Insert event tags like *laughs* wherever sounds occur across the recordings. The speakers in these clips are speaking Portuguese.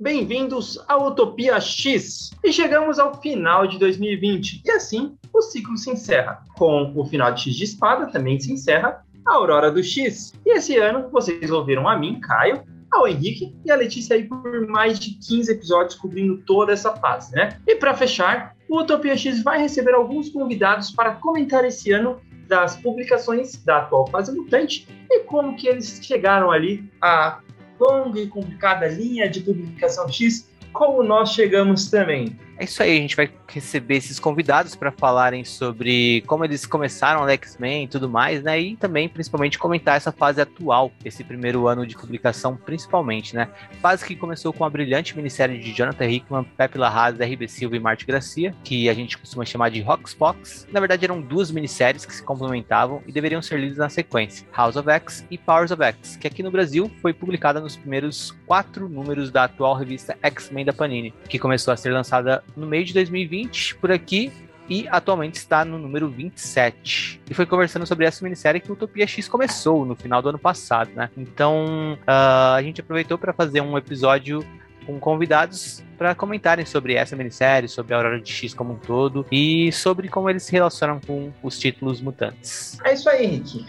Bem-vindos à Utopia X! E chegamos ao final de 2020. E assim, o ciclo se encerra. Com o final de X de Espada, também se encerra a Aurora do X. E esse ano, vocês ouviram a mim, Caio, ao Henrique e a Letícia aí por mais de 15 episódios cobrindo toda essa fase, né? E para fechar, o Utopia X vai receber alguns convidados para comentar esse ano das publicações da atual fase mutante e como que eles chegaram ali à longa e complicada linha de publicação X, como nós chegamos também. É isso aí, a gente vai receber esses convidados para falarem sobre como eles começaram no X-Men e tudo mais, né? E também, principalmente, comentar essa fase atual, esse primeiro ano de publicação, principalmente, né? Fase que começou com a brilhante minissérie de Jonathan Hickman, Pepe Larraz, R.B. Silva e Marte Gracia, que a gente costuma chamar de Roxbox. Na verdade, eram duas minisséries que se complementavam e deveriam ser lidas na sequência: House of X e Powers of X, que aqui no Brasil foi publicada nos primeiros quatro números da atual revista X-Men da Panini, que começou a ser lançada no meio de 2020 por aqui e atualmente está no número 27. E foi conversando sobre essa minissérie que Utopia X começou no final do ano passado, né? Então uh, a gente aproveitou para fazer um episódio com convidados para comentarem sobre essa minissérie, sobre a Aurora de X como um todo e sobre como eles se relacionam com os títulos mutantes. É isso aí, Henrique.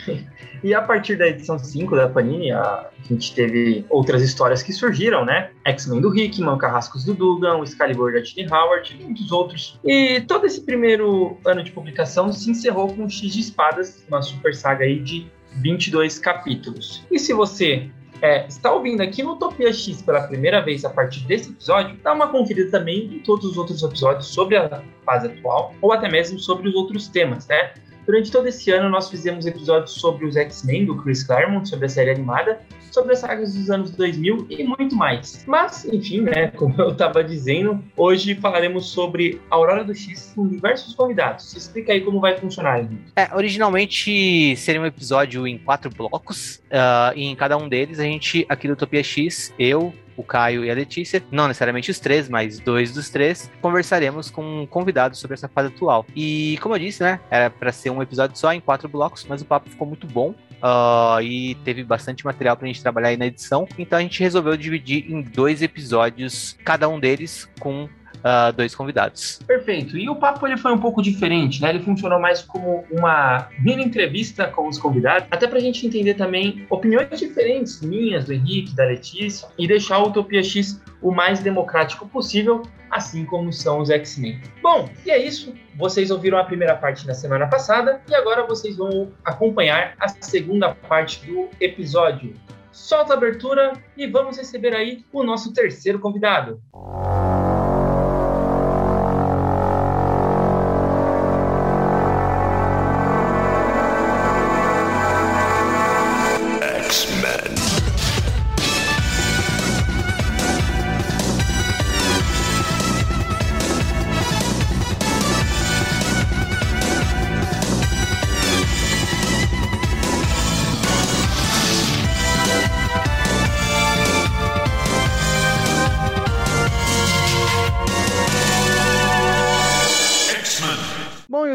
E a partir da edição 5 da Panini, a gente teve outras histórias que surgiram, né? X-Men do Hickman, Carrascos do Dugan, o Excalibur da Tini Howard e muitos outros. E todo esse primeiro ano de publicação se encerrou com X de Espadas, uma super saga aí de 22 capítulos. E se você é, está ouvindo aqui no Utopia X pela primeira vez a partir desse episódio, dá uma conferida também em todos os outros episódios sobre a fase atual, ou até mesmo sobre os outros temas, né? Durante todo esse ano, nós fizemos episódios sobre os X-Men do Chris Claremont, sobre a série animada, sobre as sagas dos anos 2000 e muito mais. Mas, enfim, né, *laughs* como eu estava dizendo, hoje falaremos sobre Aurora do X com diversos convidados. Explica aí como vai funcionar. É, originalmente seria um episódio em quatro blocos, uh, e em cada um deles a gente, aqui do Utopia X, eu, o Caio e a Letícia, não necessariamente os três, mas dois dos três, conversaremos com convidados sobre essa fase atual. E como eu disse, né, era para ser um episódio só em quatro blocos, mas o papo ficou muito bom. Uh, e teve bastante material pra gente trabalhar aí na edição. Então a gente resolveu dividir em dois episódios, cada um deles com uh, dois convidados. Perfeito. E o papo ele foi um pouco diferente, né? Ele funcionou mais como uma mini entrevista com os convidados, até para a gente entender também opiniões diferentes, minhas, do Henrique, da Letícia, e deixar o Utopia X o mais democrático possível, assim como são os X-Men. Bom, e é isso. Vocês ouviram a primeira parte na semana passada e agora vocês vão acompanhar a segunda parte do episódio. Solta a abertura e vamos receber aí o nosso terceiro convidado.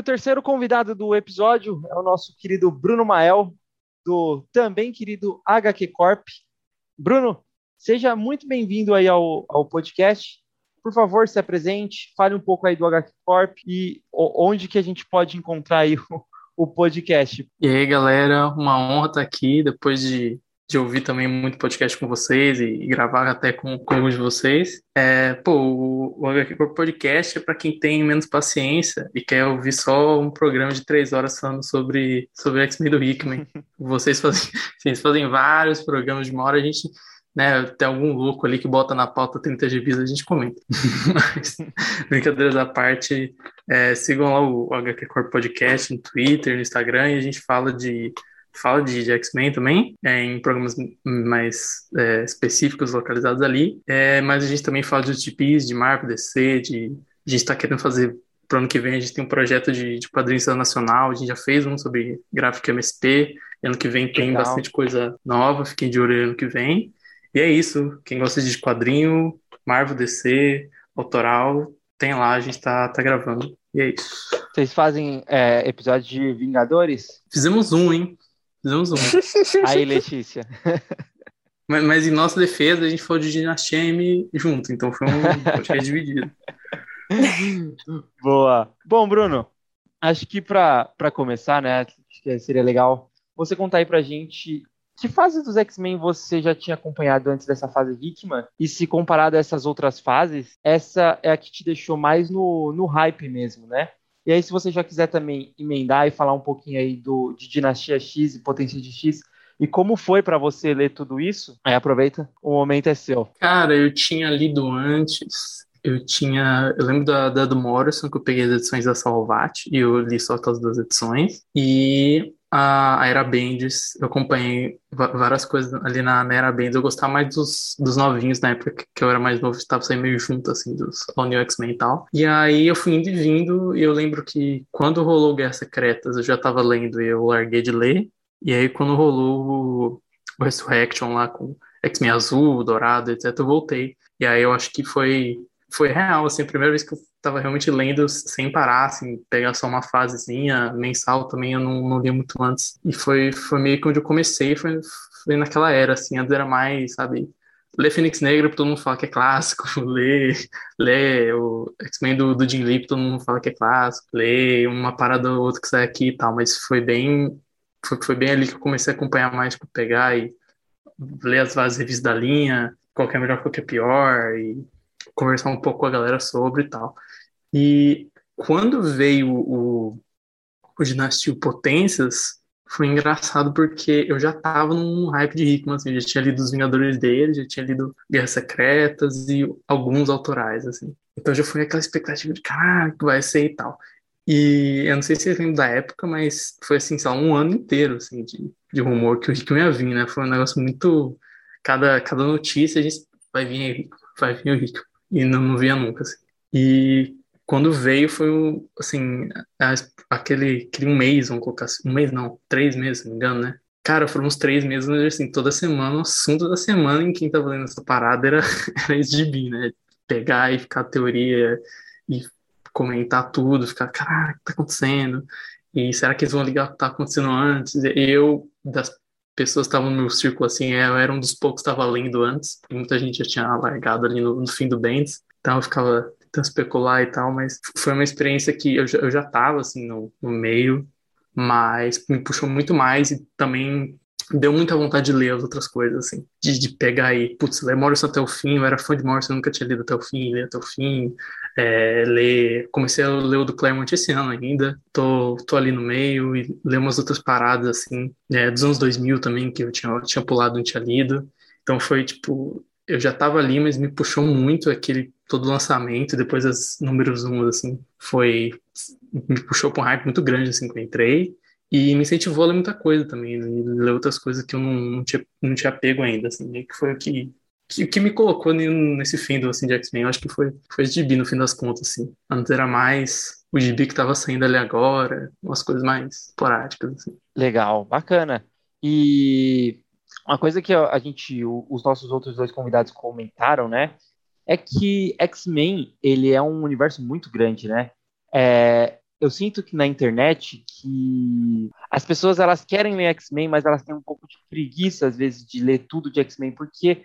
Terceiro convidado do episódio é o nosso querido Bruno Mael, do também querido HQ Corp. Bruno, seja muito bem-vindo aí ao, ao podcast. Por favor, se apresente, fale um pouco aí do HQ Corp e onde que a gente pode encontrar aí *laughs* o, o podcast. E aí, galera, uma honra estar aqui depois de de ouvir também muito podcast com vocês e, gravar até com, com alguns de vocês. É, pô, o, o podcast é para quem tem menos paciência e quer ouvir só um programa de três horas falando sobre, sobre X-Men do Hickman. *laughs* vocês fazem, vocês fazem vários programas de uma hora, a gente né, tem algum louco ali que bota na pauta 30 GBs, a gente comenta. *laughs* Mas, brincadeiras à parte, é, sigam lá o HQ Corp Podcast no Twitter, no Instagram, e a gente fala de fala de, de X-Men também, é, em programas mais é, específicos, localizados ali, é, mas a gente também fala de GPs, de Marvel, DC, de, a gente está querendo fazer para o ano que vem a gente tem um projeto de, de quadrinhos nacional, a gente já fez um sobre gráfico MSP, ano que vem tem Legal. bastante coisa nova, fiquem de olho ano que vem. E é isso, quem gosta de quadrinho, Marvel, DC, autoral, tem lá, a gente tá, tá gravando. E é isso. Vocês fazem é, episódios de Vingadores? Fizemos um, hein? Fizemos *laughs* um. Aí, Letícia. *laughs* Mas, mas, em nossa defesa, a gente falou de Dinastia M junto, então foi um *laughs* podcast dividido. Boa. Bom, Bruno, acho que para começar, né, acho que seria legal você contar aí pra gente que fase dos X-Men você já tinha acompanhado antes dessa fase Hickman? E se comparado a essas outras fases, essa é a que te deixou mais no, no hype mesmo, né? E aí, se você já quiser também emendar e falar um pouquinho aí do, de Dinastia X e Potência de X, e como foi para você ler tudo isso? Aí aproveita, o momento é seu. Cara, eu tinha lido antes. Eu tinha. Eu lembro da, da do Morrison, que eu peguei as edições da Salvat, e eu li só aquelas duas edições. E a, Era Bendis, eu acompanhei várias coisas ali na, na Era Bendis. Eu gostava mais dos, dos novinhos na época que eu era mais novo, estava saindo meio junto, assim, dos All New X-Men e tal. E aí eu fui indo e vindo, e eu lembro que quando rolou Guerras Secretas, eu já estava lendo e eu larguei de ler. E aí, quando rolou o, o Resurrection lá com X-Men Azul, Dourado, etc., eu voltei. E aí eu acho que foi, foi real, assim, a primeira vez que eu tava realmente lendo sem parar, assim, pegar só uma fasezinha mensal também, eu não, não li muito antes. E foi, foi meio que onde eu comecei, foi, foi naquela era, assim, antes era mais, sabe, ler Fênix Negra, todo mundo fala que é clássico, *laughs* ler, ler o X-Men do, do Jim Lee, todo mundo fala que é clássico, ler uma parada ou outra que sai aqui e tal, mas foi bem foi, foi bem ali que eu comecei a acompanhar mais, para pegar e ler as várias revistas da linha, qual é melhor, qual é pior, e conversar um pouco com a galera sobre e tal. E quando veio o, o Dinastia Potências, foi engraçado porque eu já tava num hype de Hickman, assim, já tinha lido Os Vingadores dele, já tinha lido Guerras Secretas e alguns autorais, assim. Então já foi aquela expectativa de, caraca, vai ser e tal. E eu não sei se vocês lembram da época, mas foi assim, só um ano inteiro assim, de, de rumor que o Rick ia vir, né? Foi um negócio muito. Cada, cada notícia a gente vai vir vai vir o Rick. E não, não via nunca. Assim. E quando veio foi assim, aquele, aquele um mês, vamos colocar assim, um mês não, três meses, se não me engano, né? Cara, foram uns três meses, mas assim, toda semana, o assunto da semana em quem tava lendo essa parada era, *laughs* era esse gibi, né? Pegar e ficar teoria e comentar tudo, ficar, caraca, o que tá acontecendo? E será que eles vão ligar o que tá acontecendo antes? Eu, das pessoas estavam no meu círculo, assim, eu era um dos poucos que estava lendo antes, muita gente já tinha largado ali no, no fim do Bends, então eu ficava tentando especular e tal, mas foi uma experiência que eu eu já tava, assim, no, no meio, mas me puxou muito mais e também deu muita vontade de ler as outras coisas, assim, de, de pegar e, putz, ler Morrison até o fim, eu era fã de Morrison, nunca tinha lido até o fim, ler até o fim, é, ler, comecei a ler o do Claremont esse ano ainda, tô, tô ali no meio e ler umas outras paradas, assim, é, dos anos 2000 também, que eu tinha, tinha pulado, não tinha lido, então foi, tipo, eu já tava ali, mas me puxou muito aquele todo lançamento, depois as números 1, assim, foi, me puxou pra um hype muito grande, assim, que eu entrei, e me incentivou a ler muita coisa também, né? ler outras coisas que eu não, não, tinha, não tinha pego ainda, assim, que foi o que, que, que me colocou nesse fim do, assim, de X-Men. Eu acho que foi, foi esse gibi, no fim das contas, assim. Antes era mais o gibi que tava saindo ali agora, umas coisas mais esporádicas, assim. Legal, bacana. E uma coisa que a gente, os nossos outros dois convidados comentaram, né, é que X-Men, ele é um universo muito grande, né? É, eu sinto que na internet que as pessoas elas querem ler X-Men, mas elas têm um pouco de preguiça às vezes de ler tudo de X-Men, porque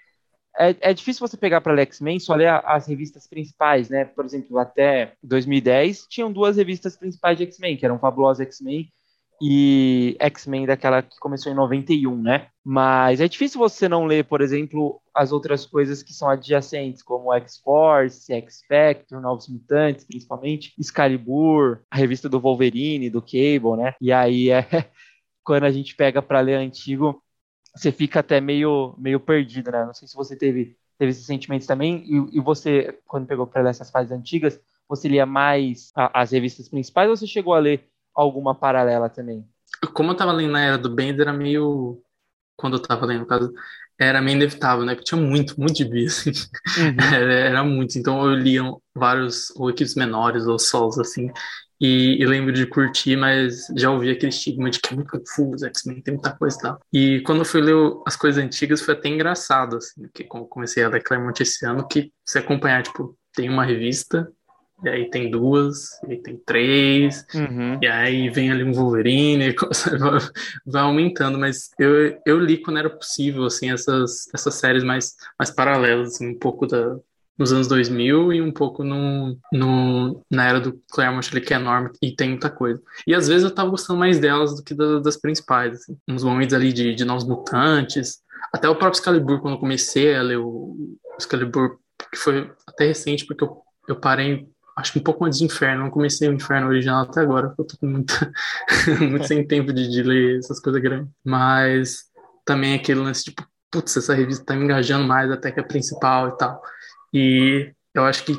é, é, difícil você pegar para X-Men só ler as revistas principais, né? Por exemplo, até 2010 tinham duas revistas principais de X-Men, que eram Fabulosa X-Men e X-Men daquela que começou em 91, né? Mas é difícil você não ler, por exemplo, as outras coisas que são adjacentes, como X-Force, X-Factor, Novos Mutantes, principalmente, Excalibur, a revista do Wolverine, do Cable, né? E aí é *laughs* quando a gente pega para ler antigo, você fica até meio, meio perdido, né? Não sei se você teve, teve esses sentimentos também, e, e você, quando pegou para ler essas fases antigas, você lia mais a, as revistas principais ou você chegou a ler alguma paralela também? Como eu tava lendo na era do Bender, era meio. Quando eu tava lendo, no caso, era meio inevitável, né? Porque tinha muito, muito de bi, *laughs* assim. Uhum. Era, era, muito. Então eu lia vários, ou equipes menores, ou solos, assim. E, e, lembro de curtir, mas já ouvi aquele estigma de que é muito confuso, X-Men tem muita coisa e tal. E quando eu fui ler as coisas antigas, foi até engraçado, assim, porque como comecei a ler Claremont esse ano, que se acompanhar, tipo, tem uma revista e aí tem duas, e aí tem três, Uhum. e aí vem ali um Wolverine, *laughs* e vai aumentando, mas eu, eu li quando era possível, assim, essas, essas séries mais, mais paralelas, assim, um pouco da, nos anos 2000 e um pouco no, no, na era do Claremont ali, que é enorme e tem muita coisa. E às vezes eu tava gostando mais delas do que da- das principais, assim. Uns momentos ali de, de Novos Mutantes, até o próprio Excalibur, quando eu comecei a ler o Excalibur, que foi até recente, porque eu, eu parei, acho que um pouco antes de Inferno, não comecei o Inferno original até agora, porque eu tô com muita, *laughs* muito sem tempo de, de ler essas coisas grandes. Mas também aquele lance, tipo, putz, essa revista tá me engajando mais até que a principal e tal. E eu acho que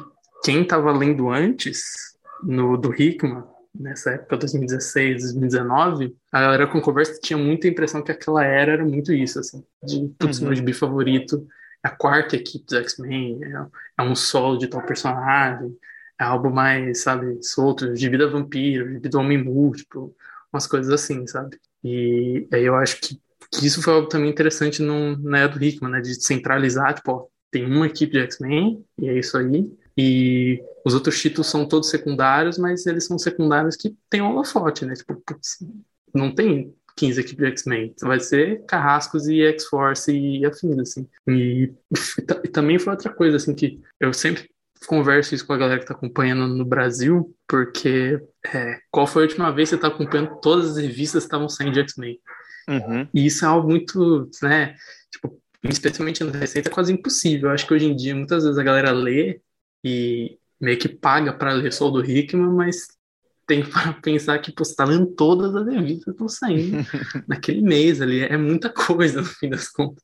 quem tava lendo antes, no do Hickman, nessa época, 2016, 2019, a galera com conversa tinha muita impressão que aquela era era muito isso, assim, de, putz, Uhum. meu gibi favorito é a quarta equipe dos X-Men, é, é um solo de tal personagem, é algo mais, sabe, solto, gibi da vampiro, gibi do homem múltiplo, umas coisas assim, sabe? E aí eu acho que, que isso foi algo também interessante no, na era do Hickman, né, de centralizar, tipo, ó, tem uma equipe de X-Men, e é isso aí, e os outros títulos são todos secundários, mas eles são secundários que tem holofote, né? Tipo, não tem 15 equipes de X-Men. Vai ser Carrascos e X-Force e afins, assim. E, e também foi outra coisa, assim, que eu sempre converso isso com a galera que tá acompanhando no Brasil, porque é, qual foi a última vez que você tá acompanhando todas as revistas que estavam saindo de X-Men? Uhum. E isso é algo muito, né, tipo, especialmente no recente, é quase impossível. Eu acho que hoje em dia, muitas vezes a galera lê e meio que paga para ler só do Hickman, mas tem para pensar que, pô, você tá lendo todas as revistas que estão saindo *laughs* naquele mês ali. É muita coisa, no fim das contas.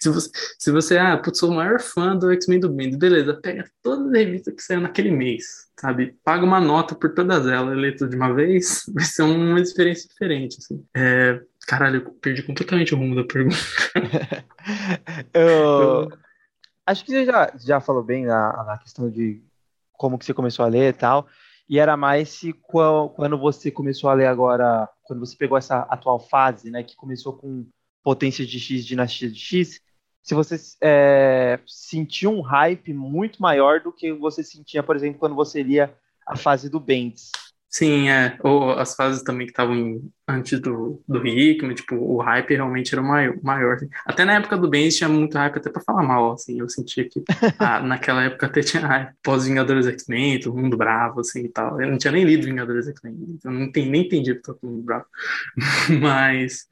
Se você, se você ah, putz, sou o maior fã do X-Men do Bendis, beleza, pega todas as revistas que saíram naquele mês, sabe? Paga uma nota por todas elas, lê tudo de uma vez, *laughs* vai ser uma experiência diferente, assim. É, caralho, eu perdi completamente o rumo da pergunta. *laughs* *laughs* Eu acho que você já, já falou bem na, na questão de como que você começou a ler e tal. E era mais se qual- quando você começou a ler agora, quando você pegou essa atual fase, né, que começou com Potência de X, Dinastia de X, se você é, sentiu um hype muito maior do que você sentia, por exemplo, quando você lia a fase do Bendis. Sim, é. Ou as fases também que estavam antes do, do Hickman, tipo, o hype realmente era maior. maior assim. Até na época do Bendis tinha muito hype até pra falar mal, assim. Eu sentia que *laughs* ah, naquela época até tinha hype. Pós-Vingadores X-Men, todo mundo bravo, assim, e tal. Eu não tinha nem lido Vingadores X-Men, então eu não entendi, nem entendi porque todo mundo bravo. *laughs* Mas,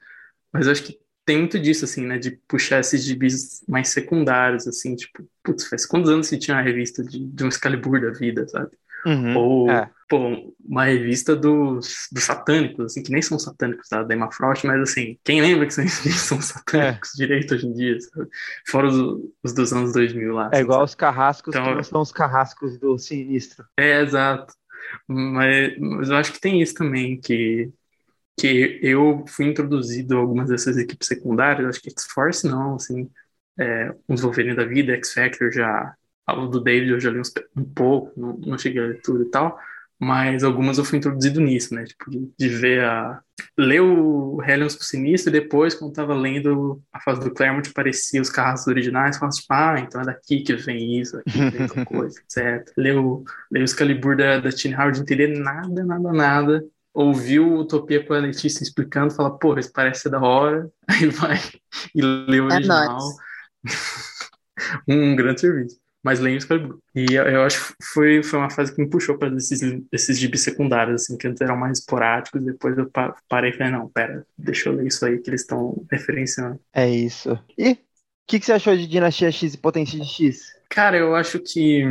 mas eu acho que tem muito disso, assim, né? De puxar esses gibis mais secundários, assim, tipo, putz, faz quantos anos que tinha uma revista de, de um Excalibur da vida, sabe? Uhum, Ou, é. pô, uma revista dos, dos satânicos, assim, que nem são satânicos tá? da, Emma Frost, mas assim, quem lembra que *laughs* são, são É. satânicos direito hoje em dia, sabe? Fora os, os dos anos 2000 lá. É assim, igual sabe? os carrascos Então, que não são os carrascos do Sinistro. É, exato. Mas, mas eu acho que tem isso também, que, que eu fui introduzido a algumas dessas equipes secundárias, acho que X-Force não, assim, é, uns Wolverine da vida, X-Factor já, o do David eu já li uns, um pouco, não, não cheguei a ler tudo e tal, mas algumas eu fui introduzido nisso, né, tipo, de, de ver a... ler o Hellions pro Sinistro e depois, quando tava lendo a fase do Claremont, aparecia os carros originais, falava tipo, ah, então é daqui que vem isso, aqui que vem tal coisa, *laughs* etc. Ler o, ler o Excalibur da, da Teen Howard, não entender nada, nada, nada, ouviu o Utopia com a Letícia explicando, fala, porra, isso parece ser da hora, *laughs* aí vai e lê o É original. nóis. *laughs* um grande serviço. Mas leio o Excalibur. E eu, eu acho que foi, foi uma fase que me puxou para esses, esses gibis secundários, assim, que antes eram mais esporádicos, depois eu pa- parei e falei, não, pera, deixa eu ler isso aí que eles estão referenciando. É isso. E o que, que você achou de Dinastia X e Potência de X? Cara, eu acho que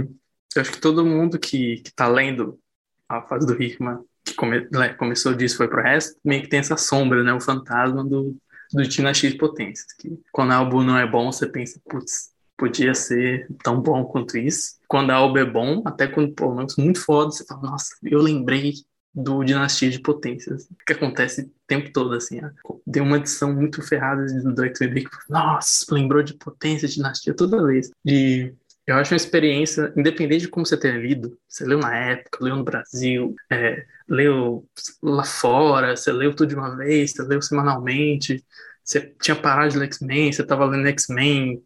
eu acho que todo mundo que, que tá lendo a fase do Hickman, que come- né, começou disso foi pro resto, meio que tem essa sombra, né? O fantasma do, do Tina X Potências. Que quando a álbum não é bom, você pensa, putz, podia ser tão bom quanto isso. Quando a álbum é bom, até quando, pô, é muito foda, você fala, nossa, eu lembrei do Dinastia de Potências, que acontece o tempo todo, assim, deu uma edição muito ferrada do do X-Men, que, nossa, lembrou de Potência, Dinastia toda vez. E eu acho uma experiência, independente de como você tenha lido, você leu na época, leu no Brasil, é, leu lá fora, você leu tudo de uma vez, você leu semanalmente, você tinha parado de ler X-Men, você estava lendo X-Men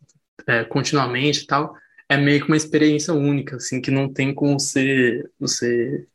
é, continuamente e tal, é meio que uma experiência única, assim, que não tem como ser, você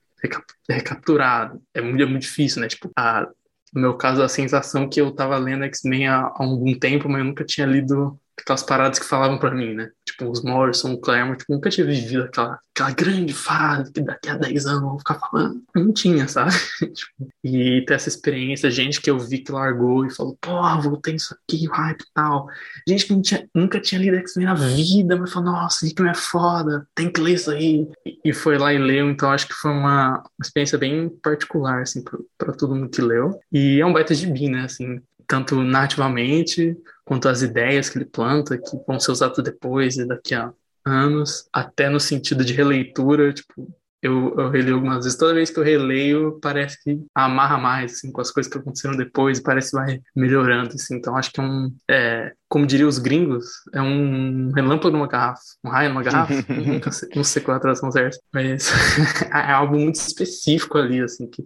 recapturado. É muito, é muito difícil, né? Tipo, a, no meu caso, a sensação que eu tava lendo X-Men há, há algum tempo, mas eu nunca tinha lido aquelas paradas que falavam para mim, né? Tipo, os Morrison, o Claremont, tipo, nunca tinha vivido aquela, aquela grande fase que daqui a 10 anos vou ficar falando. Não tinha, sabe? *laughs* tipo, e ter essa experiência, gente que eu vi que largou e falou, pô, voltei isso aqui, hype e tal. Gente que tinha, nunca tinha lido X-Men na vida, mas falou, nossa, Hickman é foda, tem que ler isso aí. E, e foi lá e leu, então acho que foi uma, uma experiência bem particular, assim, para todo mundo que leu. E é um baita de bi, né, assim, tanto nativamente quanto às ideias que ele planta, que vão ser usadas depois e daqui a anos, até no sentido de releitura, tipo, eu, eu releio algumas vezes, toda vez que eu releio, parece que amarra mais, assim, com as coisas que aconteceram depois, parece que vai melhorando, assim, então acho que é um, é, como diriam os gringos, é um relâmpago numa garrafa, um raio numa garrafa, *laughs* nunca sei, não sei qual é a tradução certa, mas *laughs* é algo muito específico ali, assim, que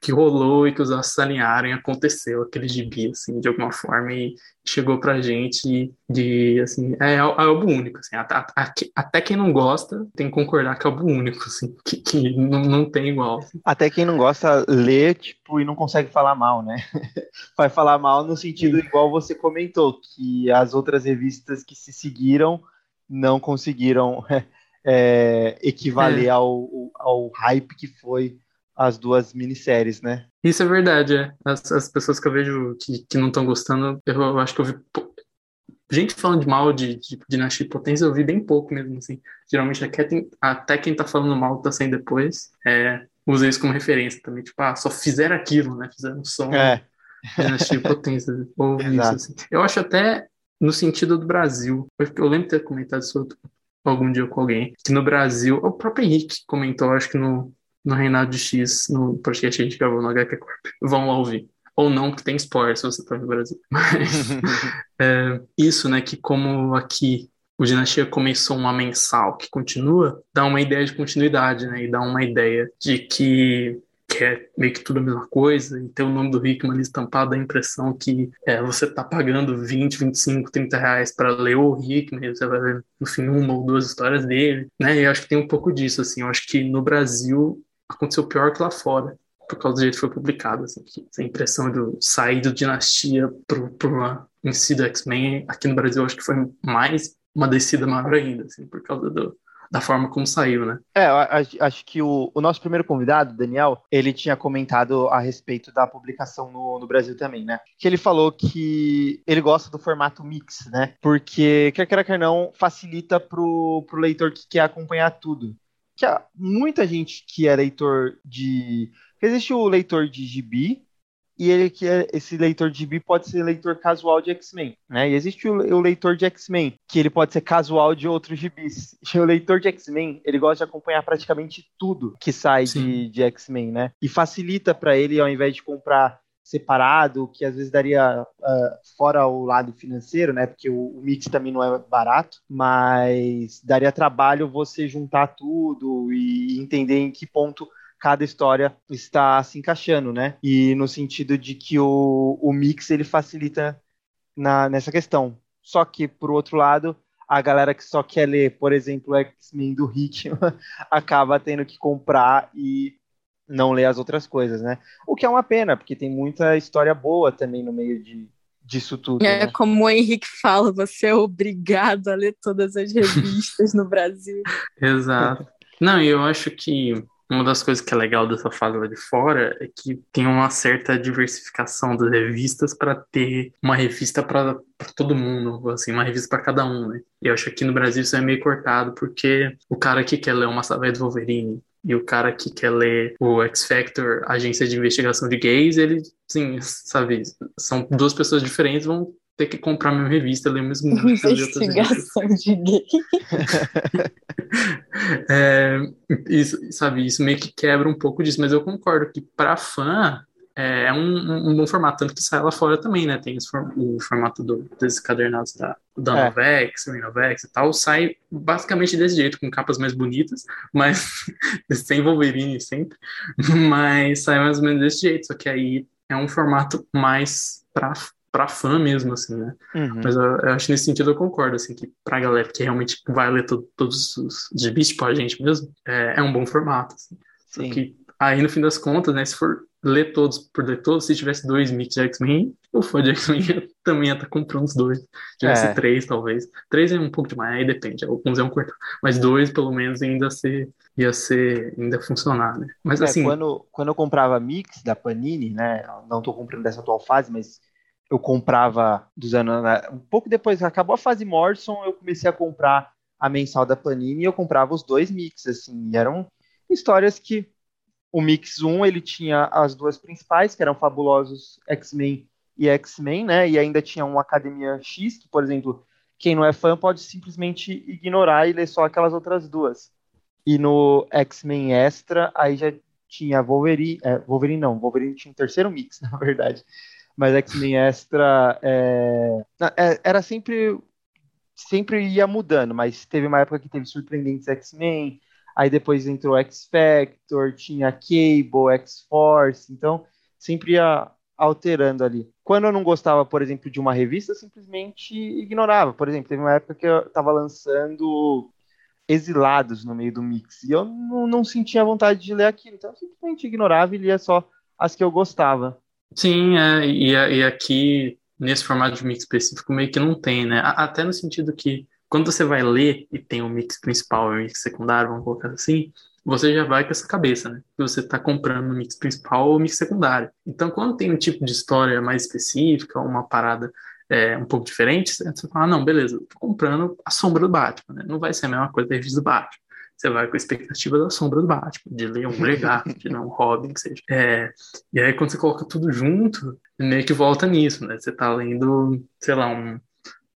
que rolou e que os astros alinharam e aconteceu aquele gibi, assim, de alguma forma, e chegou pra gente de, assim, é, é algo único, assim, até, até, quem não gosta tem que concordar que é algo único, assim, que, que não, não tem igual. Assim. Até quem não gosta lê, tipo, e não consegue falar mal, né? *laughs* Vai falar mal no sentido igual você comentou, que as outras revistas que se seguiram não conseguiram *laughs* é, equivaler é. Ao, ao hype que foi as duas minisséries, né? Isso é verdade, é. As, as pessoas que eu vejo que, que não estão gostando, eu, eu, acho que eu vi. Gente falando de mal de, de Dinastia e Potência, eu vi bem pouco mesmo, assim. Geralmente até quem, até quem tá falando mal tá saindo depois. É, usei isso como referência também. Tipo, ah, só fizeram aquilo, né? Fizeram som. É. Dinastia e Potência. *laughs* Ouvi isso, assim. Eu acho até no sentido do Brasil. Eu lembro de ter comentado isso algum dia com alguém. Que no Brasil, o próprio Henrique comentou, acho que no, no Reinado de X, no podcast que a gente gravou no HQ Corp. Vão lá ouvir. Ou não, que tem spoiler se você tá no Brasil. *laughs* Mas *laughs* é, isso, né, que como aqui o Dinastia começou uma mensal que continua, dá uma ideia de continuidade, né, e dá uma ideia de que que é meio que tudo a mesma coisa, e ter o nome do Hickman ali estampado dá a impressão que é, você tá pagando 20, 25, 30 reais para ler o Hickman, você vai ver, no fim, uma ou duas histórias dele, né, e eu acho que tem um pouco disso, assim, eu acho que no Brasil aconteceu pior que lá fora, por causa do jeito que foi publicado. Assim, essa impressão de sair do Dinastia para uma em si do X-Men, aqui no Brasil, acho que foi mais uma descida maior ainda, assim, por causa do, da forma como saiu, né? É, acho, que o, o, nosso primeiro convidado, Daniel, ele tinha comentado a respeito da publicação no, no, Brasil também, né? Que ele falou que ele gosta do formato mix, né? Porque, quer queira, quer não, facilita pro, pro leitor que quer acompanhar tudo que há muita gente que é leitor de. Existe o leitor de gibi, e ele que é, esse leitor de gibi pode ser leitor casual de X-Men, né? E existe o, o, leitor de X-Men, que ele pode ser casual de outros gibis. E *laughs* o leitor de X-Men, ele gosta de acompanhar praticamente tudo que sai Sim. de, de X-Men, né? E facilita para ele, ao invés de comprar separado, que às vezes daria uh, fora o lado financeiro, né? Porque o, o, mix também não é barato, mas daria trabalho você juntar tudo e entender em que ponto cada história está se encaixando, né? E no sentido de que o, o mix ele facilita na, nessa questão. Só que, por outro lado, a galera que só quer ler, por exemplo, X-Men do Hitman, *laughs* acaba tendo que comprar e não ler as outras coisas, né? O que é uma pena, porque tem muita história boa também no meio de, disso tudo. É né? como o Henrique fala, você é obrigado a ler todas as revistas no Brasil. *laughs* Exato. Não, e eu acho que uma das coisas que é legal dessa fase lá de fora é que tem uma certa diversificação das revistas para ter uma revista para todo mundo, assim, uma revista para cada um, né? E eu acho que aqui no Brasil isso é meio cortado, porque o cara que quer ler uma Savage do Wolverine e o cara que quer ler o X Factor, agência de investigação de gays, ele, sim, sabe, são duas pessoas diferentes, vão ter que comprar a mesma revista, ler o mesmo Investigação de gay. *laughs* é, isso, sabe, isso meio que quebra um pouco disso, mas eu concordo que para fã é, é um, um, bom formato, tanto que sai lá fora também, né? Tem o formato do, dos cadernados da, da é. Novex, Renovex e tal, sai basicamente desse jeito, com capas mais bonitas, mas *laughs* sem Wolverine sempre, *laughs* mas sai mais ou menos desse jeito, só que aí é um formato mais para pra fã mesmo, assim, né? Uhum. Mas eu, eu acho nesse sentido eu concordo, assim, que pra galera que realmente vai ler to- todos os gibis, tipo a gente mesmo, é, é um bom formato, assim. Só que aí, no fim das contas, né, se for ler todos por ler todos, se tivesse dois mix de X-Men, o fã de X-Men *laughs* também ia estar comprando os dois. Se tivesse É. três, talvez. Três é um pouco demais, aí depende, alguns é um cortar. Mas dois, pelo menos, ainda ser, ia ser, ainda funcionar, né? Mas É, assim, quando, quando eu comprava mix da Panini, né? Não tô comprando dessa atual fase, mas eu comprava dos anos. né, Um pouco depois acabou a fase Morrison, eu comecei a comprar a mensal da Panini e eu comprava os dois mix, assim. E eram histórias que o Mix 1 ele tinha as duas principais, que eram Fabulosos X-Men e X-Men, né? E ainda tinha uma Academia X, que, por exemplo, quem não é fã pode simplesmente ignorar e ler só aquelas outras duas. E no X-Men Extra, aí já tinha Wolverine. É, Wolverine não, Wolverine tinha um terceiro mix, *laughs* na verdade. Mas X-Men Extra é, é, era sempre. Sempre ia mudando, mas teve uma época que teve Surpreendentes X-Men, aí depois entrou X-Factor, tinha Cable, X-Force, então sempre ia alterando ali. Quando eu não gostava, por exemplo, de uma revista, eu simplesmente ignorava. Por exemplo, teve uma época que eu tava lançando exilados no meio do mix. E eu não, não sentia vontade de ler aquilo. Então eu simplesmente ignorava e lia só as que eu gostava. Sim, é, e, e aqui, nesse formato de mix específico, meio que não tem, né? Até no sentido que, quando você vai ler e tem o mix principal e o mix secundário, vamos colocar assim, você já vai com essa cabeça, né? Você está comprando o mix principal ou o mix secundário. Então, quando tem um tipo de história mais específica, uma parada é, um pouco diferente, você fala, ah, não, beleza, tô comprando a sombra do Batman, né? Não vai ser a mesma coisa da revista do Batman. Você vai com a expectativa da sombra do Batman, de ler um Mulher Gato, de ler um Robin, que seja. É, e aí, quando você coloca tudo junto, meio que volta nisso, né? Você tá lendo, sei lá, um,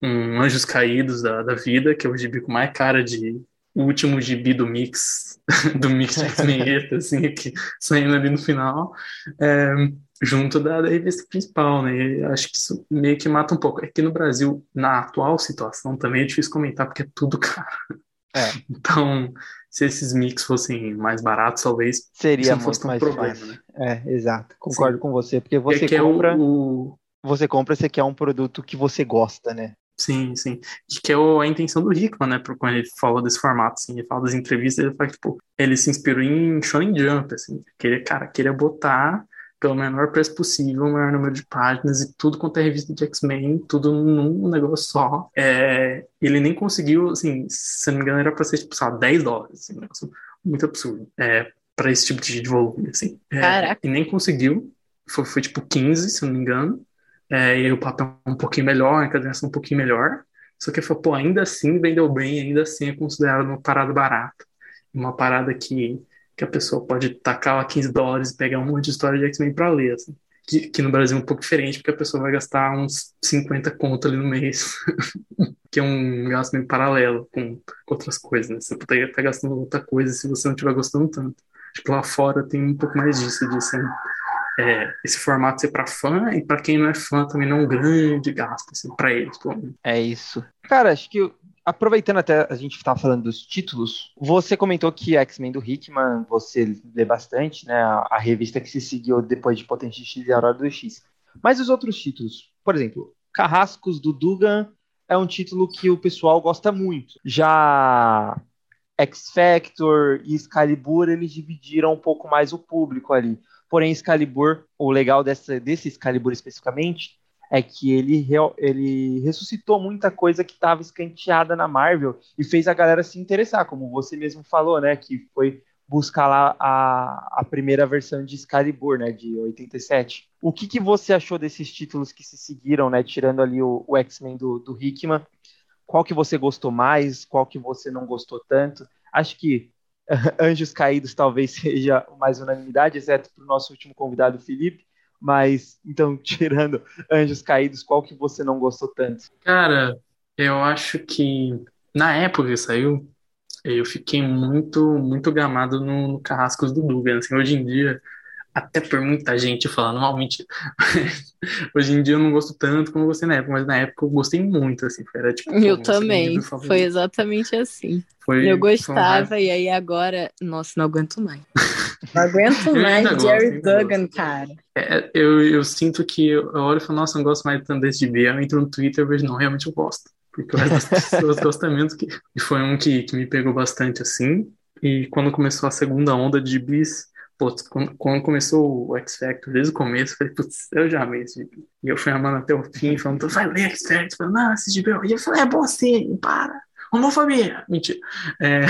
um Anjos Caídos da, da vida, que é o gibi com mais cara de o último gibi do mix, *laughs* do mix de X-Men, assim, que saindo ali no final, é, junto da, da revista principal, né? E acho que isso meio que mata um pouco. É que no Brasil, na atual situação, também é difícil comentar, porque é tudo caro. É. *laughs* Então, se esses mix fossem mais baratos, talvez Seria não fosse muito mais problema, fácil. né? É, exato. Concordo com você, porque você é compra, o, o- você compra, você quer um produto que você gosta, né? Sim, sim. Que é o- a intenção do Hickman, né? Quando ele fala desse formato, assim, ele fala das entrevistas, ele fala que, tipo, ele se inspirou em Shonen Jump, assim. Queria, cara, queria botar pelo menor preço possível, o maior número de páginas e tudo quanto é revista de X-Men, tudo num negócio só. É, ele nem conseguiu, assim, se não me engano, era pra ser, tipo, sei lá, 10 dólares, assim, um negócio muito absurdo. É, pra esse tipo de, volume, assim. É, Caraca. E nem conseguiu. Foi, foi tipo 15, se não me engano. É, e o papel é um pouquinho melhor, a encadernação um pouquinho melhor. Só que falou, pô, ainda assim vendeu bem, ainda assim é considerado uma parada barata. Uma parada que, que a pessoa pode tacar lá 15 dólares e pegar um monte de história de X-Men pra ler, assim. Que, que no Brasil é um pouco diferente, porque a pessoa vai gastar uns 50 conto ali no mês. *laughs* que é um gasto meio paralelo com outras coisas, né? Você poderia estar gastando outra coisa se você não estiver gostando tanto. Que lá fora tem um pouco mais disso, de assim, é, esse formato ser para fã e para quem não é fã também não é um grande gasto, assim, para eles, pelo. É isso. Cara, acho que aproveitando até a gente estar falando dos títulos, você comentou que X-Men do Hickman você lê bastante, né? A, a revista que se seguiu depois de Potente X e Aurora do X. Mas os outros títulos, por exemplo, Carrascos do Dugan é um título que o pessoal gosta muito. Já X Factor e Excalibur, eles dividiram um pouco mais o público ali. Porém, Excalibur, o legal dessa, desse Excalibur especificamente, é que ele, ele ressuscitou muita coisa que estava escanteada na Marvel e fez a galera se interessar, como você mesmo falou, né? Que foi buscar lá a, a primeira versão de Excalibur, né? De 87. O que, que você achou desses títulos que se seguiram, né? Tirando ali o, o X-Men do, do Hickman. Qual que você gostou mais? Qual que você não gostou tanto? Acho que *laughs* Anjos Caídos talvez seja mais unanimidade, exceto para o nosso último convidado, Felipe. Mas, então, *laughs* tirando Anjos Caídos, qual que você não gostou tanto? Cara, eu acho que na época que saiu, eu fiquei muito, muito gamado no, no Carrascos do Dugan. Assim, hoje em dia, até por muita gente falando mal, mentira. *laughs* Hoje em dia eu não gosto tanto como eu gostei na época, mas na época eu gostei muito, assim. Era, tipo, Eu pô, meu também. Foi exatamente assim. Foi- Eu foi um gostava, e aí agora. Nossa, não aguento mais. *laughs* Não aguento mais Jerry Duggan, gosto. cara. É, eu, eu sinto que eu, eu olho e falo, nossa, não gosto mais tanto desse gibi. Eu entro no Twitter e vejo, não, realmente eu gosto. Porque o resto das pessoas *laughs* gostam menos que. E foi um que, que me pegou bastante assim. E quando começou a segunda onda de gibis, putz, quando, quando começou o X Factor, desde o começo, eu falei, putz, eu já amei esse gibi. E eu fui amando até o fim, falando, vai ler X Factor, falando, não, gibi. é horrível." E eu falei, é bom sim, para. Homofobia! Mentira. É,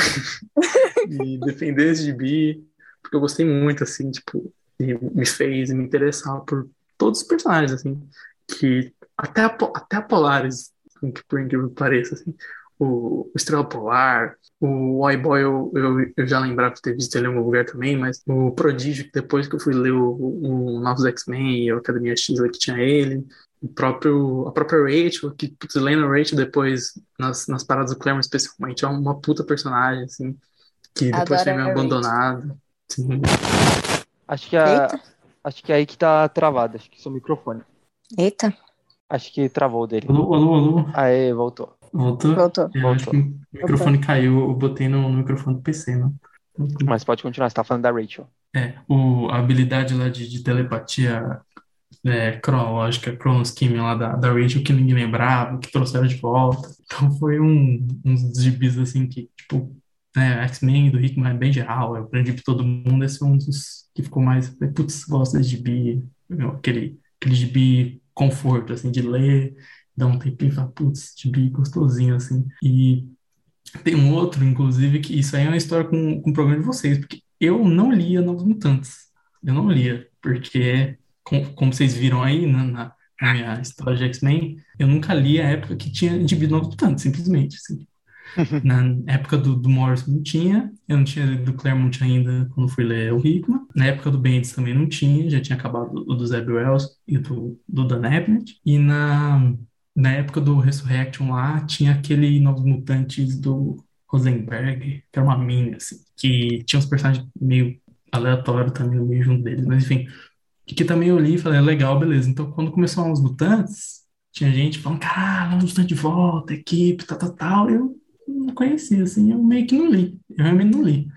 *laughs* e defender esse gibi, porque eu gostei muito, assim, tipo, e me fez me interessar por todos os personagens, assim, que até a, até a Polaris, assim, que por incrível que pareça, assim, o, Estrela Polar, o Oi Boy eu, eu, eu já lembrava de ter visto ele em algum lugar também, mas o Prodígio, que depois que eu fui ler o, o Novos X-Men e a Academia X lá que tinha ele, o próprio, a própria Rachel, que, putz, lendo a Rachel depois, nas, nas paradas do Claremont especialmente, é uma puta personagem, assim, que depois Adoro foi meio abandonada. Acho que, a, Eita. acho que é aí que tá travado. Acho que seu microfone. Eita, Acho que travou o dele. alô, alô, alô, Aê, voltou. Voltou? voltou. Eu acho que o microfone caiu, eu botei no, no microfone do PC, né? Mas pode continuar, você tá falando da Rachel. É, o, a habilidade lá de, de telepatia é, cronológica, cronosquimia lá da, da Rachel que ninguém lembrava, que trouxeram de volta. Então foi um, uns gibis assim que, tipo, né, X-Men do Hickman é bem geral, eu aprendi pra todo mundo, esse foi um dos que ficou mais, putz, gosto desse gibi, aquele, aquele gibi conforto, assim, de ler, dar um tempinho e falar, putz, gibi gostosinho, assim. E tem um outro, inclusive, que isso aí é uma história com, com o programa de vocês, porque eu não lia Novos Mutantes. Eu não lia, porque, com- como vocês viram aí na, na- na minha história de X-Men, eu nunca li a época que tinha de Novos Mutantes, simplesmente. assim. Na época do, do Morrison não tinha, eu não tinha lido do Claremont ainda quando fui ler o Hickman. Na época do Bendis também não tinha, já tinha acabado o do Zeb Wells e do, do Dan Abnett. E na, na época do Resurrection lá, tinha aquele Novos Mutantes do Rosenberg, que era uma mina, assim, que tinha uns personagens meio aleatórios também no meio junto deles, mas enfim. Que também eu li e falei, é legal, beleza. Então, quando começou Novos Mutantes, tinha gente falando, caralho, Novos Mutantes de volta, equipe, tal, tal, tal. Eu não conhecia, assim, eu meio que não li. Eu realmente não li.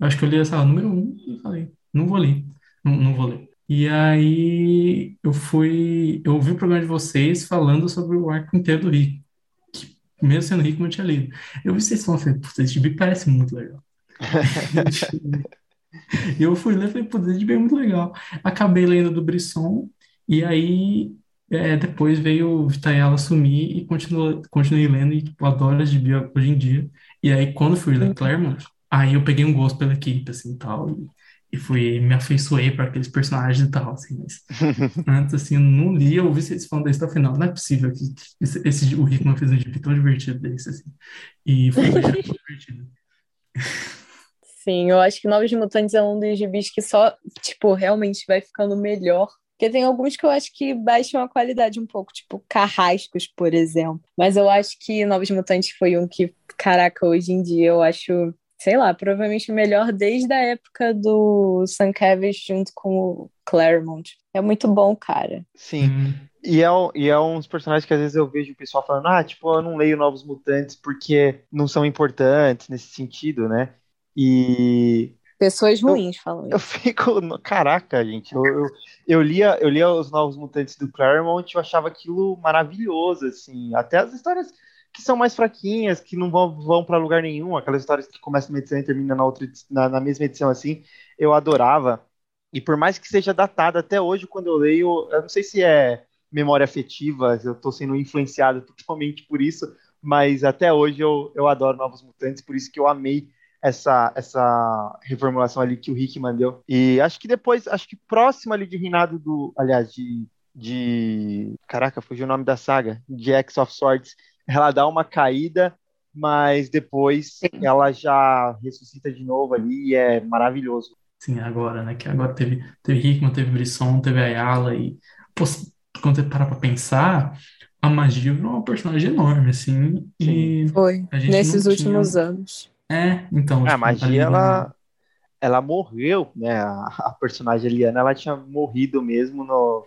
Eu acho que eu li essa número um e falei, não vou ler, não, não vou ler. E aí eu fui, eu ouvi o programa de vocês falando sobre o arco inteiro do Rick, que mesmo sendo rico, eu não tinha lido. Eu vi vocês falando, falei, putz, esse gibi parece muito legal. *laughs* E eu fui ler e falei, putz, esse gibi é muito legal. Acabei lendo do Brisson, e aí é, depois veio o Vitayala sumir e continuo, continuei lendo, e tipo, adoro esse gibi hoje em dia. E aí quando fui ler Claremont, aí eu peguei um gosto pela equipe, assim, tal, e, e fui, me afeiçoei para aqueles personagens e tal, assim, mas *laughs* antes, assim, eu não li, eu ouvi vocês falando desse até o final, não é possível que esse, esse- o Hickman fez um gibi tão divertido desse, assim, e foi muito divertido. Sim, eu acho que Novos Mutantes é um dos gibis que só, tipo, realmente vai ficando melhor. Porque tem alguns que eu acho que baixam a qualidade um pouco, tipo Carrascos, por exemplo. Mas eu acho que Novos Mutantes foi um que, caraca, hoje em dia eu acho, sei lá, provavelmente o melhor desde a época do Sam Cavish junto com o Claremont. É muito bom, cara. Sim. Hum, E é, um- e é uns personagens que às vezes eu vejo o pessoal falando, ah, tipo, eu não leio Novos Mutantes porque não são importantes nesse sentido, né? E Pessoas ruins falam eu isso. fico, *laughs* no- caraca, gente, eu, eu, eu lia, eu lia os Novos Mutantes do Claremont e eu achava aquilo maravilhoso, assim, até as histórias que são mais fraquinhas, que não vão, vão para lugar nenhum, aquelas histórias que começam uma edição e terminam na outra, na, na mesma edição, assim, eu adorava. E por mais que seja datado até hoje, quando eu leio, eu não sei se é memória afetiva, eu tô sendo influenciado totalmente por isso, mas até hoje eu, eu adoro Novos Mutantes, por isso que eu amei essa, essa reformulação ali que o Rick mandou. E acho que depois, acho que próximo ali de Reinado do, aliás, de, de, caraca, fugiu o nome da saga, de X of Swords, ela dá uma caída, mas depois ela já ressuscita de novo ali e é maravilhoso. Sim, agora, né? Que agora teve, teve Hickman, teve Brisson, teve Ayala e pô, quando você para pra pensar, a magia virou uma personagem enorme, assim, e Foi. a gente Nesses últimos tinha- anos. é, então, A tipo, magia, ali na- ela, ela morreu, né? A, a personagem Eliana, ela tinha morrido mesmo no,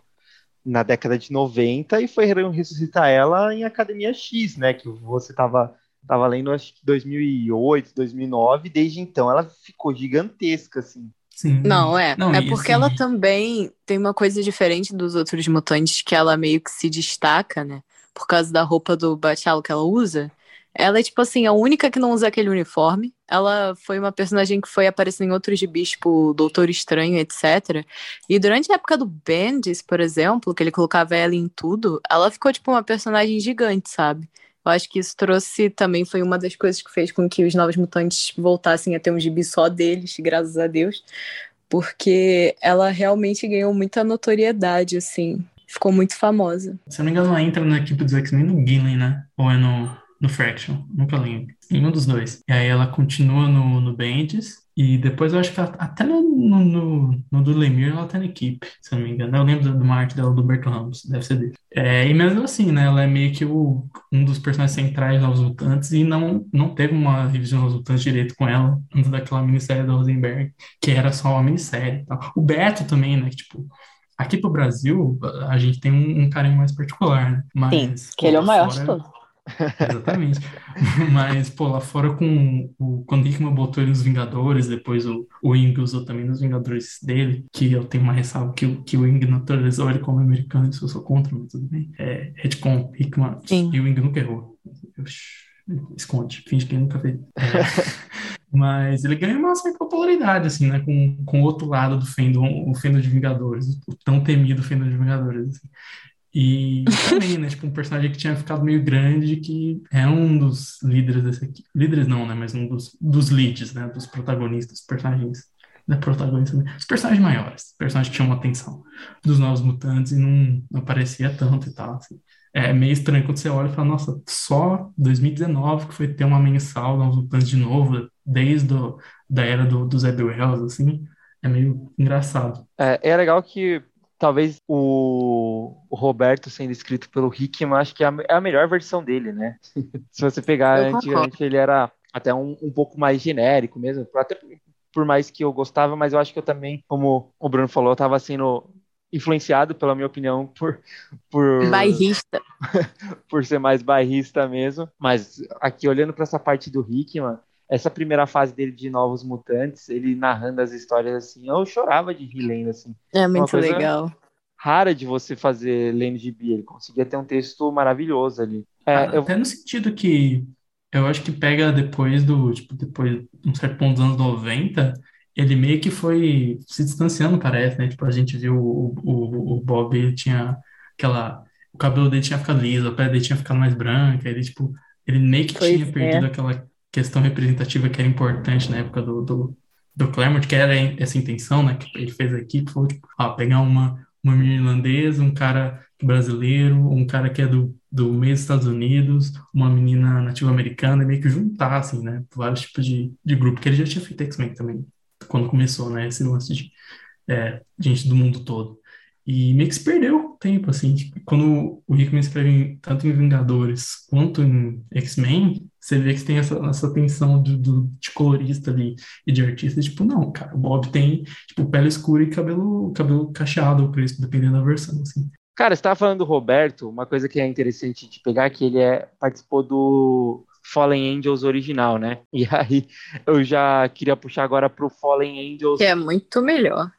na década de 90 e foi ressuscitar ela em Academia X, né? Que você tava, tava lendo, acho que 2008, 2009, desde então ela ficou gigantesca, assim. Sim. Não, é. Não, é porque assim- ela também tem uma coisa diferente dos outros mutantes, que ela meio que se destaca, né? Por causa da roupa do Bachalo que ela usa. Ela é, tipo assim, a única que não usa aquele uniforme. Ela foi uma personagem que foi aparecendo em outros gibis, tipo Doutor Estranho, etc. E durante a época do Bendis, por exemplo, que ele colocava ela em tudo, ela ficou, tipo, uma personagem gigante, sabe? Eu acho que isso trouxe também, foi uma das coisas que fez com que os Novos Mutantes voltassem a ter um gibi só deles, graças a Deus porque ela realmente ganhou muita notoriedade, assim. Ficou muito famosa. Se não me engano, ela entra na equipe dos X-Men no Gillen, né? Ou é no, no Fraction? Nunca lembro. Em um dos dois. E aí ela continua no, no Bendis. E depois eu acho que ela, até no, no, no, do Lemire ela tá na equipe, se eu não me engano. Eu lembro do, do arte dela, do Berto Ramos, deve ser dele. É, e mesmo assim, né? Ela é meio que o, um dos personagens centrais dos Mutantes e não, não teve uma revisão dos Mutantes direito com ela antes daquela minissérie da Rosenberg, que era só uma minissérie e tal. O Beto também, né? Que, tipo, aqui pro Brasil, a gente tem um, um carinho mais particular, né? Mas, que ele é o maior de todos. Exatamente. *laughs* Mas, pô, lá fora com o, quando o Hickman botou ele nos Vingadores, depois o, o Wing usou também nos Vingadores dele, que eu tenho uma ressalva que, o- que o Wing naturalizou ele como americano, isso eu sou contra, mas tudo bem. É, Redcon, Hickman, Sim. e o Wing nunca errou. Esconde, finge que nunca fez. É, *laughs* mas ele ganha uma certa popularidade, assim, né, com, com o outro lado do fandom, o fandom de Vingadores, o tão temido fandom de Vingadores, assim. E também, né? Tipo, um personagem que tinha ficado meio grande, que é um dos líderes desse aqui. Líderes não, né? Mas um dos, dos leads, né? Dos protagonistas, personagens. Não é protagonista, né? Os personagens maiores, personagens que chamam a atenção dos novos mutantes e não, não aparecia tanto e tal. assim. É meio estranho quando você olha e fala, nossa, só 2019 que foi ter uma mensal novos mutantes de novo, desde o, da era do, do Zeb Wells, assim. É meio engraçado. É, é legal que talvez o, o Roberto sendo escrito pelo Hickman, acho que é a, é a melhor versão dele, né? Se você pegar antigamente, ele era até um, um pouco mais genérico mesmo, até por, mais que eu gostava, mas eu acho que eu também, como o Bruno falou, eu tava sendo influenciado, pela minha opinião, por, por, Bairrista. *laughs* por ser mais bairrista mesmo. Mas aqui, olhando para essa parte do Hickman, essa primeira fase dele de Novos Mutantes, ele narrando as histórias assim, eu chorava de rir lendo assim. É muito coisa- legal. Rara de você fazer lendo gibi, ele conseguia ter um texto maravilhoso ali. É, Ah, eu- Até no sentido que eu acho que pega depois do, tipo, depois de um certo ponto dos anos 90, ele meio que foi se distanciando, parece, né? Tipo, a gente viu o, o, o Bob, ele tinha aquela, o cabelo dele tinha ficado liso, a pele dele tinha ficado mais branca, ele, tipo, ele meio que Pois tinha é. perdido aquela questão representativa que era importante na época do, do, do Claremont, que era essa intenção, né? Que ele fez aqui, foi, tipo, ah, pegar uma, uma menina irlandesa, um cara brasileiro, um cara que é do, do meio dos Estados Unidos, uma menina nativa americana, e meio que juntar, assim, né? Vários tipos de, de grupo, que ele já tinha feito X-Men também, quando começou, né? Esse lance de é, gente do mundo todo. E meio que se perdeu o tempo, assim. tipo, Quando o Hickman escreve em- tanto em Vingadores quanto em X-Men, você vê que tem essa, essa tensão do, do- de colorista ali e de artista. Tipo, não, cara, o Bob tem, tipo, pele escura e cabelo, cabelo cacheado ou crespo, dependendo da versão, assim. Cara, você estava falando do Roberto, uma coisa que é interessante de pegar é que ele é, participou do Fallen Angels original, né? E aí eu já queria puxar agora pro Fallen Angels Que é muito melhor.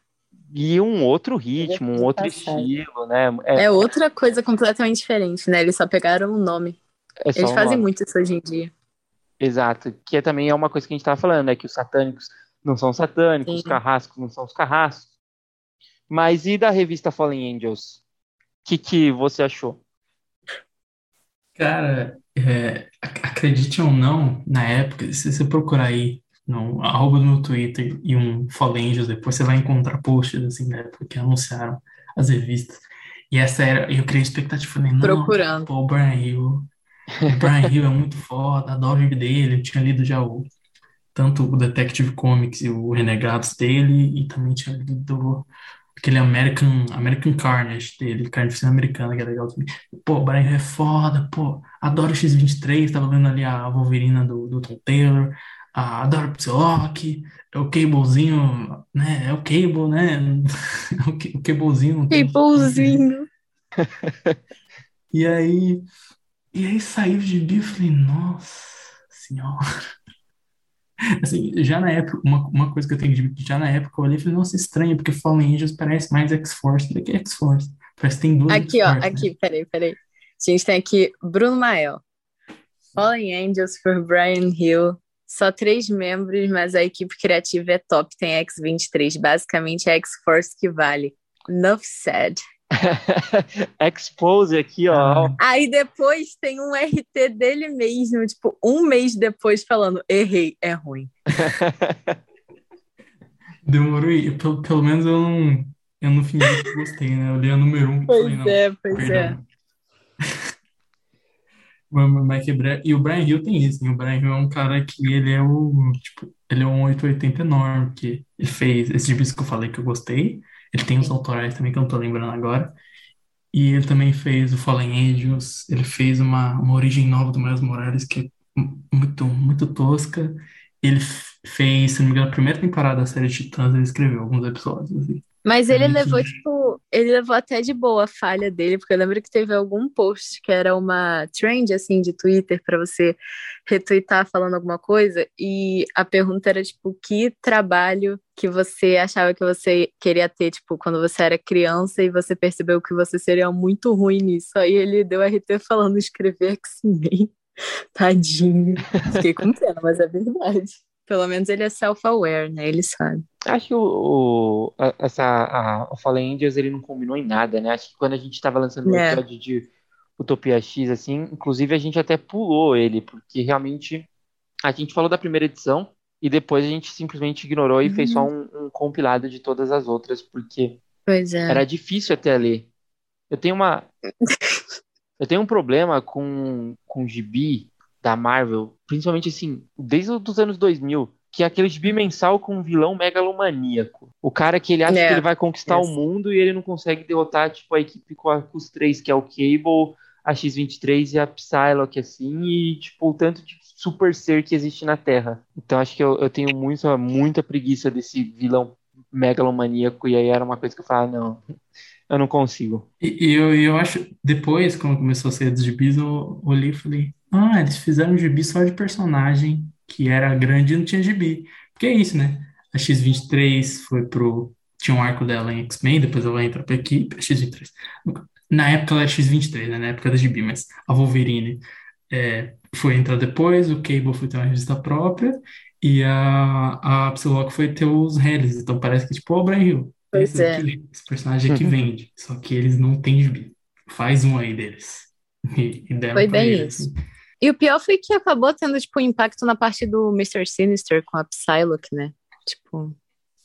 E um outro ritmo, um outro Passado. estilo, né? É, É outra coisa completamente diferente, né? Eles só pegaram o nome. é Eles um fazem nome. muito isso hoje em dia. Exato, que é, também é uma coisa que a gente estava falando, né? Que os satânicos não são satânicos, Sim. os carrascos não são os carrascos. Mas e da revista Fallen Angels? O que, que você achou? Cara, é, ac- acredite ou não, na época, se você procurar aí no arroba do meu Twitter e um Fallen Angels, depois você vai encontrar posts assim na época que anunciaram as revistas. E essa era, eu criei expectativa, falei, não, Procurando. pô, o Brian Hill, o Brian Hill é muito foda, adoro o livro dele, eu tinha lido já o, tanto o Detective Comics e o Renegados dele, e também tinha lido aquele American, American Carnage dele, Carnificina Americana, que é legal também. Pô, o Brian Hill é foda, pô, adoro o X-23, tava lendo ali a Wolverina do, do Tom Taylor, a adoro Psylocke, é o Cablezinho, né? É o Cable, né? *laughs* o, Cablezinho. Cablezinho. *laughs* e aí, e aí saiu de gibi, eu falei, nossa senhora. *laughs* Assim, já na época, uma, uma coisa que eu tenho de já na época, eu olhei e falei, nossa, estranho, porque Fallen Angels parece mais X-Force do que X-Force. Parece que tem duas Aqui, ó, né? aqui, peraí, peraí. A gente tem aqui Bruno Mael. Fallen Angels for Brian Hill. Só três membros, mas a equipe criativa é top. Tem X23. Basicamente é X-Force que vale. Enough said. *laughs* Expose aqui, ó. Aí depois tem um RT dele mesmo, tipo, um mês depois falando, errei, é ruim. *laughs* Demorou aí. Pelo, pelo menos eu não, eu não fingi que gostei, né? Eu li a número um. Pois falei, é, pois perdão. é. E o Brian Hill tem isso, né? O Brian Hill é um cara que ele é o, tipo, ele é um 880 enorme, que ele fez esse gibi que eu falei que eu gostei. Ele tem os autorais também que eu não tô lembrando agora. E ele também fez o Fallen Angels, ele fez uma, uma origem nova do Miles Morales que é muito, muito tosca. Ele fez, se não me engano, a primeira temporada da série Titãs, ele escreveu alguns episódios. Assim. Mas ele levou, tipo, ele levou até de boa a falha dele, porque eu lembro que teve algum post que era uma trend, assim, de Twitter para você retweetar falando alguma coisa, e a pergunta era, tipo, que trabalho que você achava que você queria ter, tipo, quando você era criança e você percebeu que você seria muito ruim nisso. Aí ele deu RT falando escrever X-Men. *laughs* Tadinho. Fiquei com pena, mas é verdade. Pelo menos ele é self-aware, né? Ele sabe. Acho que o, o a, essa, a, o Fallen Angels ele não combinou em nada, né? Acho que quando a gente estava lançando o é. episódio de Utopia X, assim, inclusive a gente até pulou ele, porque realmente a gente falou da primeira edição e depois a gente simplesmente ignorou e uhum. fez só uhum. um, um, compilado de todas as outras, porque é. era difícil até ler. Eu tenho uma. *laughs* eu tenho um problema com, com gibi da Marvel, principalmente assim, desde os anos 2000, que é aquele gibi mensal com um vilão megalomaníaco. O cara que ele acha é, que ele vai conquistar o mundo e ele não consegue derrotar, tipo, a equipe com, a, com os três, que é o Cable, a X-23 e a Psylocke, assim, e, tipo, o tanto de super ser que existe na Terra. Então acho que eu, eu tenho muita, muita preguiça desse vilão megalomaníaco, e aí era uma coisa que eu falava, não, eu não consigo. E, e eu, eu acho, depois, quando começou a ser dos gibis, eu olhei e falei, ah, eles fizeram um gibi só de personagem que era grande e não tinha gibi. Porque é isso, né? A X-23 foi pro. Tinha um arco dela em X-Men, depois ela entra pra equipe. A X-23. Na época ela era X-23, né? Na época da gibi, mas a Wolverine é, foi entrar depois, o Cable foi ter uma revista própria e a, a Psylocke foi ter os Hellis. Então parece que, tipo, o Brian Hill. Pois esse, é. aqui, esse personagem aqui vende. Só que eles não têm gibi. Faz um aí deles. E, e foi bem eles. isso. E o pior foi que acabou tendo, tipo, impacto na parte do Mr. Sinister com a Psylocke, né? Tipo,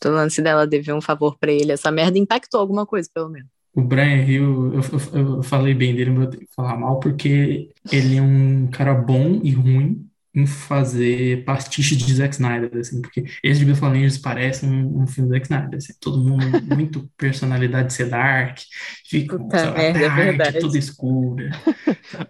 o lance dela dever um favor para ele. Essa merda impactou alguma coisa, pelo menos. O Brian Hill, eu, eu, eu falei bem dele, não vou falar mal, porque ele é um cara bom e ruim, em fazer pastiche de Zack Snyder, assim, porque esse de Bill parece um, um, filme do Zack Snyder, assim, todo mundo *laughs* muito personalidade de ser dark, fica Puta merda, é verdade. toda escura. *laughs*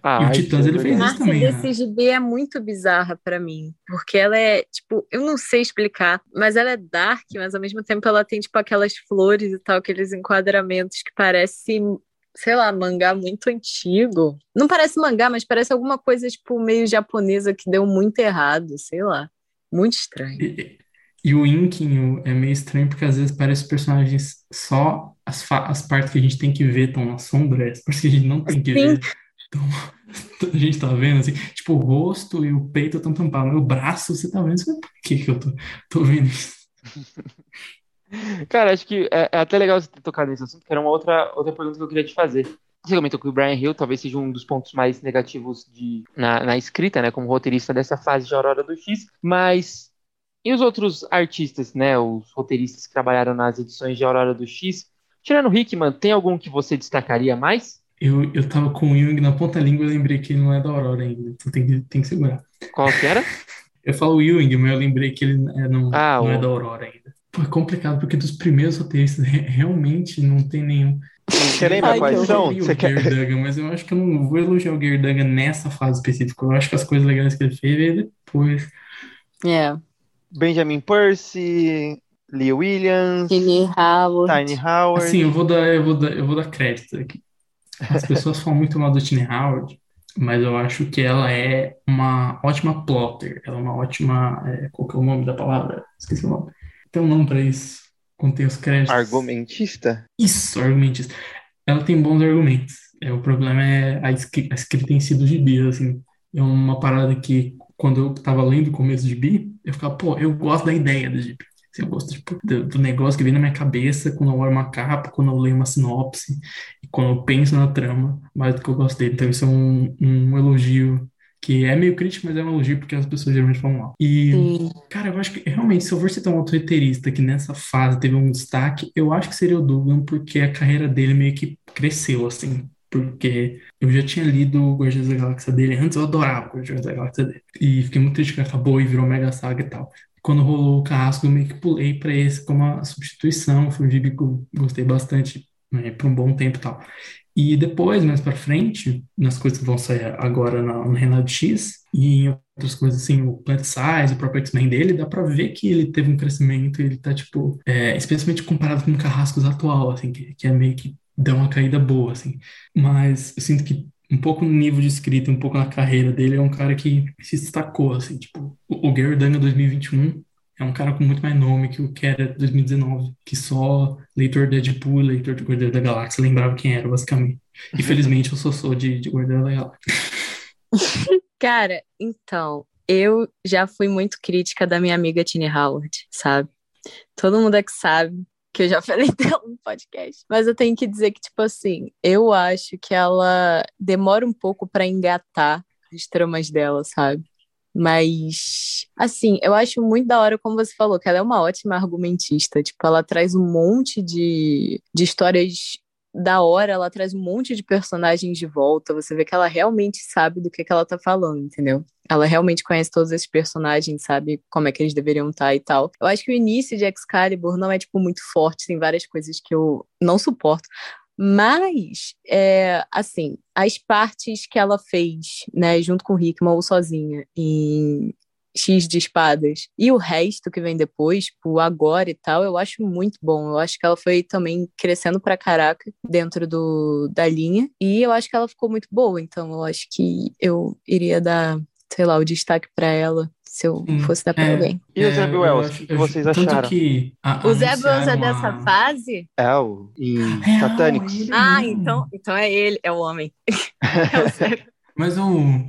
Ah, e o Titãs ele fez isso também. A desse GB é muito bizarra para mim, porque ela é, tipo, eu não sei explicar, mas ela é dark, mas ao mesmo tempo ela tem, tipo, aquelas flores e tal, aqueles enquadramentos que parecem sei lá, mangá muito antigo. Não parece mangá, mas parece alguma coisa, tipo, meio japonesa que deu muito errado, sei lá. Muito estranho. E, e o Inking é meio estranho porque às vezes parece personagens só as, as partes que a gente tem que ver estão na sombra, as partes que a gente não tem que Sim. ver. Então, *laughs* a gente tá vendo assim, tipo, o rosto e o peito estão tampados, o braço você tá vendo, por que que eu tô, tô vendo isso? *laughs* Cara, acho que é, é, até legal você ter tocado nesse assunto, que era uma outra, outra pergunta que eu queria te fazer. Você comentou que o Brian Hill talvez seja um dos pontos mais negativos de, na, na escrita, né, como roteirista dessa fase de Aurora do X, mas e os outros artistas, né, os roteiristas que trabalharam nas edições de Aurora do X, tirando o Hickman, tem algum que você destacaria mais? Eu, eu tava com o Jung na ponta língua e lembrei que ele não é da Aurora ainda, então tem que, tem que segurar. Qual que era? *laughs* eu falo Jung, mas eu lembrei que ele é, não, ah, não o... é da Aurora ainda. Pô, é complicado, porque dos primeiros roteiristas realmente não tem nenhum. Você lembra quais são? Você quer... Duggan, mas eu acho que eu não vou elogiar o Gary Duggan nessa fase específica. Eu acho que as coisas legais que ele fez veio depois. É. Benjamin Percy, Lee Williams, Tiny Howard. Tiny Howard. Assim, eu vou dar, eu vou dar, eu vou dar crédito aqui. As pessoas falam muito mal do Tiny Howard, mas eu acho que ela é uma ótima plotter. Ela é uma ótima. É, qual que é o nome da palavra? Esqueci o nome. Tem um nome pra isso. Contém os créditos. Argumentista? Isso, argumentista. Ela tem bons argumentos. É, o problema é a escrita, a escrita em si do gibi, assim. É uma parada que, quando eu tava lendo o começo do gibi, eu ficava, pô, eu gosto da ideia do gibi. Eu gosto tipo, do, do negócio que vem na minha cabeça quando eu olho uma capa, quando eu leio uma sinopse, e quando eu penso na trama, mais do que eu gosto dele. Então, isso é um, um elogio que é meio crítico, mas é um elogio porque as pessoas geralmente falam mal. E, Sim. cara, eu acho que realmente, se eu for citar um outro que nessa fase teve um destaque, eu acho que seria o Dugan, porque a carreira dele meio que cresceu, assim. Porque eu já tinha lido o Guardiões da Galáxia dele antes, eu adorava o Guardiões da Galáxia dele. E fiquei muito triste que acabou e virou Mega Saga e tal. Quando rolou o Carrasco, eu meio que pulei pra esse como uma substituição. Foi um gibi que eu gostei bastante né, por um bom tempo e tal. E depois, mais pra frente, nas coisas que vão sair agora no Renato X e em outras coisas assim, o Plant Size, o próprio X-Men dele, dá pra ver que ele teve um crescimento, ele tá, tipo, é, especialmente comparado com o Carrascos atual, assim, que, que é meio que deu uma caída boa, assim. Mas eu sinto que um pouco no nível de escrita, um pouco na carreira dele, é um cara que se destacou, assim, tipo, o, Gary Danga 2021 é um cara com muito mais nome que o que era 2019, que só leitor de Deadpool leitor de Guardiões da Galáxia lembrava quem era, basicamente. Infelizmente, eu só sou de, de da Galáxia. *laughs* Cara, então, eu já fui muito crítica da minha amiga Tini Howard, sabe? Todo mundo é que sabe que eu já *laughs* falei dela no podcast. Mas eu tenho que dizer que, tipo assim, eu acho que ela demora um pouco pra engatar as tramas dela, sabe? Mas, assim, eu acho muito da hora, como você falou, que ela é uma ótima argumentista. Tipo, ela traz um monte de, de histórias da hora, ela traz um monte de personagens de volta. Você vê que ela realmente sabe do que, que ela tá falando, entendeu? Ela realmente conhece todos esses personagens, sabe como é que eles deveriam estar e tal. Eu acho que o início de Excalibur não é, tipo, muito forte, tem várias coisas que eu não suporto. Mas, é, assim, as partes que ela fez, né, junto com o Hickman ou sozinha, em X de espadas, e o resto que vem depois, tipo, agora e tal, eu acho muito bom. Eu acho que ela foi também crescendo pra caraca dentro do, da linha, e eu acho que ela ficou muito boa, então eu acho que eu iria dar, sei lá, o destaque pra ela, se eu Sim, fosse dar pra é. alguém. E o Zé Wells, acho- o que eu- vocês tanto acharam? que a- O Zé Bros é dessa a- fase? É, o em Satânicos. ele Ah, então, então é ele, é o homem. *laughs* É o Zé. Mas o,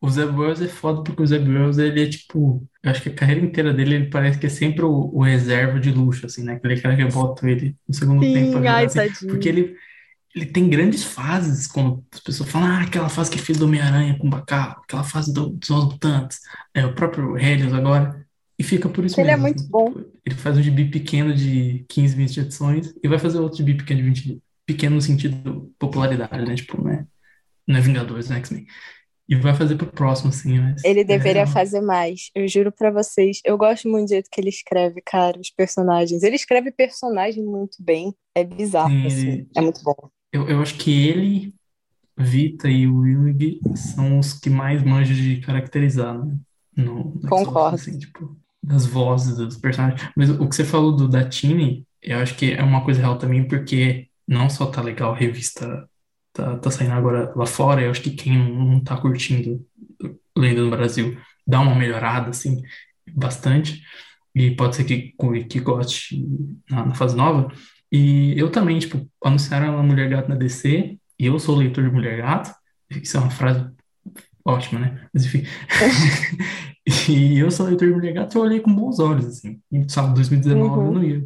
o Zeb Wells é foda porque o Zeb Wells, ele é tipo. Eu acho que a carreira inteira dele, ele parece que é sempre o, o reserva de luxo, assim, né? Aquele cara que eu boto ele no segundo tempo Sim, jogar, ai, assim, tadinho. porque ele, ele tem grandes fases, quando as pessoas falam, ah, aquela fase que fez do Homem-Aranha com o Bacalo, aquela fase do, dos Novos Mutantes, é, o próprio Helios agora, e fica por isso Ele é mesmo. muito assim, bom. tipo, ele faz um gibi pequeno de 15, 20 edições e vai fazer outro gibi pequeno de 20, pequeno no sentido popularidade, né? Tipo, não é, não é Vingadores, não é X-Men. E vai fazer pro próximo, assim, mas Ele é deveria real. fazer mais. Eu juro pra vocês. Eu gosto muito do jeito que ele escreve, cara, os personagens. Ele escreve personagem muito bem. É bizarro, Sim, assim. ele- É muito bom. Eu, eu acho que ele, Vita e o Willig são os que mais manjam de caracterizar, né? No, no Concordo. assim, tipo, das vozes dos personagens. Mas o que você falou do da Tini, eu acho que é uma coisa real também, porque não só tá legal a revista, tá, tá saindo agora lá fora, eu acho que quem não, não tá curtindo Lenda no Brasil dá uma melhorada, assim, bastante. E pode ser que, que goste na, na fase nova. E eu também, tipo, anunciaram a Mulher Gato na DC, e eu sou leitor de Mulher Gato. Isso é uma frase ótima, né? Mas enfim. *laughs* E eu sou leitor de Mulher Gato, eu olhei com bons olhos, assim. E, sabe, 2019 eu Uhum. não ia.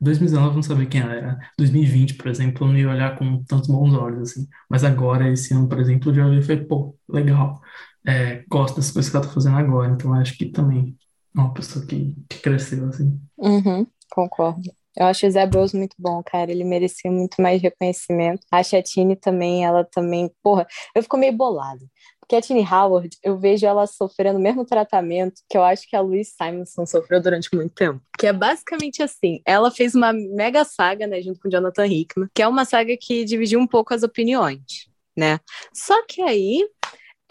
2019 eu não sabia quem ela era. 2020, por exemplo, eu não ia olhar com tantos bons olhos, assim. Mas agora, esse ano, por exemplo, eu já olhei e falei, pô, legal. É, gosto das coisas que ela tá fazendo agora. Então, acho que também é uma pessoa que, que cresceu, assim. Uhum, concordo. Eu acho o Zé Bros muito bom, cara. Ele merecia muito mais reconhecimento. A Tini também, ela também. Porra, eu fico meio bolada. Porque a Tini Howard, eu vejo ela sofrendo o mesmo tratamento que eu acho que a Louise Simonson sofreu durante muito tempo. Que é basicamente assim: ela fez uma mega saga, né, junto com Jonathan Hickman, que é uma saga que dividiu um pouco as opiniões, né? Só que aí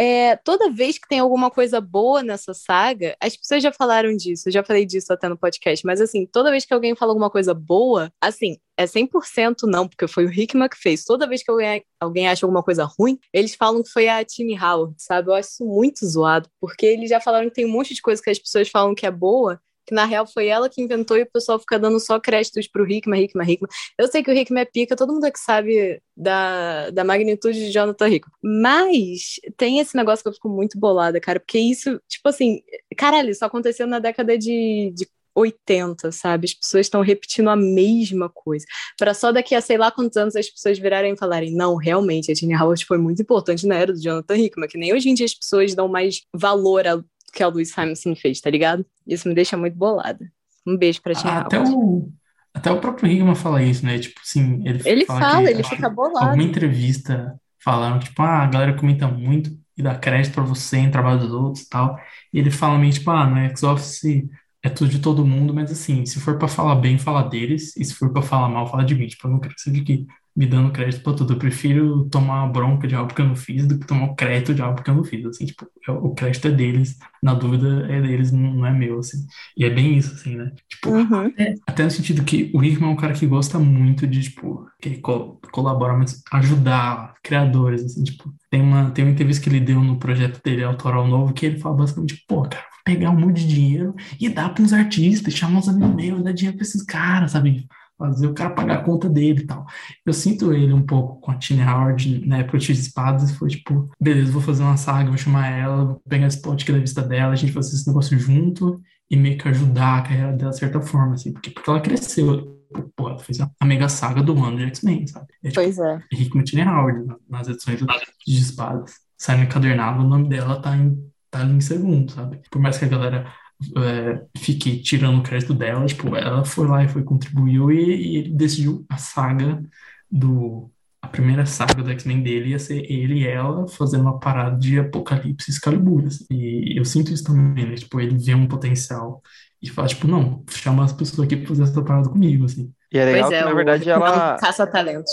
é, toda vez que tem alguma coisa boa nessa saga, as pessoas já falaram disso, eu já falei disso até no podcast, mas assim, toda vez que alguém fala alguma coisa boa, assim, é 100% não, porque foi o Hickman que fez. Toda vez que alguém, alguém acha alguma coisa ruim, eles falam que foi a Tini Howard, sabe? Eu acho isso muito zoado, porque eles já falaram que tem um monte de coisa que as pessoas falam que é boa, que na real foi ela que inventou e o pessoal fica dando só créditos pro Hickman, Hickman, Hickman. Eu sei que o Hickman é pica, todo mundo é que sabe da, da magnitude de Jonathan Hickman. Mas tem esse negócio que eu fico muito bolada, cara, porque isso, tipo assim, caralho, isso aconteceu na década de, de 80, sabe? As pessoas estão repetindo a mesma coisa. Para só daqui a sei lá quantos anos as pessoas virarem e falarem: não, realmente, a Tiny Howard foi muito importante na era do Jonathan Hickman, que nem hoje em dia as pessoas dão mais valor a que a Louis Simonson fez, tá ligado? Isso me deixa muito bolada. Um beijo pra ti, até o Até o próprio Hickman fala isso, né? Tipo assim, ele, ele fala, fala que, ele fica bolado. Alguma entrevista falaram, tipo, ah, a galera comenta muito e dá crédito pra você em trabalho dos outros e tal. E ele fala meio, tipo, ah, no X-Office é tudo de todo mundo, mas assim, se for pra falar bem, fala deles, e se for pra falar mal, fala de mim. Tipo, eu não quero que você fique me dando crédito pra tudo. Eu prefiro tomar a bronca de algo que eu não fiz do que tomar o crédito de algo que eu não fiz. Assim, tipo, o crédito é deles, na dúvida é deles, não é meu, assim. E é bem isso, assim, né? Tipo, Uhum. até, até no sentido que o Hickman é um cara que gosta muito de, tipo, que co- colabora, mas ajudar criadores, assim, tipo, tem uma, tem uma entrevista que ele deu no projeto dele, Autoral Novo, que ele fala basicamente, pô, cara, vou pegar um monte de dinheiro e dar para uns artistas, chamar uns amigos meus, dar dinheiro pra esses caras, sabe? Fazer o cara pagar a conta dele e tal. Eu sinto ele um pouco com a Tiny Howard na época de espadas, foi tipo, beleza, vou fazer uma saga, vou chamar ela, vou pegar esse plot aqui da vista dela, a gente vai fazer esse negócio junto e meio que ajudar a carreira dela de certa forma, assim, porque, porque ela cresceu. Pô, ela fez a, mega saga do ano de X-Men, sabe? É, tipo, Pois é. Hickman Tiny Howard na- nas edições do- de espadas. Saindo encadernado, o nome dela tá, em, tá ali em segundo, sabe? Por mais que a galera é, fique tirando o crédito dela, tipo, ela foi lá e foi contribuiu e, e ele decidiu a saga do. A primeira saga do X-Men dele ia ser ele e ela fazendo uma parada de Apocalipse e Excalibur. assim. E eu sinto isso também, né? Tipo, ele vê um potencial e fala, tipo, não, chama as pessoas aqui pra fazer essa parada comigo, assim. E é legal Pois é, que, na o verdade, ela, *laughs* caça-talentos.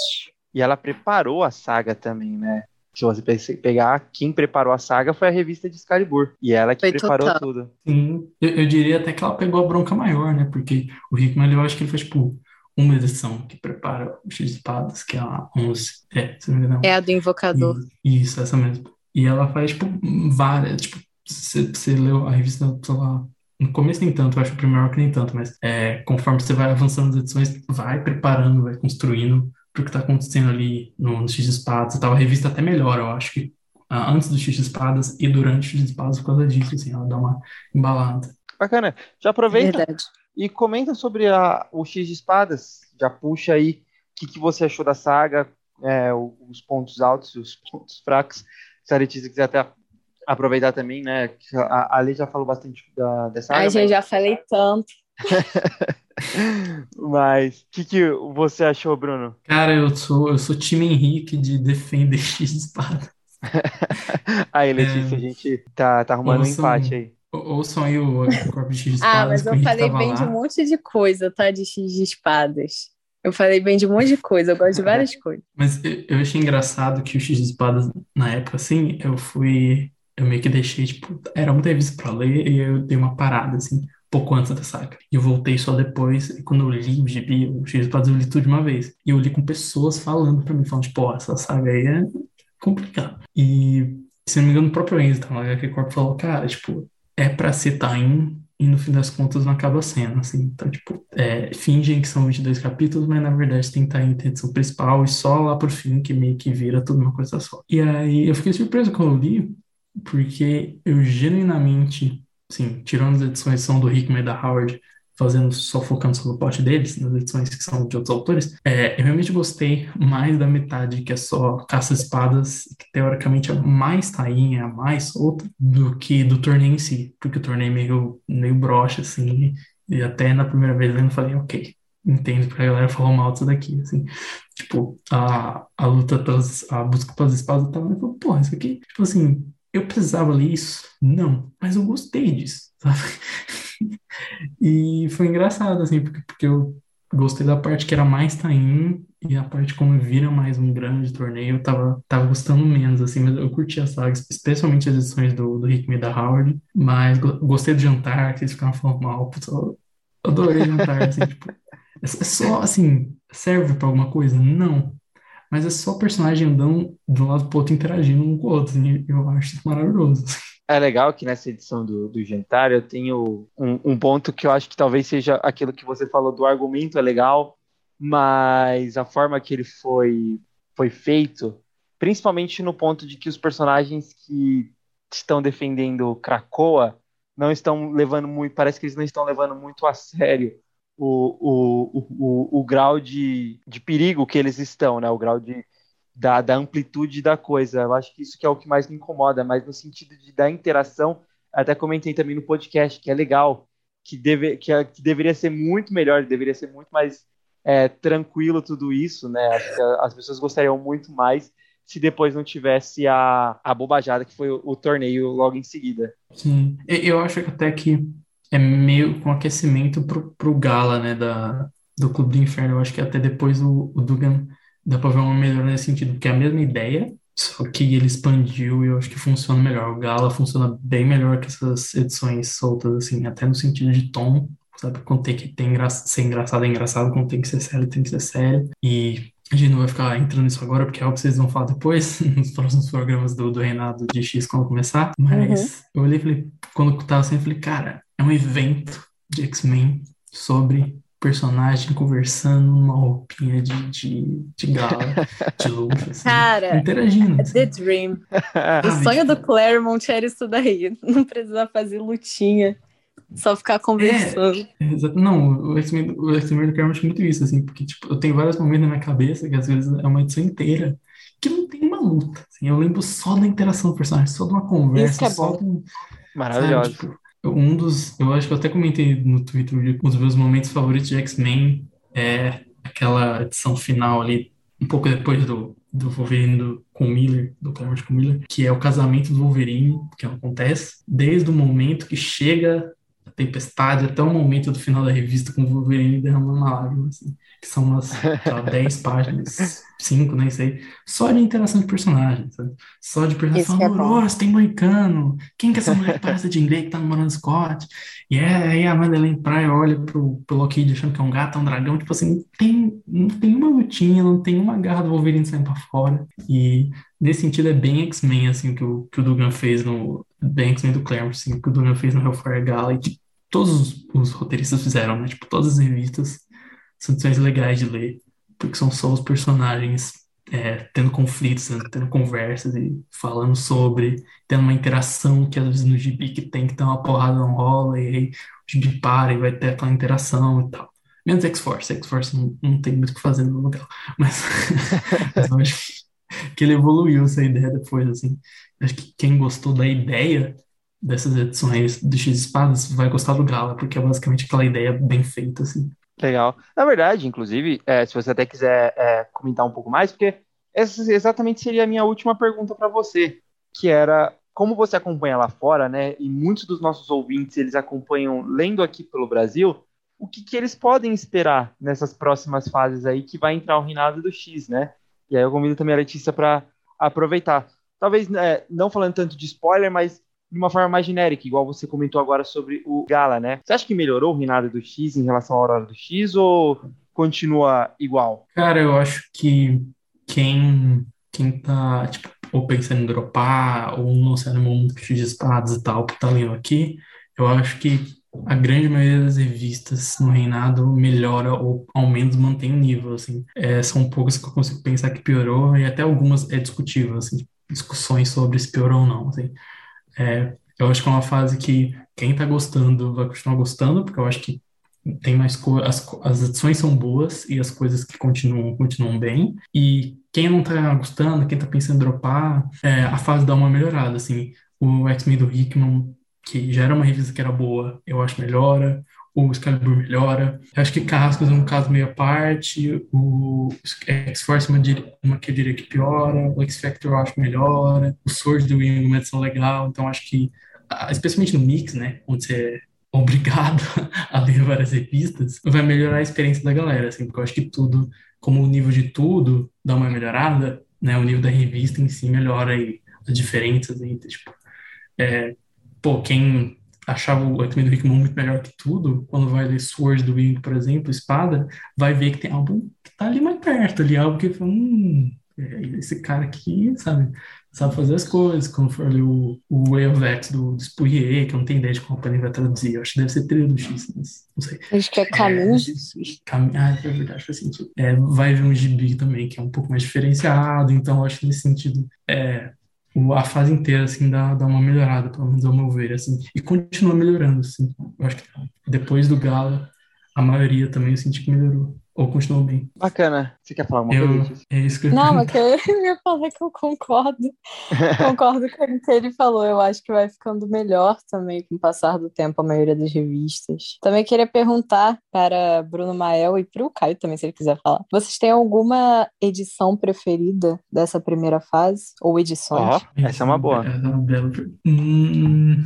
e ela preparou a saga também, né? Se você pe- pegar, quem preparou a saga foi a revista de Excalibur. E ela que Foi preparou total. tudo. Sim, eu, eu diria até que ela pegou a bronca maior, né? Porque o Hickman, eu acho que ele faz, tipo, uma edição que prepara o X de Espadas, que é a 11. É, se não me engano. É a do invocador. E- Isso, essa mesmo. E ela faz, tipo, várias. Tipo, você você leu a revista, sei lá. No começo nem tanto, eu acho o primeiro arco nem tanto, mas é, conforme você vai avançando nas edições, vai preparando, vai construindo pro que tá acontecendo ali no, no X de Espadas e tal. A revista até melhora, eu acho que ah, antes do X de Espadas e durante o X de Espadas por causa disso, assim, ela dá uma embalada. Bacana. Já aproveita Verdade. e comenta sobre a, o X de Espadas. Já puxa aí o que, que você achou da saga, é, o- os pontos altos e os pontos fracos. Se a Letícia quiser até aproveitar também, né? A, a Lê já falou bastante da, dessa Ai, saga, gente, já falei tanto. *laughs* mas o que, que você achou, Bruno? Cara, eu sou, eu sou time Henrique de defender *laughs* X de Espada. *laughs* Aí, Letícia, a gente tá, tá arrumando um Ouçam- empate aí. Ou- Ouçam aí o Corpo de X de Ah, Espadas, mas que o eu falei bem de lá. um monte de coisa, tá? De X de espadas. Eu falei bem de um monte de coisa, eu gosto de várias coisas. Mas eu, eu achei engraçado que o X de Espadas, na época, assim, eu fui. Eu meio que deixei, tipo, era muita revista pra ler e eu dei uma parada, assim, pouco antes da saga. E eu voltei só depois, e quando eu li o gibi, o X eu li tudo de uma vez. E eu li com pessoas falando pra mim, falando, tipo, ó, essa saga aí é complicada. E, se não me engano, o próprio Enzo, tá? No HQ Corp falou, cara, tipo, é pra ser time e no fim das contas não acaba sendo, assim. Então, tipo, é, fingem que são 22 capítulos, mas na verdade tem time tem edição principal e só lá pro fim que meio que vira tudo uma coisa só. E aí eu fiquei surpreso quando eu li, porque eu genuinamente, assim, tirando as edições que são do Hickman e da Howard, fazendo só focando só no plot deles, nas edições que são de outros autores, é, eu realmente gostei mais da metade que é só caça-espadas, que teoricamente é mais tainha, é mais solta, do que do torneio em si, porque o torneio é meio, meio broxa, assim, e até na primeira vez eu falei, ok, entendo porque a galera falou mal disso daqui, assim, tipo, a, a luta pelas, a busca pelas espadas e tal, eu falei, porra, isso aqui, tipo assim, eu precisava ler isso? Não, mas eu gostei disso, *laughs* sabe? E foi engraçado, assim, porque, porque eu gostei da parte que era mais Tain e a parte como vira mais um grande torneio, eu tava, tava gostando menos, assim, mas eu curti as sagas, especialmente as edições do, do Hickman e da Howard, mas gostei do jantar, que eles ficaram falando mal, putz, eu adorei jantar, assim, *laughs* tipo, é, é só, assim, serve pra alguma coisa? Não. Mas é só personagem andando de um lado pro outro, interagindo um com o outro, assim, eu acho isso maravilhoso. É legal que nessa edição do, do Jantar eu tenho um, um ponto que eu acho que talvez seja aquilo que você falou do argumento é legal, mas a forma que ele foi, foi feito, principalmente no ponto de que os personagens que estão defendendo Krakoa não estão levando muito, parece que eles não estão levando muito a sério o, o, o, o, grau de, de perigo que eles estão, né? O grau de, da, da amplitude da coisa. Eu acho que isso que é o que mais me incomoda, mas no sentido de da interação, até comentei também no podcast, que é legal, que, deve, que, é, que deveria ser muito melhor, deveria ser muito mais é, tranquilo tudo isso, né? Acho que as pessoas gostariam muito mais se depois não tivesse a, a bobajada que foi o, o torneio logo em seguida. Sim, eu acho até que é meio com aquecimento pro, pro Gala, né, da, do Clube do Inferno. Eu acho que até depois o, o Dugan dá pra ver uma melhora nesse sentido, porque é a mesma ideia, só que ele expandiu e eu acho que funciona melhor. O Gala funciona bem melhor que essas edições soltas, assim, até no sentido de tom, sabe? Quando tem que ter engra ser engraçado é engraçado, quando tem que ser sério tem que ser sério. E a gente não vai ficar entrando nisso agora, porque é algo que vocês vão falar depois, *laughs* nos próximos programas do, do Reinado de X, quando começar. Mas uhum. eu olhei e falei, quando eu tava assim, eu falei, cara, é um evento de X-Men sobre personagem conversando numa roupinha de, de, de gala, de *laughs* luxo, assim, Cara, interagindo. Assim. The Dream. o sonho do Claremont era isso daí. *laughs* Não precisar fazer lutinha. Só ficar conversando. É, é, não, o X-Men do Claremont é muito isso, assim, porque tipo, eu tenho vários momentos na minha cabeça que às vezes é uma edição inteira que não tem uma luta. Assim, eu lembro só da interação do personagem, só de uma conversa, isso que é só bom. De, Maravilhoso. Sabe, tipo, um dos, eu acho que eu até comentei no Twitter, um dos meus momentos favoritos de X-Men é aquela edição final ali, um pouco depois do, do Wolverine do, com Miller, do Claremont com Miller, que é o casamento do Wolverine, que acontece desde o momento que chega a tempestade até o momento do final da revista com o Wolverine derramando uma lágrima, assim, que são umas sei 10 páginas, 5, nem sei, só de interação de personagens, sabe? Só de personagens é falando, bom. oh, tem moicano, quem que é essa mulher parece de Grey que tá namorando Scott? E é, aí a Madeleine Pryor olha pro, pro Lockheed achando que é um gato, é um dragão, tipo assim, não tem, não tem uma lutinha, não tem uma garra do Wolverine saindo pra fora, e nesse sentido é bem X-Men, assim, que o, que o Dugan fez no, bem X-Men do Claremont, assim, que o Dugan fez no Hellfire Gala, e que todos os, os roteiristas fizeram, né, tipo, todas as revistas são edições legais de ler, porque são só os personagens é, tendo conflitos, tendo conversas e falando sobre, tendo uma interação que às vezes no gibi que tem que ter uma porrada não rola, e aí o gibi para e vai ter aquela interação e tal. Menos X-Force, X-Force não, não tem muito o que fazer no lugar, mas, *laughs* mas eu acho que ele evoluiu essa ideia depois, assim. Acho que quem gostou da ideia dessas edições do X-Espadas vai gostar do Gala, porque é basicamente aquela ideia bem feita, assim. Legal. Na verdade, inclusive, é, se você até quiser é, comentar um pouco mais, porque essa exatamente seria a minha última pergunta para você, que era como você acompanha lá fora, né? E muitos dos nossos ouvintes eles acompanham lendo aqui pelo Brasil, o que, que eles podem esperar nessas próximas fases aí que vai entrar o reinado do X, né? E aí eu convido também a Letícia para aproveitar. Talvez é, não falando tanto de spoiler, mas de uma forma mais genérica, igual você comentou agora sobre o Gala, né? Você acha que melhorou o reinado do X em relação à Aurora do X ou continua igual? Cara, eu acho que quem, quem tá, tipo, ou pensando em dropar, ou não sendo mundo de espadas e tal, que tá lendo aqui, eu acho que a grande maioria das revistas no reinado melhora ou ao menos mantém o nível, assim. É, são poucas que eu consigo pensar que piorou e até algumas é discutível, assim, discussões sobre se piorou ou não, assim. É, eu acho que é uma fase que quem tá gostando vai continuar gostando, porque eu acho que tem mais co as, as edições são boas e as coisas que continuam continuam bem. E quem não tá gostando, quem tá pensando em dropar, é, a fase dá uma melhorada, assim. O X-Men do Hickman, que já era uma revista que era boa, eu acho melhora. O Excalibur melhora. Eu acho que Carrascos é um caso meio à parte. O X-Force é uma, uma, que eu diria que piora. O X-Factor eu acho melhora. O Sword do Wing é uma edição legal. Então acho que, especialmente no Mix, né? Onde você obrigado *laughs* a ler várias revistas, vai melhorar a experiência da galera, assim, porque eu acho que tudo, como o nível de tudo dá uma melhorada, né, o nível da revista em si melhora e as diferenças entre, tipo, é, pô, quem achava o X-Men do Rickman muito melhor que tudo, quando vai ler Sword do Wing, por exemplo, Espada, vai ver que tem algo que tá ali mais perto, ali, algo que, hum, é, esse cara aqui, sabe, sabe fazer as coisas, como for ali o, o Way of X do, do Spurrier, que eu não tenho ideia de como ele vai traduzir, eu acho que deve ser trilha do X, mas não sei. Acho que é É, de X. Cam... Ah, é verdade, faz sentido. É, vai vir um gibi também, que é um pouco mais diferenciado, então eu acho que nesse sentido, é, a fase inteira, assim, dá, dá uma melhorada, pelo menos ao meu ver, assim, e continua melhorando, assim. Eu acho que depois do Gala, a maioria também eu senti que melhorou, ou continuou bem. Bacana. Você quer falar alguma Eu, coisa? É isso que eu Não, mas que eu ia falar que eu concordo. *laughs* Concordo com o que ele falou. Eu acho que vai ficando melhor também com o passar do tempo, a maioria das revistas. Também queria perguntar para Bruno Mael e para o Caio também, se ele quiser falar. Vocês têm alguma edição preferida dessa primeira fase? Ou edições? Ó, essa é uma boa. Essa é uma bela Hum,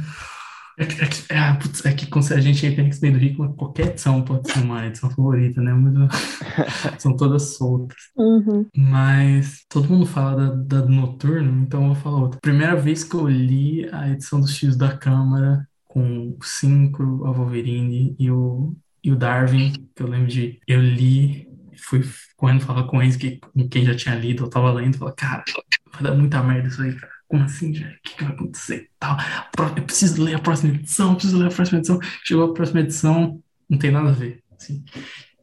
é, que- é, que- é, putz, é que quando a gente entra em X-Men do Rico, qualquer edição pode ser uma edição favorita, né? Muito- *laughs* são todas soltas. Uhum. Mas todo mundo fala da, da do Noturno, então eu vou falar outra. Primeira vez que eu li a edição dos X da Câmara com o Synchro, a Wolverine e o, e o Darwin, que eu lembro de. Eu li, fui correndo falar com eles, que, com quem já tinha lido, eu tava lendo, falei, cara, vai dar muita merda isso aí, cara. Como assim? O que, que vai acontecer? Tal. Eu preciso ler a próxima edição, preciso ler a próxima edição. Chegou a próxima edição, não tem nada a ver. Assim.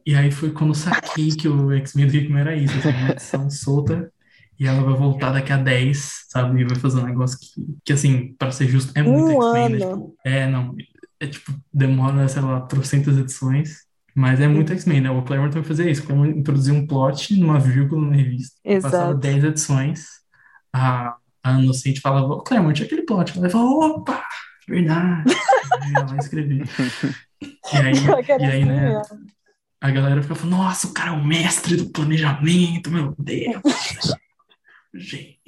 E aí foi quando eu saquei que o X-Men do Hickman era isso, assim, uma edição solta, e ela vai voltar daqui a 10, sabe? E vai fazer um negócio que, que assim, para ser justo, é muito Um X-Men, né? Tipo, é, não, é tipo, demora, sei lá, trocentas edições, mas é muito X-Men, né? O Claremont vai fazer isso, Claremont introduziu um plot numa vírgula na revista, passava Exato. 10 edições, a, a Inocente falava, Claremont, aquele plot, ela falava, opa, verdade, *laughs* ela vai escrever. E aí, e aí, né? mesmo. A galera fica falando, nossa, o cara é o mestre do planejamento, meu Deus. *laughs* Gente.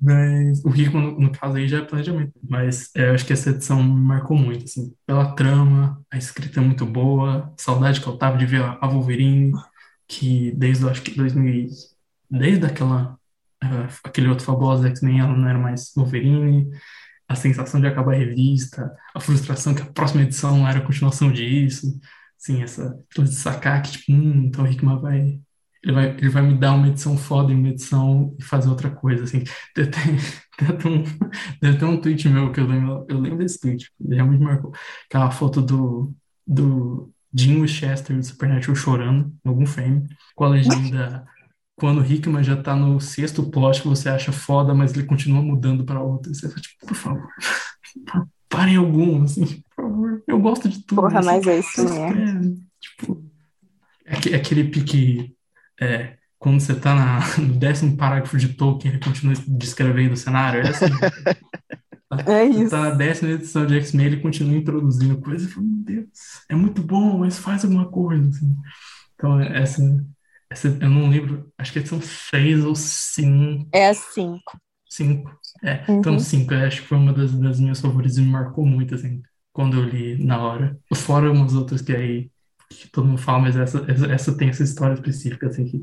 Mas o Rico, no, no caso aí, já é planejamento. Mas é, eu acho que essa edição me marcou muito, assim, pela trama, a escrita é muito boa, saudade que eu tava de ver a, a Wolverine, que desde, acho que 2000, e- desde aquela, eh, aquele outro fabuloso X-Men, ela não era mais Wolverine, a sensação de acabar a revista, a frustração que a próxima edição era a continuação disso, assim, essa coisa de sacar que, tipo, hum, então o Hickman vai, ele vai, ele vai me dar uma edição foda em uma edição e fazer outra coisa, assim. *laughs* Deve ter, um, deve ter um tweet meu que eu lembro, eu lembro desse tweet, ele realmente marcou, que é uma foto do, do Jim Winchester do Supernatural chorando, em algum frame, com a legenda quando o Hickman já tá no sexto plot que você acha foda, mas ele continua mudando pra outro. Você fala, tipo, por favor, *laughs* parem algum, assim, por favor. Eu gosto de tudo. Porra, assim, mas é isso mesmo. querem, Tipo, é aque- aquele pique. É, quando você tá na, *laughs* no décimo parágrafo de Tolkien, ele continua descrevendo o cenário. É assim. *laughs* É Você isso. tá na décima edição de X-Men, ele continua introduzindo coisas. Eu falo, meu Deus, é muito bom, mas faz alguma coisa. assim. Então, essa, essa, eu não lembro, acho que são seis ou cinco. É assim. Cinco. É, Uhum. então cinco, eu acho que foi uma das, das minhas favoritas e me marcou muito, assim, quando eu li na hora. Fora umas outras que aí que todo mundo fala, mas essa, essa, essa tem essa história específica, assim, que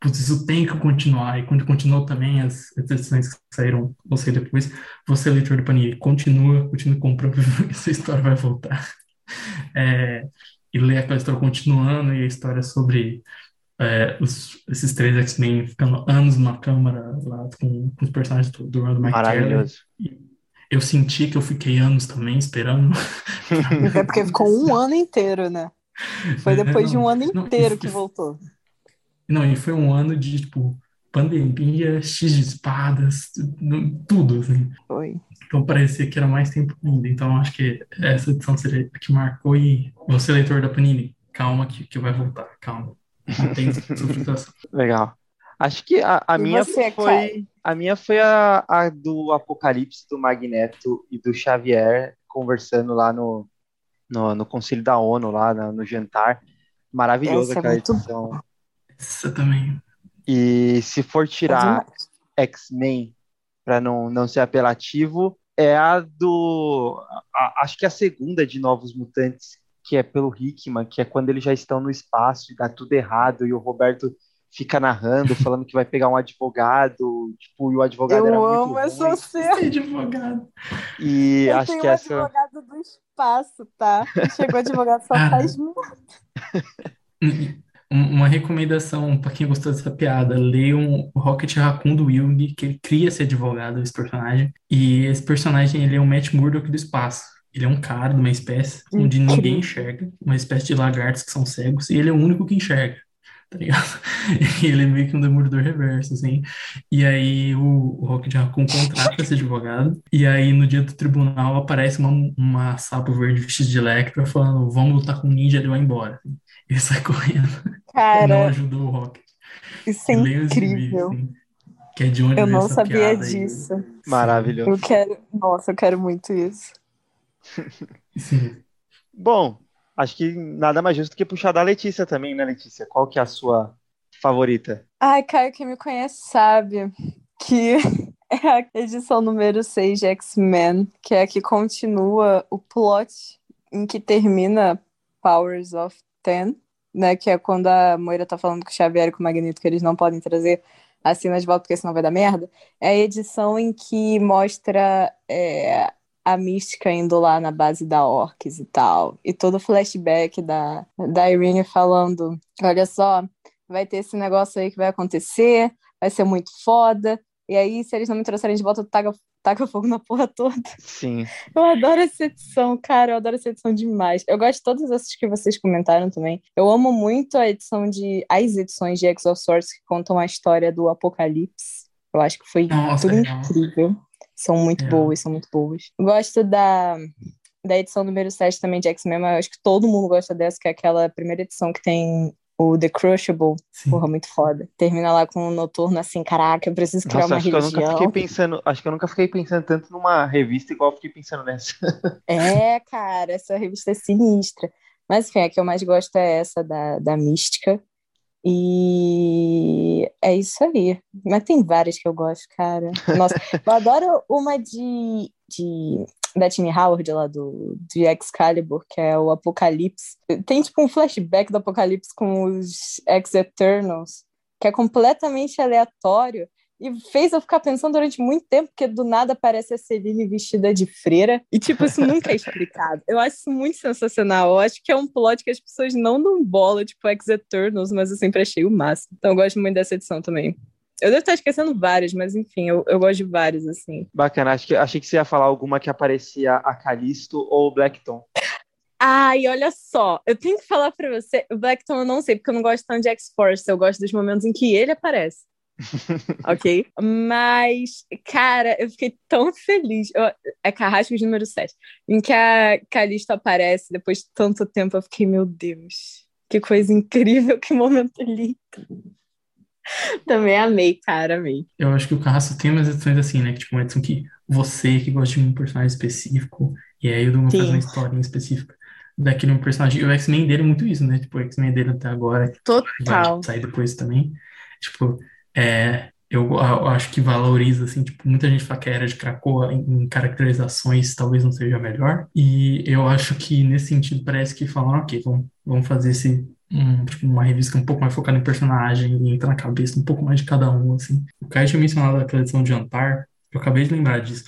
putz, isso tem que continuar. E quando continuou também as, as edições que saíram, vão sair depois, você, leitor do Panini, continua, continua comprando, porque *laughs* essa história vai voltar. *laughs* É, e ler aquela história continuando e a história sobre é, os- esses três X-Men ficando anos numa câmara lá com, com os personagens do, do McCarthy. Maravilhoso. Eu senti que eu fiquei anos também esperando. *laughs* É porque ficou um ano inteiro, né? Foi depois de um ano Não, inteiro e- que voltou. Não, e foi um ano de, tipo, pandemia, X de espadas, tu- tudo, assim. Foi. Então parecia que era mais tempo ainda. Então acho que essa edição seria a que marcou e você, leitor da Panini, calma que, que vai voltar, calma. Não tem frustração. Legal. Acho que a, a minha você, foi a minha foi a, a do Apocalipse do Magneto e do Xavier conversando lá no, no, no Conselho da ONU lá na- no jantar. Essa é aquela muito edição. Essa também. E se for É tirar demais. X-Men para não, não ser apelativo, é a do. a- acho que é a segunda de Novos Mutantes, que é pelo Hickman, que é quando eles já estão no espaço e dá tudo errado, e o Roberto fica narrando, *laughs* falando que vai pegar um advogado, tipo, e o advogado era Eu muito amo ruim. essa cena. advogado. E Eu acho tenho que um essa. advogado do espaço, tá? Chegou advogado só *laughs* Ah. faz muito. *laughs* Um- Uma recomendação para quem gostou dessa piada, leiam o Rocket Raccoon do Wilg, que ele cria esse advogado, esse personagem. E esse personagem, ele é o Matt Murdock do espaço. Ele é um cara de uma espécie onde ninguém enxerga, uma espécie de lagartos que são cegos, e ele é o único que enxerga, tá ligado? *laughs* E ele é meio que um demolidor reverso, assim. E aí o, o Rocket Raccoon contrata esse advogado, e aí no dia do tribunal aparece uma, uma sapo verde vestida de Electra falando, vamos lutar com o ninja, ele vai embora. Ele sai correndo não Cara, ajudou o Rocket. isso é incrível. assim, que é de onde Eu não sabia piada aí. disso. Maravilhoso. Eu quero. Nossa, eu quero muito isso. Sim. Bom, acho que nada mais justo que puxar da Letícia também, né, Letícia? Qual que é a sua favorita? Ai, Caio, quem me conhece sabe que *laughs* é a edição número 6 de X-Men, que é a que continua o plot em que termina Powers of Ten, né? Que é quando a Moira tá falando com o Xavier e com o Magneto que eles não podem trazer a cena de volta porque senão vai dar merda. É a edição em que mostra é, a mística indo lá na base da Orcs e tal. E todo o flashback da, da Irene falando: olha só, vai ter esse negócio aí que vai acontecer, vai ser muito foda. E aí, se eles não me trouxerem de volta, taca, taca fogo na porra toda. Sim. Eu adoro essa edição, cara. Eu adoro essa edição demais. Eu gosto de todas essas que vocês comentaram também. Eu amo muito a edição de. as edições de X of Swords que contam a história do Apocalipse. Eu acho que foi Nossa, tudo real. São muito Real. boas, são muito boas. Gosto da, da edição número 7 também de X-Men, mas acho que todo mundo gosta dessa, que é aquela primeira edição que tem o The Crushable. Sim. Porra, muito foda. Termina lá com o noturno assim, caraca, eu preciso criar Nossa, uma acho que eu nunca religião. fiquei pensando, acho que eu nunca fiquei pensando tanto numa revista igual eu fiquei pensando nessa. *laughs* É, cara, essa revista é sinistra. Mas, enfim, a que eu mais gosto é essa da, da Mística. E é isso aí. Mas tem várias que eu gosto, cara. Nossa, *laughs* eu adoro uma de, de da Tini Howard lá do, de Excalibur, que é o Apocalipse. Tem tipo um flashback do Apocalipse com os Ex-Eternals, que é completamente aleatório. E fez eu ficar pensando durante muito tempo, porque do nada aparece a Celine vestida de freira. E, tipo, isso nunca é *laughs* explicado. Eu acho isso muito sensacional. Eu acho que é um plot que as pessoas não dão bola, tipo, Ex-Eternals, mas eu sempre achei o máximo. Então eu gosto muito dessa edição também. Eu devo estar esquecendo várias, mas enfim, eu, eu gosto de várias, assim. Bacana, acho que, achei que você ia falar alguma que aparecia a Calisto ou o Blackton. Ai, olha só, eu tenho que falar pra você, o Blackton eu não sei, porque eu não gosto tanto de X-Force, eu gosto dos momentos em que ele aparece. *laughs* ok? Mas, cara, eu fiquei tão feliz. Eu, é Carrascos número 7. Em que a Calista aparece depois de tanto tempo, eu fiquei, meu Deus, que coisa incrível, que momento lindo. Também amei, cara, amei. Eu acho que o Carrasco tem umas edições assim, né? Que, tipo, uma edição que você que gosta de um personagem específico, e aí o Dugan faz Sim. uma historinha específica daquele personagem. E o X-Men dele é muito isso, né? Tipo, o X-Men dele até agora, vai Total. sair depois também. Tipo, é, eu, eu acho que valoriza, assim, tipo, muita gente fala que a Era de Krakoa em, em caracterizações talvez não seja a melhor. E eu acho que nesse sentido parece que falaram, ok, vamos, vamos fazer esse. Um, tipo, uma revista um pouco mais focada em personagem e entrar na cabeça um pouco mais de cada um, assim. O Caio tinha mencionado aquela edição de Jantar, eu acabei de lembrar disso,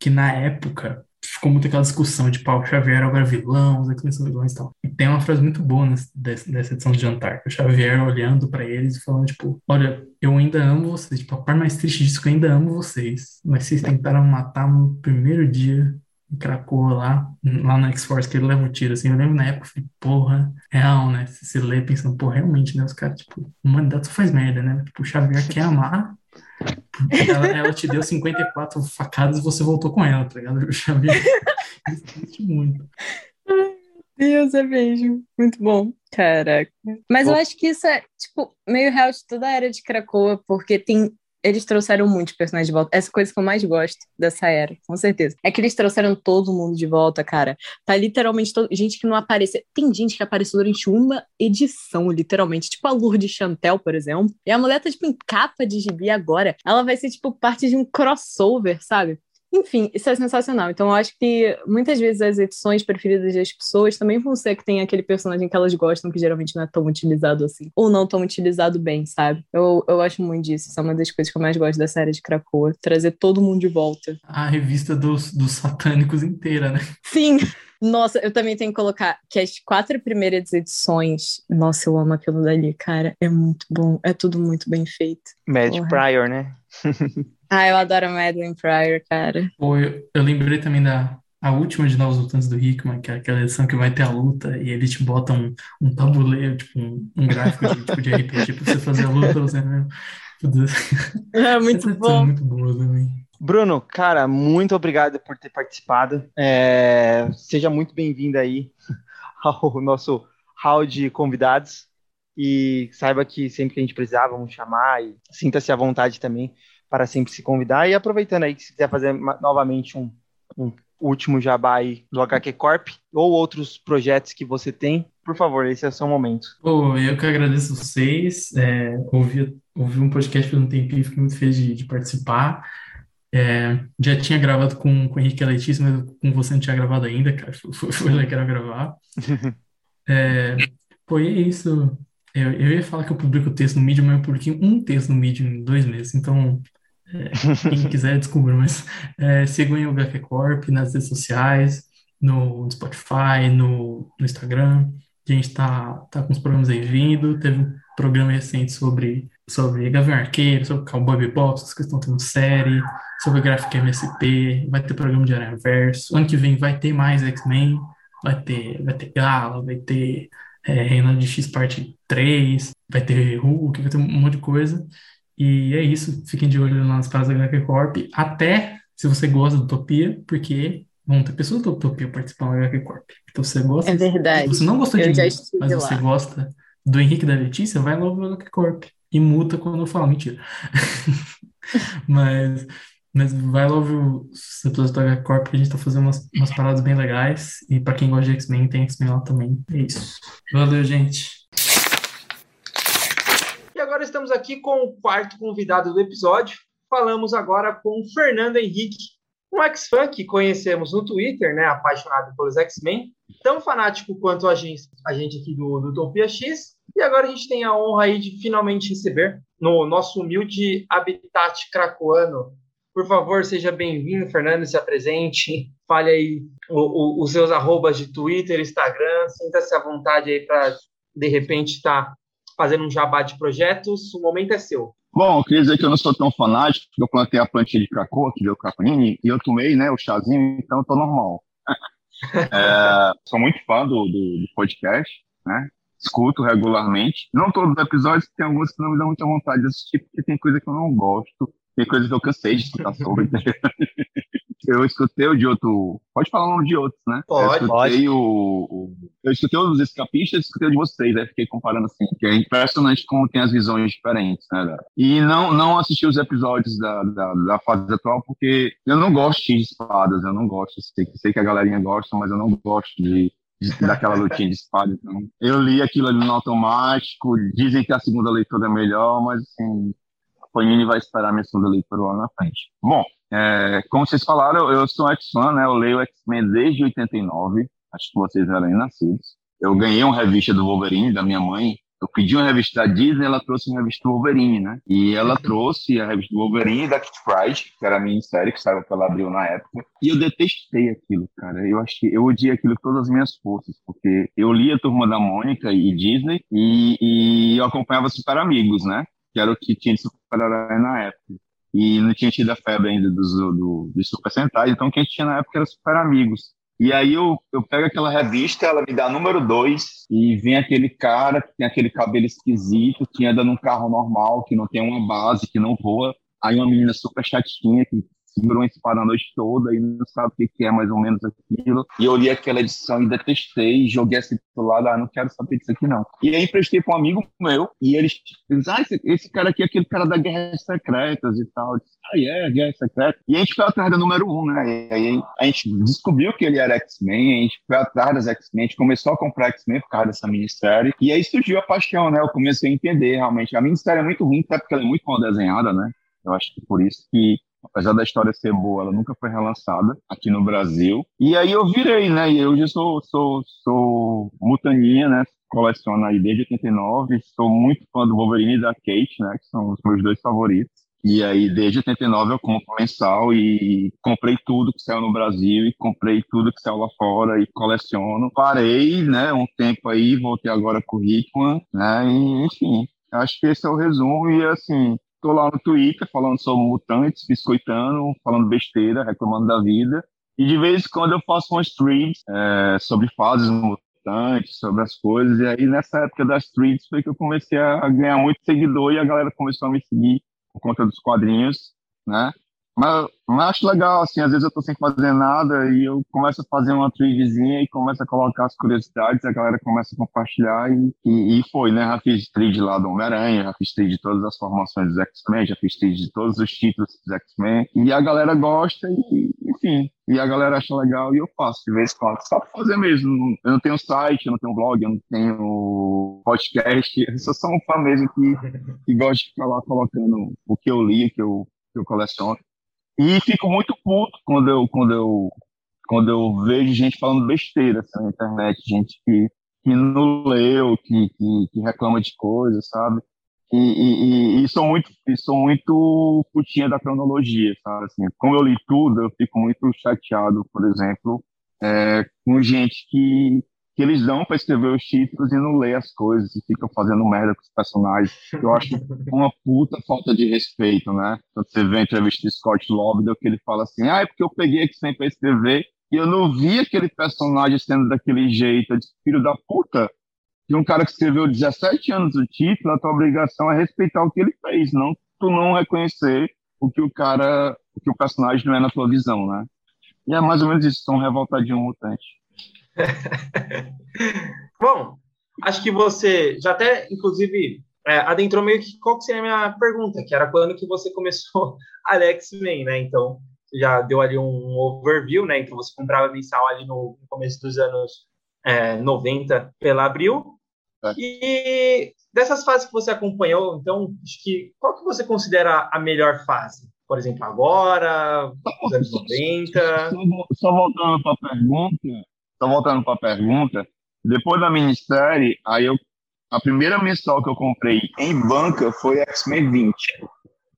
que na época ficou muito aquela discussão de, o Xavier agora é vilão, os são vilões e tal. E tem uma frase muito boa nessa, dessa edição de Jantar, que o Xavier olhando pra eles e falando, tipo, olha, eu ainda amo vocês, tipo, a parte mais triste disso é que eu ainda amo vocês, mas vocês tentaram matar no primeiro dia em Krakoa lá, lá na X-Force, que ele leva o tiro, assim, eu lembro na época, eu falei, porra, real, né, você se lê pensando, pô, realmente, né, os caras, tipo, humanidade só faz merda, né, tipo, o Xavier quer amar, ela, ela te deu 54 facadas e você voltou com ela, tá ligado? O Xavier existe muito. Deus, é mesmo. Muito bom. Caraca. Mas eu acho que isso é, tipo, meio real de toda a era de Krakoa, porque tem. Eles trouxeram muitos personagens de volta. Essa coisa que eu mais gosto dessa era, com certeza. É que eles trouxeram todo mundo de volta, cara. Tá literalmente todo... gente que não apareceu. Tem gente que apareceu durante uma edição, literalmente. Tipo a Lourdes Chantel, por exemplo. E a mulher tá, tipo, em capa de gibi agora. Ela vai ser, tipo, parte de um crossover, sabe? Enfim, isso é sensacional. Então, eu acho que muitas vezes as edições preferidas das pessoas também vão ser que tem aquele personagem que elas gostam, que geralmente não é tão utilizado assim, ou não tão utilizado bem, sabe? Eu, eu acho muito disso. Isso é uma das coisas que eu mais gosto da série de Krakoa. Trazer todo mundo de volta. A revista dos, dos satânicos inteira, né? Sim! Nossa, eu também tenho que colocar que as quatro primeiras edições, nossa, eu amo aquilo dali, cara. É muito bom, é tudo muito bem feito. Mad Porra. Pryor, né? *laughs* Ah, eu adoro a Madeline Pryor, cara. Pô, eu, eu lembrei também da a última de Novos Mutantes do Hickman, que é aquela edição que vai ter a luta e ele te bota um, um tabuleiro, tipo um, um gráfico de, tipo, de RPG pra você fazer a luta, você mesmo. *laughs* É muito Essa é bom. muito boa também. Bruno, cara, muito obrigado por ter participado. É, seja muito bem-vindo aí *laughs* ao nosso hall de convidados. E saiba que sempre que a gente precisar, vamos chamar e sinta-se à vontade também para sempre se convidar. E aproveitando aí que se quiser fazer novamente um, um último jabá aí do HQ Corp ou outros projetos que você tem, por favor, esse é o seu momento. Pô, eu que agradeço vocês. É, ouvi, ouvi um podcast por um tempinho, fiquei muito feliz de, de participar. É, já tinha gravado com, com o Henrique e a Letícia, mas com você não tinha gravado ainda, cara. Foi, foi, foi legal gravar. *laughs* É, pô, e é isso. Eu, eu ia falar que eu publico texto no Medium, mas eu publiquei um texto no Medium em dois meses. Então, é, quem quiser, descubra. Mas é, sigam o HQ Corp nas redes sociais, no, Spotify, no, no Instagram. A gente tá, tá com os programas aí vindo. Teve um programa recente sobre, sobre Gavião Arqueiro, sobre Cowboy Bebop, vocês que estão tendo série, sobre Graphic MSP, vai ter programa de Aranha Verso. Ano que vem vai ter mais X-Men, vai ter, vai ter Gala, vai ter é, Reina de X parte 3, vai ter Hulk, vai ter um monte de coisa. E é isso, fiquem de olho nas paradas da HQ Corp, até se você gosta do Utopia, porque vão ter pessoas do Utopia participando da HQ Corp. Então, se você gosta, É verdade. se você não gostou de Eu mim, mas lá. você gosta do Henrique da Letícia, vai logo no HQ Corp e multa quando eu falar, mentira. *laughs* mas, mas vai logo os episódios do HQ Corp, que a gente tá fazendo umas, umas paradas bem legais. E pra quem gosta de X-Men, tem X-Men lá também. É isso. Valeu, gente. Estamos aqui com o quarto convidado do episódio. Falamos agora com o Fernando Henrique, um ex-fã que conhecemos no Twitter, né, apaixonado pelos X-Men, tão fanático quanto a gente, a gente aqui do, do Utopia X. E agora a gente tem a honra aí de finalmente receber no nosso humilde habitat cracoano. Por favor, seja bem-vindo, Fernando, se apresente, fale aí o- o- os seus arrobas de Twitter, Instagram, sinta-se à vontade aí para, de repente, estar fazendo um jabá de projetos, o momento é seu. Bom, eu queria dizer que eu não sou tão fanático, porque eu plantei a plantinha de Krakoa, que deu Craconini, e eu tomei, né, o chazinho, então eu tô normal. *laughs* É, sou muito fã do, do, do podcast, né? Escuto regularmente. Não todos os episódios, tem alguns que não me dão muita vontade de assistir, porque tem coisa que eu não gosto, tem coisa que eu cansei de escutar sobre. entendeu? *laughs* eu escutei o de outro. Pode falar o nome de outros, né? Pode, eu escutei o, o- Eu escutei os escapistas e escutei o de vocês, aí fiquei comparando assim, que é impressionante como tem as visões diferentes, né? E não, não assisti os episódios da, da, da fase atual, porque eu não gosto de espadas, eu não gosto. Sei, que- sei que a galerinha gosta, mas eu não gosto de. Daquela lutinha de espada, então. Eu li aquilo ali no automático. Dizem que a segunda leitura é melhor, mas assim, Panini vai esperar a minha segunda leitura lá na frente. Bom, é, como vocês falaram, eu sou um X-Fan, né? Eu leio X-Men desde 89. Acho que vocês eram nascidos. Eu ganhei uma revista do Wolverine da minha mãe. Eu pedi uma revista da Disney, ela trouxe uma revista do Wolverine, né? E ela trouxe a revista do Wolverine e da Kit Pride, que era a minha série, que saiu pela Abril na época. E eu detestei aquilo, cara. Eu achei, eu odiei aquilo com todas as minhas forças, porque eu lia Turma da Mônica e Disney e, e eu acompanhava Super Amigos, né? Que era o que tinha de super-herói na época e não tinha tido a febre ainda dos, do, Super Sentai, então o que a gente tinha na época era Super Amigos. E aí eu, eu pego aquela revista, ela me dá número 2, e vem aquele cara que tem aquele cabelo esquisito, que anda num carro normal, que não tem uma base, que não voa. Aí uma menina super chatinha, que segurou uma espada a noite toda e não sabe o que é mais ou menos aquilo. E eu li aquela edição e detestei, joguei assim pro lado, ah, não quero saber disso aqui não. E aí emprestei para um amigo meu, e eles dizem, ah, esse, esse cara aqui é aquele cara da Guerras Secretas e tal. Eu disse, ah, é, Guerra Secreta. E a gente foi atrás da número um, né? E aí a gente descobriu que ele era X-Men, a gente foi atrás das X-Men, a gente começou a comprar X-Men por causa dessa minissérie. E aí surgiu a paixão, né? Eu comecei a entender realmente. A minissérie é muito ruim, até porque ela é muito mal desenhada, né? Eu acho que por isso que apesar da história ser boa, ela nunca foi relançada aqui no Brasil. E aí eu virei, né? E eu já sou, sou, sou mutaninha, né? Coleciono aí desde 89. Sou muito fã do Wolverine e da Kate, né? Que são os meus dois favoritos. E aí, desde 89, eu compro mensal e comprei tudo que saiu no Brasil e comprei tudo que saiu lá fora e coleciono. Parei, né, um tempo aí, voltei agora com o Hickman, né, e enfim, acho que esse é o resumo. E assim, tô lá no Twitter falando sobre mutantes, biscoitando, falando besteira, reclamando da vida. E de vez em quando eu faço umas streams é, sobre fases mutantes, sobre as coisas. E aí, nessa época das streams, foi que eu comecei a ganhar muito seguidor e a galera começou a me seguir por conta dos quadrinhos, né? Mas, mas acho legal, assim, às vezes eu tô sem fazer nada e eu começo a fazer uma threadzinha e começo a colocar as curiosidades, a galera começa a compartilhar e, e, e foi, né? Já fiz thread lá do Homem-Aranha, já fiz thread de todas as formações dos X-Men, já fiz thread de todos os títulos dos X-Men e a galera gosta e, enfim, e a galera acha legal e eu faço de vez em quando, só pra fazer mesmo. Eu não tenho site, eu não tenho blog, eu não tenho podcast, *laughs* eu só sou um fã mesmo que, que gosta de ficar lá colocando o que eu li, o que eu, que eu coleciono. E fico muito puto quando eu, quando eu, quando eu vejo gente falando besteira assim, na internet, gente que, que não leu, que, que, que reclama de coisas, sabe? E, e, e, e, sou muito, e sou muito putinha da cronologia, sabe? Assim, como eu li tudo, eu fico muito chateado, por exemplo, é, com gente que, que eles dão para escrever os títulos e não lê as coisas e ficam fazendo merda com os personagens. Eu acho uma puta falta de respeito, né? Quando você vê a entrevista de Scott Lobdell, que ele fala assim, ah, é porque eu peguei aqui sempre para escrever e eu não vi aquele personagem sendo daquele jeito. Disse, filho da puta, de um cara que escreveu 17 anos o título, a tua obrigação é respeitar o que ele fez, não tu não reconhecer o que o cara, o que o personagem não é na tua visão, né? E é mais ou menos isso, são revoltadinho mutante. *laughs* Bom, acho que você já até, inclusive, é, adentrou meio que qual que seria a minha pergunta, que era quando que você começou *laughs* Alex Men, né? Então, já deu ali um overview, né? Então, você comprava mensal ali no, começo dos anos é, 90 pela Abril. É. E dessas fases que você acompanhou, então, acho que qual que você considera a melhor fase? Por exemplo, agora, os anos 90? Só, só voltando para a pergunta, só voltando para a pergunta, depois da minissérie, aí eu, a primeira mensal que eu comprei em banca foi X-Men 20,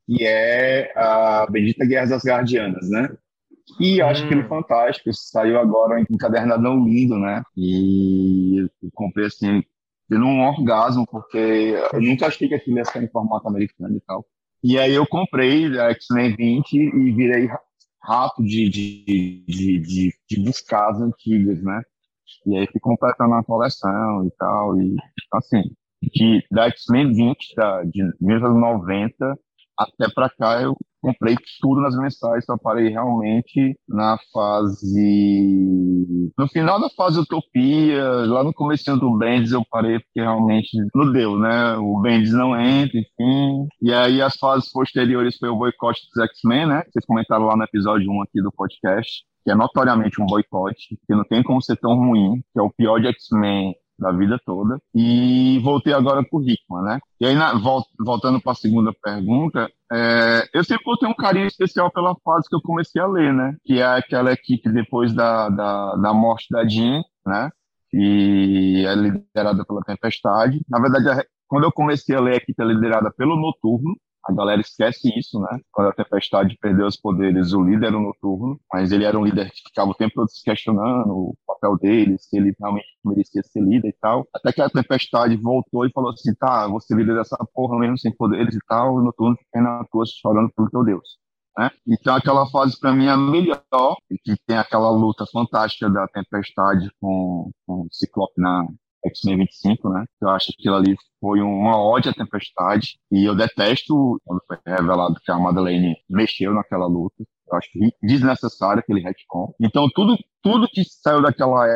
que é a Bendita Guerra das Guardianas, né? E acho hum. é fantástico, saiu agora encadernadão lindo, né? E eu comprei assim, tendo um orgasmo, porque eu nunca achei que aquilo ia ser em formato americano e tal. E aí eu comprei a X-Men 20 e virei rato de, de, de, de, de buscar as antigas, né? E aí fui completando a coleção e tal. E, assim, de, da X-Men 20, da, de 1990 até para cá, eu comprei tudo nas mensais, só parei realmente na fase. No final da fase Utopia, lá no começo do Bendis eu parei porque realmente não deu, né? O Bendis não entra, enfim. E aí as fases posteriores foi o boicote dos X-Men, né? Vocês comentaram lá no episódio 1 aqui do podcast que é notoriamente um boicote, que não tem como ser tão ruim, que é o pior de X-Men da vida toda. E voltei agora pro Hickman, né? E aí, na, voltando para a segunda pergunta, é, eu sempre vou ter um carinho especial pela fase que eu comecei a ler, né? Que é aquela equipe depois da, da, da morte da Jean, né? E é liderada pela Tempestade. Na verdade, quando eu comecei a ler, a equipe é liderada pelo Noturno, a galera esquece isso, né? Quando a Tempestade perdeu os poderes, o líder era o Noturno, mas ele era um líder que ficava o tempo todo se questionando o papel dele, se ele realmente merecia ser líder e tal. Até que a Tempestade voltou e falou assim, tá, você líder dessa porra mesmo sem poderes e tal, o Noturno fica na tua chorando pelo teu Deus. Né? Então aquela fase para mim é a melhor, que tem aquela luta fantástica da Tempestade com, com o Ciclope na, X-Men 25, né? Eu acho que aquilo ali foi uma ódio à tempestade. E eu detesto quando foi revelado que a Madeleine mexeu naquela luta. Eu acho desnecessário aquele retcon. Então, tudo, tudo que saiu daquela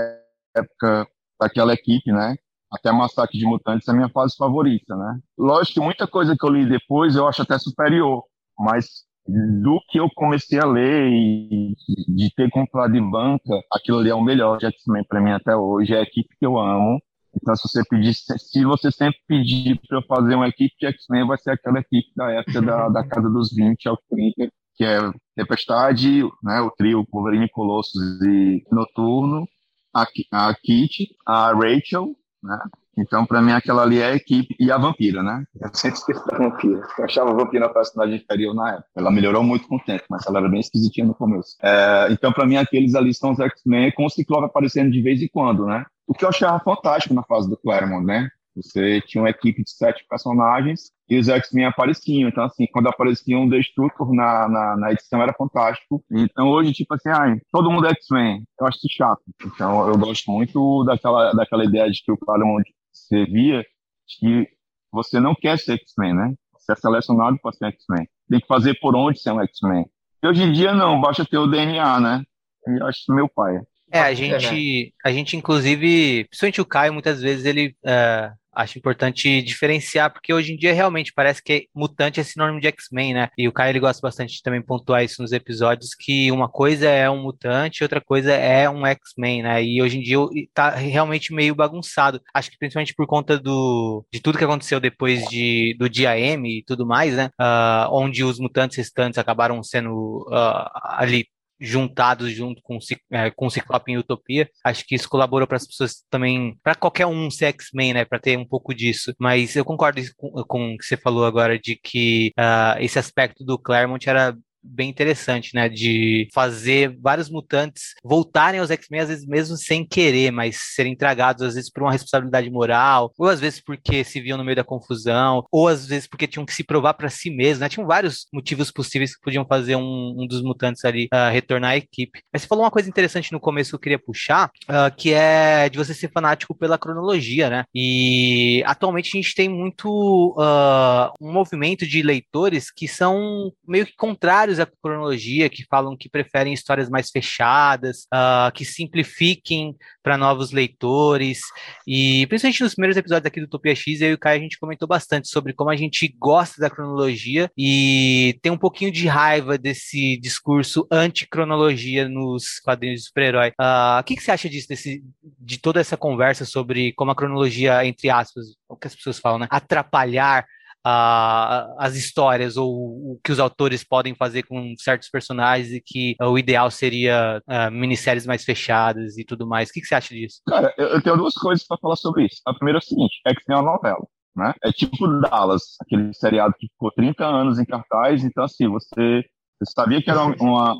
época, daquela equipe, né? Até Massacre de Mutantes é a minha fase favorita, né? Lógico que muita coisa que eu li depois eu acho até superior, mas do que eu comecei a ler e de ter comprado em banca, aquilo ali é o melhor de X-Men para mim até hoje, é a equipe que eu amo, então, se você pedir, se você sempre pedir para eu fazer uma equipe de X-Men, vai ser aquela equipe da época da, da *laughs* casa dos 20 aos 30, que é Tempestade, né, o trio Wolverine, Colossus e Noturno, a, a Kitty, a Rachel, né? Então, para mim, aquela ali é a equipe e a Vampira, né? Eu sempre esqueci da Vampira. Eu achava a Vampira a personagem inferior na época. Ela melhorou muito com o tempo, mas ela era bem esquisitinha no começo. É, então, para mim, aqueles ali são os X-Men com o Ciclope aparecendo de vez em quando, né? O que eu achava fantástico na fase do Claremont, né? Você tinha uma equipe de sete personagens e os X-Men apareciam. Então, assim, quando aparecia um Destructor na, na, na, edição era fantástico. Então, hoje, tipo assim, ai, todo mundo é X-Men. Eu acho isso chato. Então, eu gosto muito daquela, daquela ideia de que o Claremont você via que você não quer ser X-Men, né? Você é selecionado para ser X-Men. Tem que fazer por onde ser um X-Men. Hoje em dia, não, basta ter o DNA, né? Eu acho meu pai. É, a gente, a gente inclusive, principalmente o Caio, muitas vezes ele uh, acho importante diferenciar, porque hoje em dia realmente parece que mutante é sinônimo de X-Men, né? E o Caio ele gosta bastante de também pontuar isso nos episódios, que uma coisa é um mutante, outra coisa é um X-Men, né? E hoje em dia tá realmente meio bagunçado. Acho que principalmente por conta do, de tudo que aconteceu depois de, do dia M e tudo mais, né? Uh, onde os mutantes restantes acabaram sendo uh, ali juntados junto com, é, com o Ciclope em Utopia. Acho que isso colaborou para as pessoas também, para qualquer um ser X-Men, né, para ter um pouco disso. Mas eu concordo com, com o que você falou agora de que uh, esse aspecto do Claremont era bem interessante, né? De fazer vários mutantes voltarem aos X-Men, às vezes mesmo sem querer, mas serem tragados, às vezes por uma responsabilidade moral, ou às vezes porque se viam no meio da confusão, ou às vezes porque tinham que se provar para si mesmos, né? Tinham vários motivos possíveis que podiam fazer um, um dos mutantes ali uh, retornar à equipe. Mas você falou uma coisa interessante no começo que eu queria puxar, uh, que é de você ser fanático pela cronologia, né? E atualmente a gente tem muito uh, um movimento de leitores que são meio que contrários a cronologia, que falam que preferem histórias mais fechadas, uh, que simplifiquem para novos leitores. E principalmente nos primeiros episódios aqui do Utopia X, eu e o Caio a gente comentou bastante sobre como a gente gosta da cronologia e tem um pouquinho de raiva desse discurso anti-cronologia nos quadrinhos de super-herói. Uh, o que, que você acha disso, desse, de toda essa conversa sobre como a cronologia, entre aspas, o que as pessoas falam, né? Atrapalhar uh, as histórias ou o que os autores podem fazer com certos personagens e que o ideal seria uh, minisséries mais fechadas e tudo mais. O que, que você acha disso? Cara, eu, eu tenho duas coisas para falar sobre isso. A primeira é o seguinte: é que tem uma novela. Né? É tipo Dallas, aquele seriado que ficou 30 anos em cartaz, então assim, você, você sabia que era uma,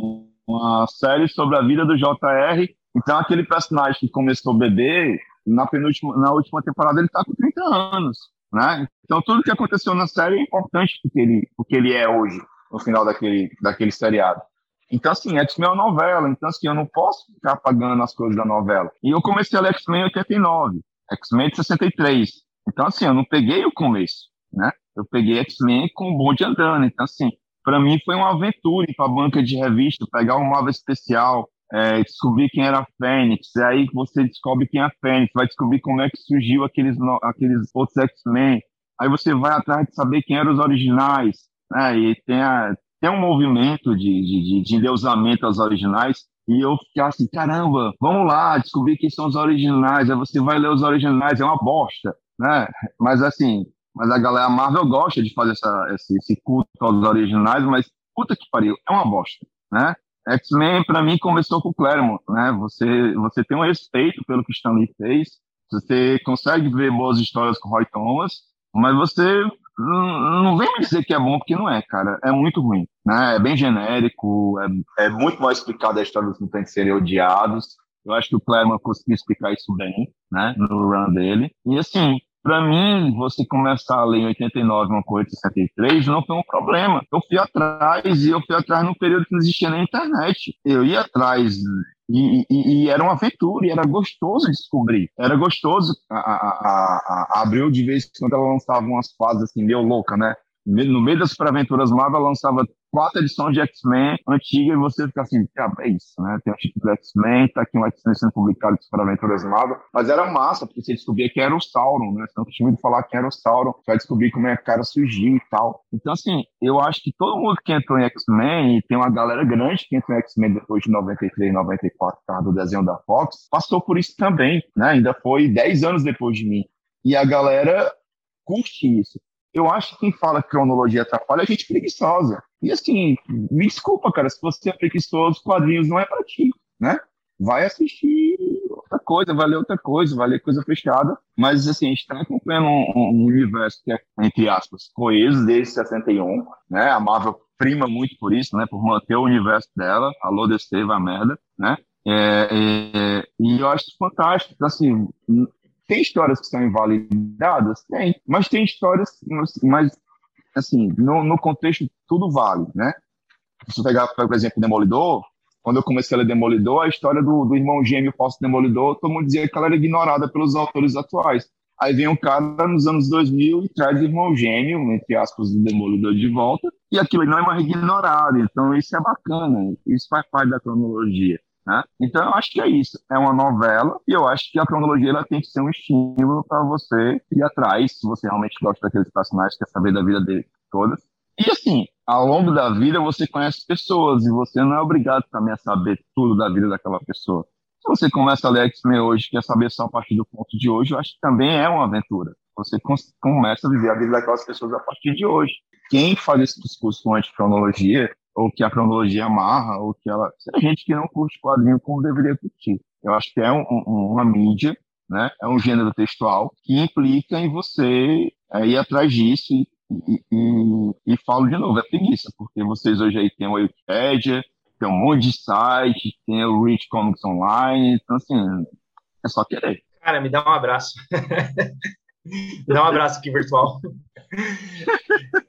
uma série sobre a vida do JR, então aquele personagem que começou bebê, na penúltima, na última temporada ele tá com 30 anos. Né? Então, tudo que aconteceu na série é importante porque ele, porque ele é hoje, no final daquele, daquele seriado. Então, assim, X-Men é uma novela, então, assim, eu não posso ficar apagando as coisas da novela. E eu comecei a X-Men em 89, X-Men de 63. Então, assim, eu não peguei o começo, né? Eu peguei X-Men com o bonde andando. Então, assim, para mim foi uma aventura ir para a banca de revista, pegar um móvel especial, é, descobrir quem era a Fênix, e aí você descobre quem é a Fênix, vai descobrir como é que surgiu aqueles, aqueles outros X-Men, aí você vai atrás de saber quem eram os originais, né, e tem, a, tem um movimento de, de, de endeusamento aos originais, e eu fiquei assim, caramba, vamos lá, descobrir quem são os originais, aí você vai ler os originais, é uma bosta, né, mas assim, mas a galera Marvel gosta de fazer essa, esse, esse culto aos originais, mas puta que pariu, é uma bosta, né, X-Men, para mim, começou com o Claremont, né? Você, você tem um respeito pelo que Stanley fez, você consegue ver boas histórias com Roy Thomas, mas você não vem me dizer que é bom, porque não é, cara. É muito ruim, né? É bem genérico, é, é muito mal explicado a história dos mutantes serem odiados. Eu acho que o Claremont conseguiu explicar isso bem, né? No run dele. E assim, para mim, você começar a ler em 89 uma coisa em 63 não foi um problema. Eu fui atrás e eu fui atrás num período que não existia nem internet. Eu ia atrás e, e, e, era uma aventura, e era gostoso descobrir. Era gostoso a, a, a, a de vez quando ela lançava umas fases assim, meio louca, né? No meio das Aventuras Marvel, lançava quatro edições de X-Men antiga e você fica assim, ah, é isso, né? Tem o título do X-Men, tá aqui um X-Men sendo publicado para Aventuras Marvel, mas era massa, porque você descobria que era o Sauron, né? Você não tinha ouvido falar que era o Sauron, vai descobrir como é que o cara surgiu e tal. Então, assim, eu acho que todo mundo que entrou em X-Men, e tem uma galera grande que entrou em X-Men depois de 93, 94, por causa do desenho da Fox, passou por isso também, né? Ainda foi 10 anos depois de mim. E a galera curte isso. Eu acho que quem fala que cronologia atrapalha é gente preguiçosa. E assim, me desculpa, cara, se você é preguiçoso, quadrinhos não é para ti, né? Vai assistir outra coisa, vai ler outra coisa, vai ler coisa fechada. Mas, assim, a gente está acompanhando um, um, universo que é, entre aspas, coeso desde 61, né? A Marvel prima muito por isso, né? Por manter o universo dela. Alô, DC, vai merda, né? É, é, e eu acho fantástico. Assim, tem histórias que são invalidadas? Tem. Mas tem histórias, mas, assim, no, no contexto, tudo vale, né? Se você pegar, por exemplo, Demolidor, quando eu comecei a ler Demolidor, a história do, do irmão gêmeo pós-Demolidor, todo mundo dizia que ela era ignorada pelos autores atuais. Aí vem um cara nos anos 2000 e traz o irmão gêmeo, entre aspas, do Demolidor de volta, e aquilo não é mais ignorado. Então isso é bacana, isso faz parte da cronologia. Né? Então eu acho que é isso, é uma novela e eu acho que a cronologia ela tem que ser um estímulo para você ir atrás, se você realmente gosta daqueles personagens, quer saber da vida dele todas. E assim, ao longo da vida você conhece pessoas e você não é obrigado também a saber tudo da vida daquela pessoa. Se você começa a ler X-Men hoje, quer saber só a partir do ponto de hoje, eu acho que também é uma aventura. Você começa a viver a vida daquelas pessoas a partir de hoje. Quem faz esse discurso anti-cronologia, ou que a cronologia amarra, ou que ela. É gente que não curte quadrinho como deveria curtir. Eu acho que é um, um, uma mídia, né? é um gênero textual que implica em você é, ir atrás disso e e, e, e, falo de novo, é preguiça, porque vocês hoje aí tem o Wikipedia, tem um monte de site, tem o Rich Comics Online, então assim, é só querer. Cara, me dá um abraço. *laughs* dá um abraço aqui virtual.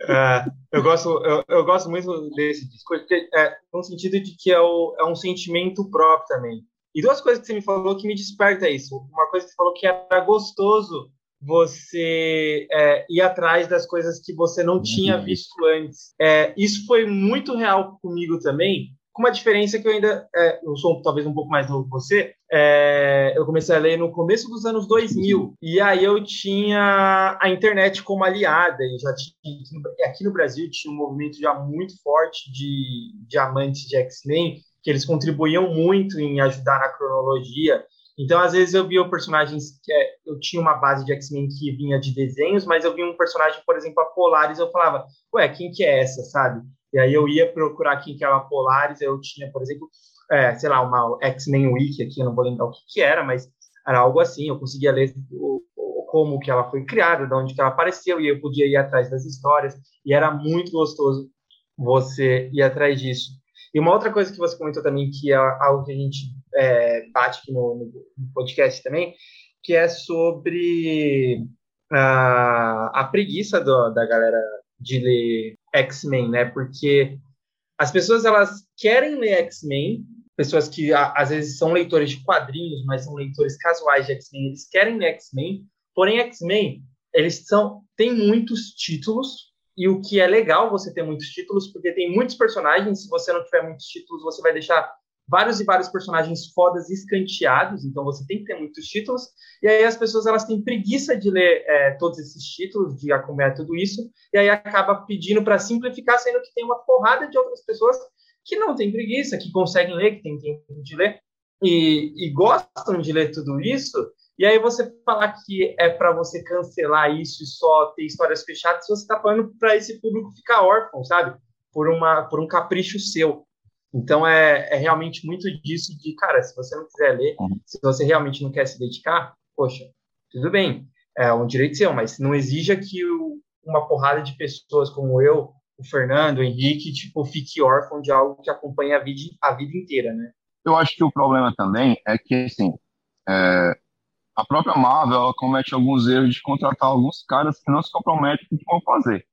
uh, eu, gosto, eu, eu, gosto muito desse disco, porque é, no sentido de que é, o, é um sentimento próprio também. E duas coisas que você me falou que me desperta isso. Uma coisa que você falou que era gostoso você é, ir atrás das coisas que você não tinha uhum. visto antes. É, isso foi muito real comigo também, com uma diferença que eu ainda. É, eu sou talvez um pouco mais novo que você. É, eu comecei a ler no começo dos anos 2000. E aí eu tinha a internet como aliada. E já tinha, aqui no Brasil tinha um movimento já muito forte de, de amantes de X-Men, que eles contribuíam muito em ajudar na cronologia. Então, às vezes, eu via personagens que é, eu tinha uma base de X-Men que vinha de desenhos, mas eu via um personagem, por exemplo, a Polaris, eu falava, ué, quem que é essa, sabe? E aí eu ia procurar quem que era a Polaris, eu tinha, por exemplo, é, sei lá, uma X-Men Wiki aqui, eu não vou lembrar o que, que era, mas era algo assim, eu conseguia ler o, o, como que ela foi criada, de onde que ela apareceu, e eu podia ir atrás das histórias, e era muito gostoso você ir atrás disso. E uma outra coisa que você comentou também, que é algo que a gente é, bate aqui no, no, podcast também, que é sobre a, a preguiça do, da galera de ler X-Men, né? Porque as pessoas elas querem ler X-Men, pessoas que às vezes são leitores de quadrinhos, mas são leitores casuais de X-Men, eles querem ler X-Men, porém X-Men eles são têm muitos títulos e o que é legal você ter muitos títulos, porque tem muitos personagens, se você não tiver muitos títulos, você vai deixar vários e vários personagens fodas escanteados, então você tem que ter muitos títulos, e aí as pessoas elas têm preguiça de ler é, todos esses títulos, de acompanhar tudo isso, e aí acaba pedindo para simplificar, sendo que tem uma porrada de outras pessoas que não têm preguiça, que conseguem ler, que têm tempo de ler, e, e gostam de ler tudo isso, e aí você falar que é para você cancelar isso e só ter histórias fechadas, você está falando para esse público ficar órfão, sabe? Por, uma, por um capricho seu. Então é, é realmente muito disso de, cara, se você não quiser ler, uhum. se você realmente não quer se dedicar, poxa, tudo bem, é um direito seu, mas não exija que o, uma porrada de pessoas como eu, o Fernando, o Henrique, tipo, fique órfão de algo que acompanha a vida, a vida inteira, né? Eu acho que o problema também é que, assim, é, a própria Marvel ela comete alguns erros de contratar alguns caras que não se comprometem com o que vão fazer.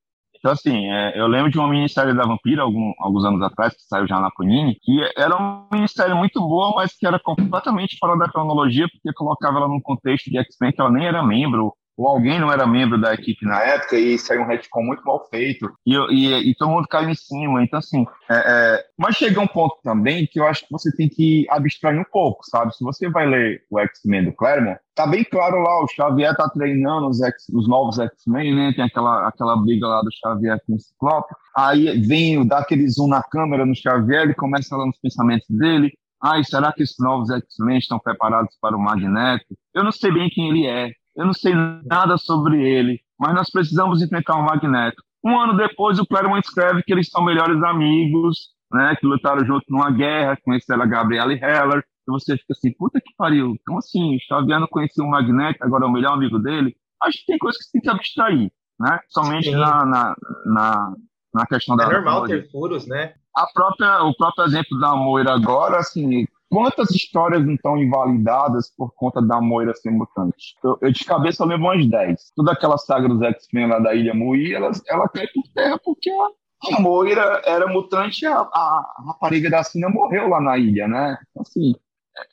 Então, assim, é, eu lembro de uma minissérie da Vampira, algum, alguns anos atrás, que saiu já na Panini, que era uma minissérie muito boa, mas que era completamente fora da cronologia, porque colocava ela num contexto de X-Men que ela nem era membro, ou alguém não era membro da equipe na época e saiu um retcon muito mal feito e, e, e todo mundo caiu em cima. Então, assim, é, é, mas chega um ponto também que eu acho que você tem que abstrair um pouco, sabe? Se você vai ler o X-Men do Claremont, tá bem claro lá, o Xavier tá treinando os, X, os novos X-Men, né? Tem aquela, aquela briga lá do Xavier com o Ciclope. Aí vem, dá aquele zoom na câmera no Xavier, ele começa lá nos pensamentos dele. Ai, será que esses novos X-Men estão preparados para o Magneto? Eu não sei bem quem ele é. Eu não sei nada sobre ele, mas nós precisamos enfrentar o Magneto. Um ano depois, o Claremont escreve que eles são melhores amigos, né, que lutaram junto numa guerra, conheceram a Gabrielle Heller, e você fica assim, puta que pariu, então assim, o Xavier não conhecia o Magneto, agora é o melhor amigo dele. Acho que tem coisas que você tem que abstrair, né? Somente na, na, na, na, questão da... É normal ter furos, né? A própria, o próprio exemplo da Moira agora, assim, quantas histórias não estão invalidadas por conta da Moira ser mutante? Eu, eu de cabeça eu levo umas 10. Toda aquela saga dos X-Men lá da Ilha Mui, ela, ela cai por terra porque a, Moira era mutante, a, a, rapariga da Cina morreu lá na ilha, né? Assim,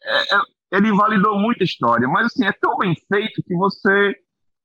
é, é, ele invalidou muita história, mas assim, é tão bem feito que você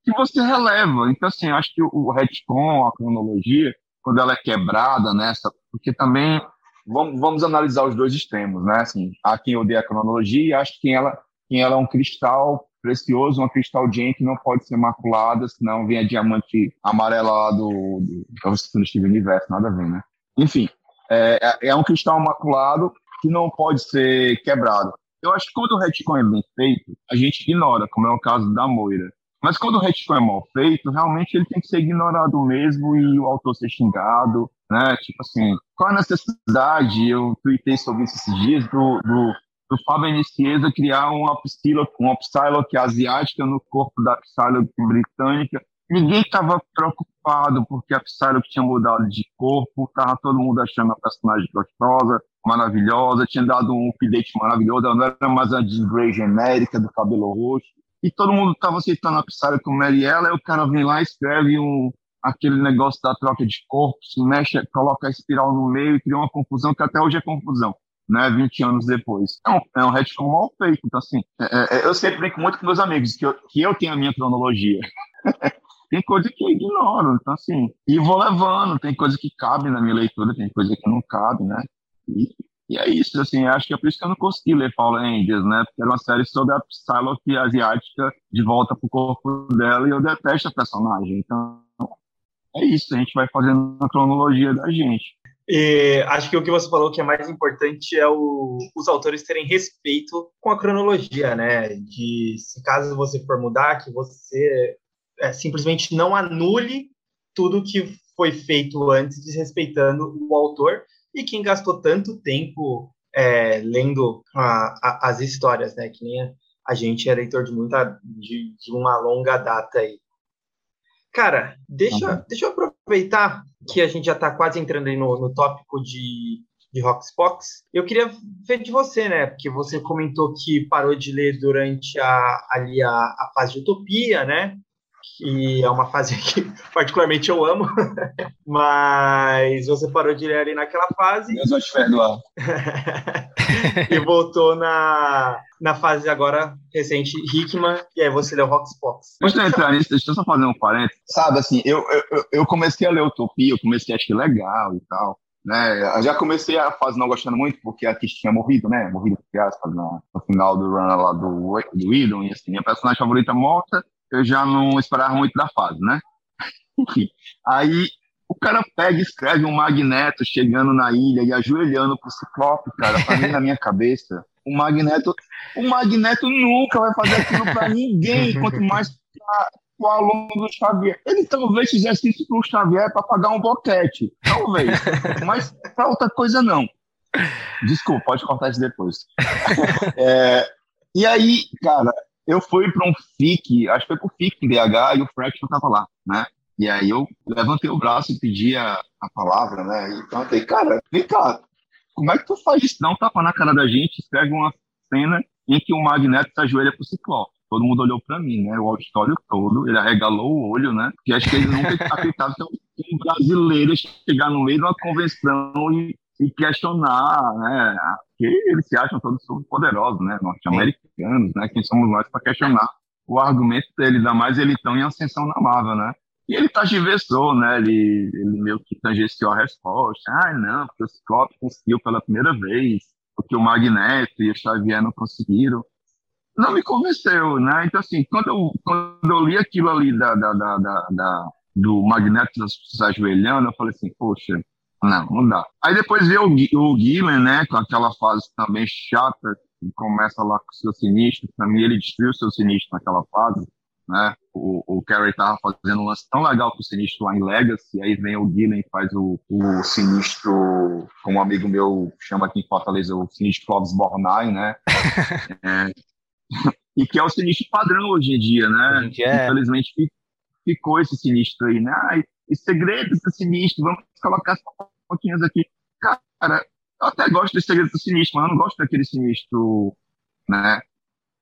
que você releva. Então, assim, acho que o retcon, a cronologia, quando ela é quebrada nessa, porque também vamos, vamos analisar os dois extremos, né? Assim, há quem odeia a cronologia e acha que ela, quem ela é um cristal precioso, uma cristal gem que não pode ser maculada, senão vem a diamante amarela lá do, do, do Universo, nada a ver, né? Enfim, é, é, é um cristal maculado que não pode ser quebrado. Eu acho que quando o retcon é bem feito, a gente ignora, como é o caso da Moira. Mas quando o retcon é mal feito, realmente ele tem que ser ignorado mesmo e o autor ser xingado, né? Tipo assim, qual a necessidade? Eu tuitei sobre isso esses dias do, do, do Fábio Nicieza criar uma Psylocke, uma Psylocke asiática no corpo da Psylocke britânica. Ninguém estava preocupado porque a Psylocke tinha mudado de corpo, tava todo mundo achando a personagem gostosa, maravilhosa, tinha dado um update maravilhoso, ela não era mais a Jean Grey genérica do cabelo roxo, e todo mundo estava aceitando a Psylocke como Mariela, e o cara vem lá e escreve um, aquele negócio da troca de corpos, mexe, coloca a espiral no meio e cria uma confusão que até hoje é confusão. Né, 20 anos depois. É um, é um retcon mal feito. Então, assim, é, é, eu sempre brinco muito com meus amigos que eu, que eu tenho a minha cronologia. *laughs* tem coisa que eu ignoro, então assim, e vou levando, tem coisa que cabe na minha leitura, tem coisa que não cabe, né? E, e é isso, assim, acho que é por isso que eu não consegui ler Paula Angels, né? Porque era uma série sobre a Psylocke asiática de volta pro corpo dela e eu detesto a personagem, então é isso, a gente vai fazendo a cronologia da gente. E acho que o que você falou que é mais importante é o, os autores terem respeito com a cronologia, né? De se caso você for mudar, que você é, simplesmente não anule tudo que foi feito antes, desrespeitando o autor e quem gastou tanto tempo é, lendo a, a, as histórias, né? Que nem a, a gente é leitor de muita de, de uma longa data aí. Cara, deixa, uhum. deixa eu aproveitar que a gente já está quase entrando aí no, no tópico de, de Roxbox. Eu queria ver de você, né? Porque você comentou que parou de ler durante a, ali a, a fase de Utopia, né? Que é uma fase *laughs* que particularmente eu amo, *laughs* mas você parou de ler ali naquela fase. Deus vai te perdoar. e voltou na, na fase agora recente Hickman, e aí você leu Roxbox. Antes de entrar nisso, deixa eu só fazer um parênteses. Sabe, assim, eu, eu, eu comecei a ler Utopia, eu comecei a achar legal e tal. Né? Eu já comecei a fase não gostando muito, porque a Kish tinha morrido, né? Morrido, entre aspas, no, no final do run lá do, do Idon, e assim, minha personagem favorita morta, eu já não esperava muito da fase, né? Enfim, *laughs* aí o cara pega e escreve um Magneto chegando na ilha e ajoelhando pro Ciclope, cara, pra mim, na minha cabeça, o Magneto, o Magneto nunca vai fazer aquilo pra *laughs* ninguém, quanto mais pra, o aluno do Xavier. Ele talvez fizesse isso pro Xavier para pagar um boquete, talvez, *laughs* mas pra outra coisa não. Desculpa, pode cortar isso depois. É, e aí, cara, eu fui para um FIC, acho que foi pro FIC em BH, e o Fraction tava lá, né? E aí eu levantei o braço e pedi a, a palavra, né? E perguntei, cara, vem cá, como é que tu faz isso? Dá um tapa na cara da gente, escreve uma cena em que o Magneto se ajoelha pro Ciclope. Todo mundo olhou para mim, né? O auditório todo, ele arregalou o olho, né? Porque acho que ele nunca acreditava que um brasileiro chegar no meio de uma convenção e, e questionar, né? Porque eles se acham todos poderosos, né? Norte-americanos, né? Quem somos nós para questionar o argumento dele, ainda mais ele tão em ascensão na Marvel, né? E ele tagiversou, né? Ele, ele meio que tangenciou a resposta. Ah, não, porque o Scott conseguiu pela primeira vez, porque o Magneto e o Xavier não conseguiram. Não me convenceu, né? Então, assim, quando eu, quando eu li aquilo ali da, da, da, da, da do Magneto se ajoelhando, eu falei assim, poxa, não, não dá. Aí depois veio o, o Gillen, né, com aquela fase também chata, que começa lá com o seu sinistro. Mim, ele destruiu o seu sinistro naquela fase, né? O, o Carey tava fazendo um lance tão legal com o Sinistro lá em Legacy, aí vem o Gillen e faz o, o Sinistro, como um amigo meu chama aqui em Fortaleza, o Sinistro Clóvis Bornai, né? *laughs* é, e que é o Sinistro padrão hoje em dia, né? É. Infelizmente ficou esse Sinistro aí, né? Ai, esse segredo do Sinistro, vamos colocar as pouquinhas aqui. Cara, eu até gosto desse segredo do Sinistro, mas eu não gosto daquele Sinistro, né?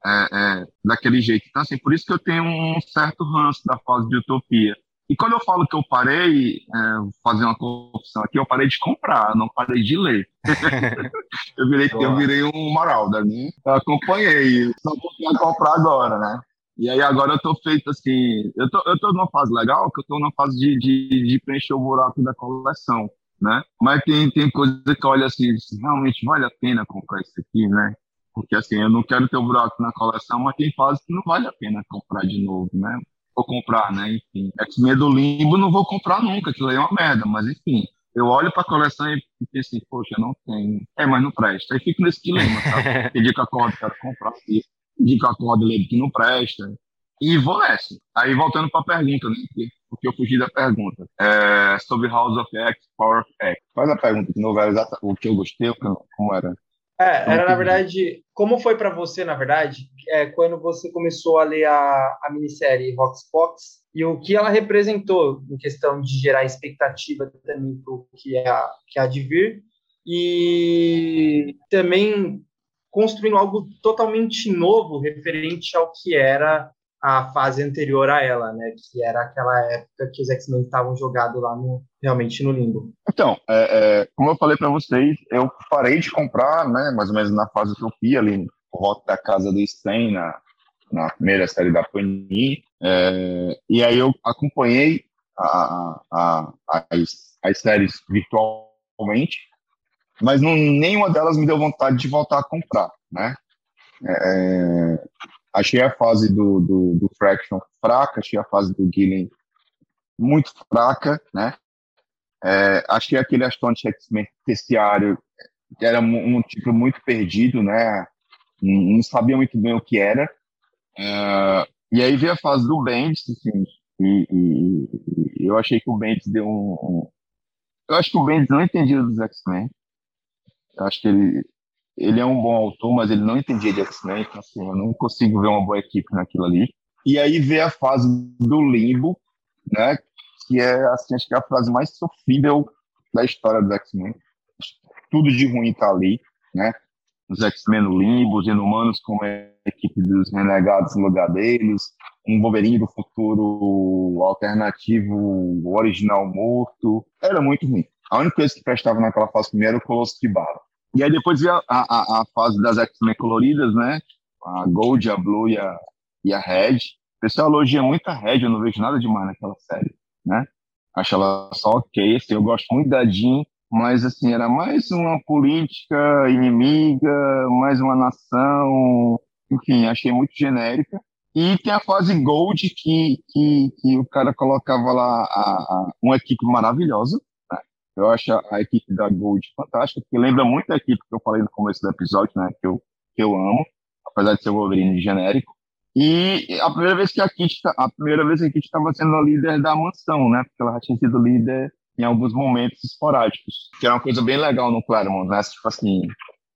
é, é, daquele jeito. Então, assim, por isso que eu tenho um certo ranço da fase de utopia. E quando eu falo que eu parei, é, vou fazer uma confissão aqui, eu parei de comprar, não parei de ler. *laughs* eu, virei, eu virei um Maralda, né? Eu acompanhei, só vou comprar agora, né? E aí agora eu tô feito assim, eu tô, eu tô numa fase legal, que eu tô numa fase de, de, de preencher o buraco da coleção, né? Mas tem, tem coisa que eu olho assim, realmente vale a pena comprar isso aqui, né? Porque assim, eu não quero ter um buraco na coleção, mas tem fases que não vale a pena comprar de novo, né? Ou comprar, né? Enfim. X-Men do Limbo não vou comprar nunca, aquilo aí é uma merda, mas enfim. Eu olho para a coleção e penso assim, poxa, não tem. É, mas não presta. Aí fico nesse dilema, sabe? *laughs* Pedir que a corda quero comprar, pedir que a corda lembro que não presta. E vou nessa. Aí voltando para a pergunta, né? Porque eu fugi da pergunta. É, sobre House of X, Power of X. Faz a pergunta de novo, era o que eu gostei, como era. É, era na verdade, como foi para você, na verdade, é, quando você começou a ler a, a minissérie Roxbox e o que ela representou em questão de gerar expectativa também para o que é, que há de vir e também construindo algo totalmente novo referente ao que era a fase anterior a ela, né? Que era aquela época que os X-Men estavam jogados lá no, realmente no limbo. Então, é, é, como eu falei para vocês, eu parei de comprar, né? Mais ou menos na fase Utopia, ali por volta da casa do Stein, na, na primeira série da Panini. É, e aí eu acompanhei a, a, a, as, as séries virtualmente, mas não, nenhuma delas me deu vontade de voltar a comprar, né? É, Achei a fase do, do, do Fraction fraca, achei a fase do Gillen muito fraca, né? É, achei aquele Astonte X-Men terciário que era um, um, tipo muito perdido, né? Não, não sabia muito bem o que era. É, e aí veio a fase do Bendis, assim, e, e, e, eu achei que o Bendis deu um, um, Eu acho que o Bendis não entendia dos X-Men. Eu acho que ele, ele é um bom autor, mas ele não entendia de X-Men, então assim, eu não consigo ver uma boa equipe naquilo ali. E aí vê a fase do limbo, né? Que é assim, acho que é a frase mais sofrível da história dos X-Men. Tudo de ruim tá ali, né? Os X-Men no limbo, os inumanos como a equipe dos renegados no lugar deles, um Wolverine do futuro alternativo, original morto. Era muito ruim. A única coisa que prestava naquela fase primeiro era o Colosso de Bala. E aí depois veio a, a, a fase das X-Men coloridas, né? A Gold, a Blue e a, e a Red. O pessoal elogia muito a Red, eu não vejo nada demais naquela série, né? Acho ela só ok, assim, eu gosto muito da Jean, mas assim, era mais uma política inimiga, mais uma nação, enfim, achei muito genérica. E tem a fase Gold, que, que, que o cara colocava lá a, a, uma equipe maravilhosa, eu acho a, equipe da Gold fantástica, porque lembra muito a equipe que eu falei no começo do episódio, né? Que eu, que eu amo, apesar de ser o Wolverine genérico. E a primeira vez que a Kit, tá, a primeira vez que a Kit estava sendo a líder da mansão, né? Porque ela já tinha sido líder em alguns momentos esporádicos, que era uma coisa bem legal no Claremont, né? Tipo assim,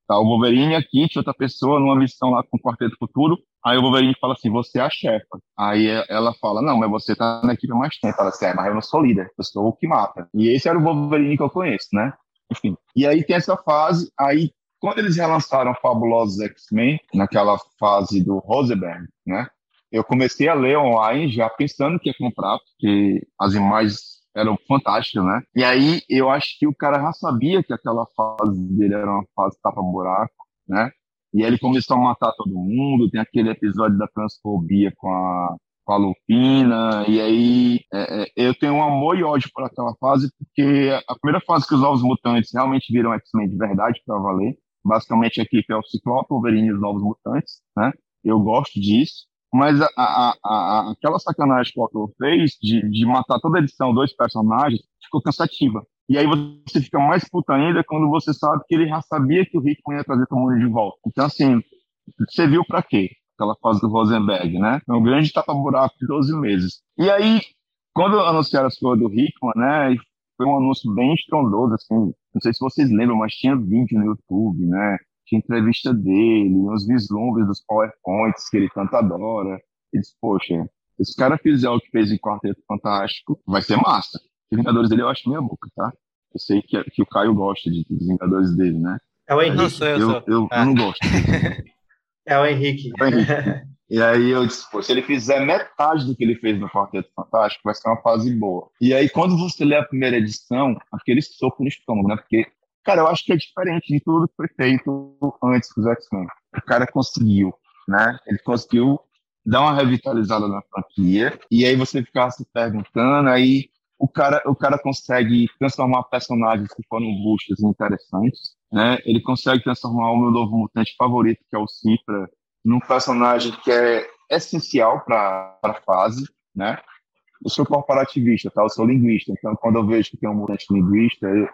tá o Wolverine, a Kit, outra pessoa numa missão lá com o Quarteto Futuro, Aí o Wolverine fala assim, você é a chefa. Aí ela fala, não, mas você tá na equipe mais tempo. Ela assim, é, mas eu não sou líder, eu sou o que mata. E esse era o Wolverine que eu conheço, né? Enfim. E aí tem essa fase, aí quando eles relançaram Fabulosos X-Men, naquela fase do Rosenberg, né? Eu comecei a ler online já pensando que ia comprar, porque as imagens eram fantásticas, né? E aí eu acho que o cara já sabia que aquela fase dele era uma fase tapa-buraco, né? E aí ele começou a matar todo mundo. Tem aquele episódio da transfobia com a, com a Lupina. E aí é, é, eu tenho um amor e ódio por aquela fase, porque a primeira fase que os Novos Mutantes realmente viram X-Men de verdade para valer. Basicamente a equipe é o Ciclope, o Wolverine e os Novos Mutantes, né? Eu gosto disso. Mas a, a, a, aquela sacanagem que o autor fez de, de matar toda a edição dois personagens ficou cansativa. E aí você fica mais puta ainda quando você sabe que ele já sabia que o Rickman ia trazer todo mundo de volta. Então, assim, você viu para quê? aquela fase do Rosenberg, né? É um grande tapa-buraco de 12 meses. E aí, quando anunciaram as coisas do Hickman, né? Foi um anúncio bem estrondoso, assim. Não sei se vocês lembram, mas tinha vídeo no YouTube, né? Tinha entrevista dele, uns vislumbres dos PowerPoints que ele tanto adora. Ele disse, poxa, esse cara fizer o que fez em Quarteto Fantástico, vai ser massa. Os Vingadores dele eu acho meia boca, tá? Eu sei que, que o Caio gosta de, dos Vingadores dele, né? É o Henrique. Não sou eu, Eu, eu, Ah. não gosto. *laughs* É o Henrique. É o Henrique. E aí eu disse, pô, se ele fizer metade do que ele fez no Quarteto Fantástico, vai ser uma fase boa. E aí, quando você lê a primeira edição, aquele soco no estômago, né? Porque, cara, eu acho que é diferente de tudo que foi feito antes dos X-Men. O cara conseguiu, né? Ele conseguiu dar uma revitalizada na franquia, e aí você ficava se perguntando, aí o cara, o cara consegue transformar personagens que foram buscas em interessantes, né? Ele consegue transformar o meu novo mutante favorito, que é o Cifra, num personagem que é essencial para a fase, né? Eu sou corporativista, tá? Eu sou linguista, então quando eu vejo que tem um mutante linguista, *laughs* eu,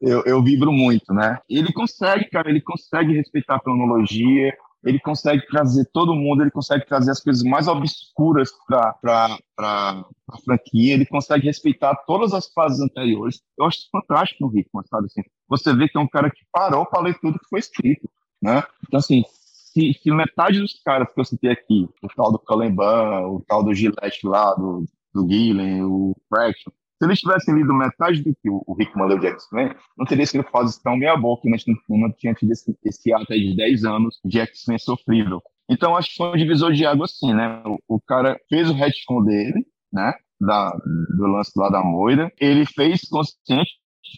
eu, eu vibro muito, né? Ele consegue, cara, ele consegue respeitar a cronologia, ele consegue trazer todo mundo, ele consegue trazer as coisas mais obscuras para a franquia, ele consegue respeitar todas as fases anteriores. Eu acho fantástico no Hickman, sabe? Assim, você vê que é um cara que parou para ler tudo que foi escrito, né? Então, assim, se, se metade dos caras que eu citei aqui, o tal do Cullen Bunn, o tal do Gillette lá, do, do o Fraction, se eles tivessem lido metade do que o, Hickman leu de X-Men, não teria sido fase tão meia boca, mas não, não tinha tido esse, esse ato de 10 anos de X-Men sofrível. Então, acho que foi um divisor de água assim, né? O, o cara fez o retcon dele, né? Da, do lance lá da Moira. Ele fez consciente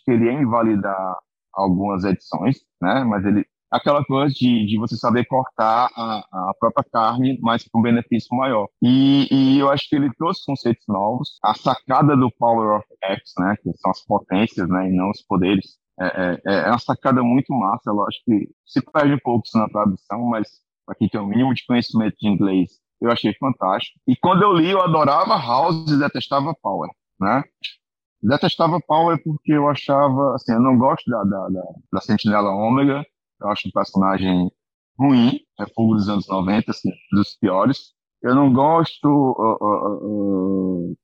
que ele ia invalidar algumas edições, né? Mas ele aquela coisa de, de você saber cortar a, a própria carne, mas com benefício maior. E, e eu acho que ele trouxe conceitos novos. A sacada do Power of X, né, que são as potências, né, e não os poderes, é, é, é uma sacada muito massa. Eu acho que se perde um pouco isso na tradução, mas para quem tem o mínimo de conhecimento de inglês, eu achei fantástico. E quando eu li, eu adorava House e detestava Power, né? Detestava Power porque eu achava, assim, eu não gosto da, da, da, da Sentinela Ômega, eu acho um personagem ruim, é fogo dos anos 90, assim, dos piores. Eu não gosto uh, uh, uh,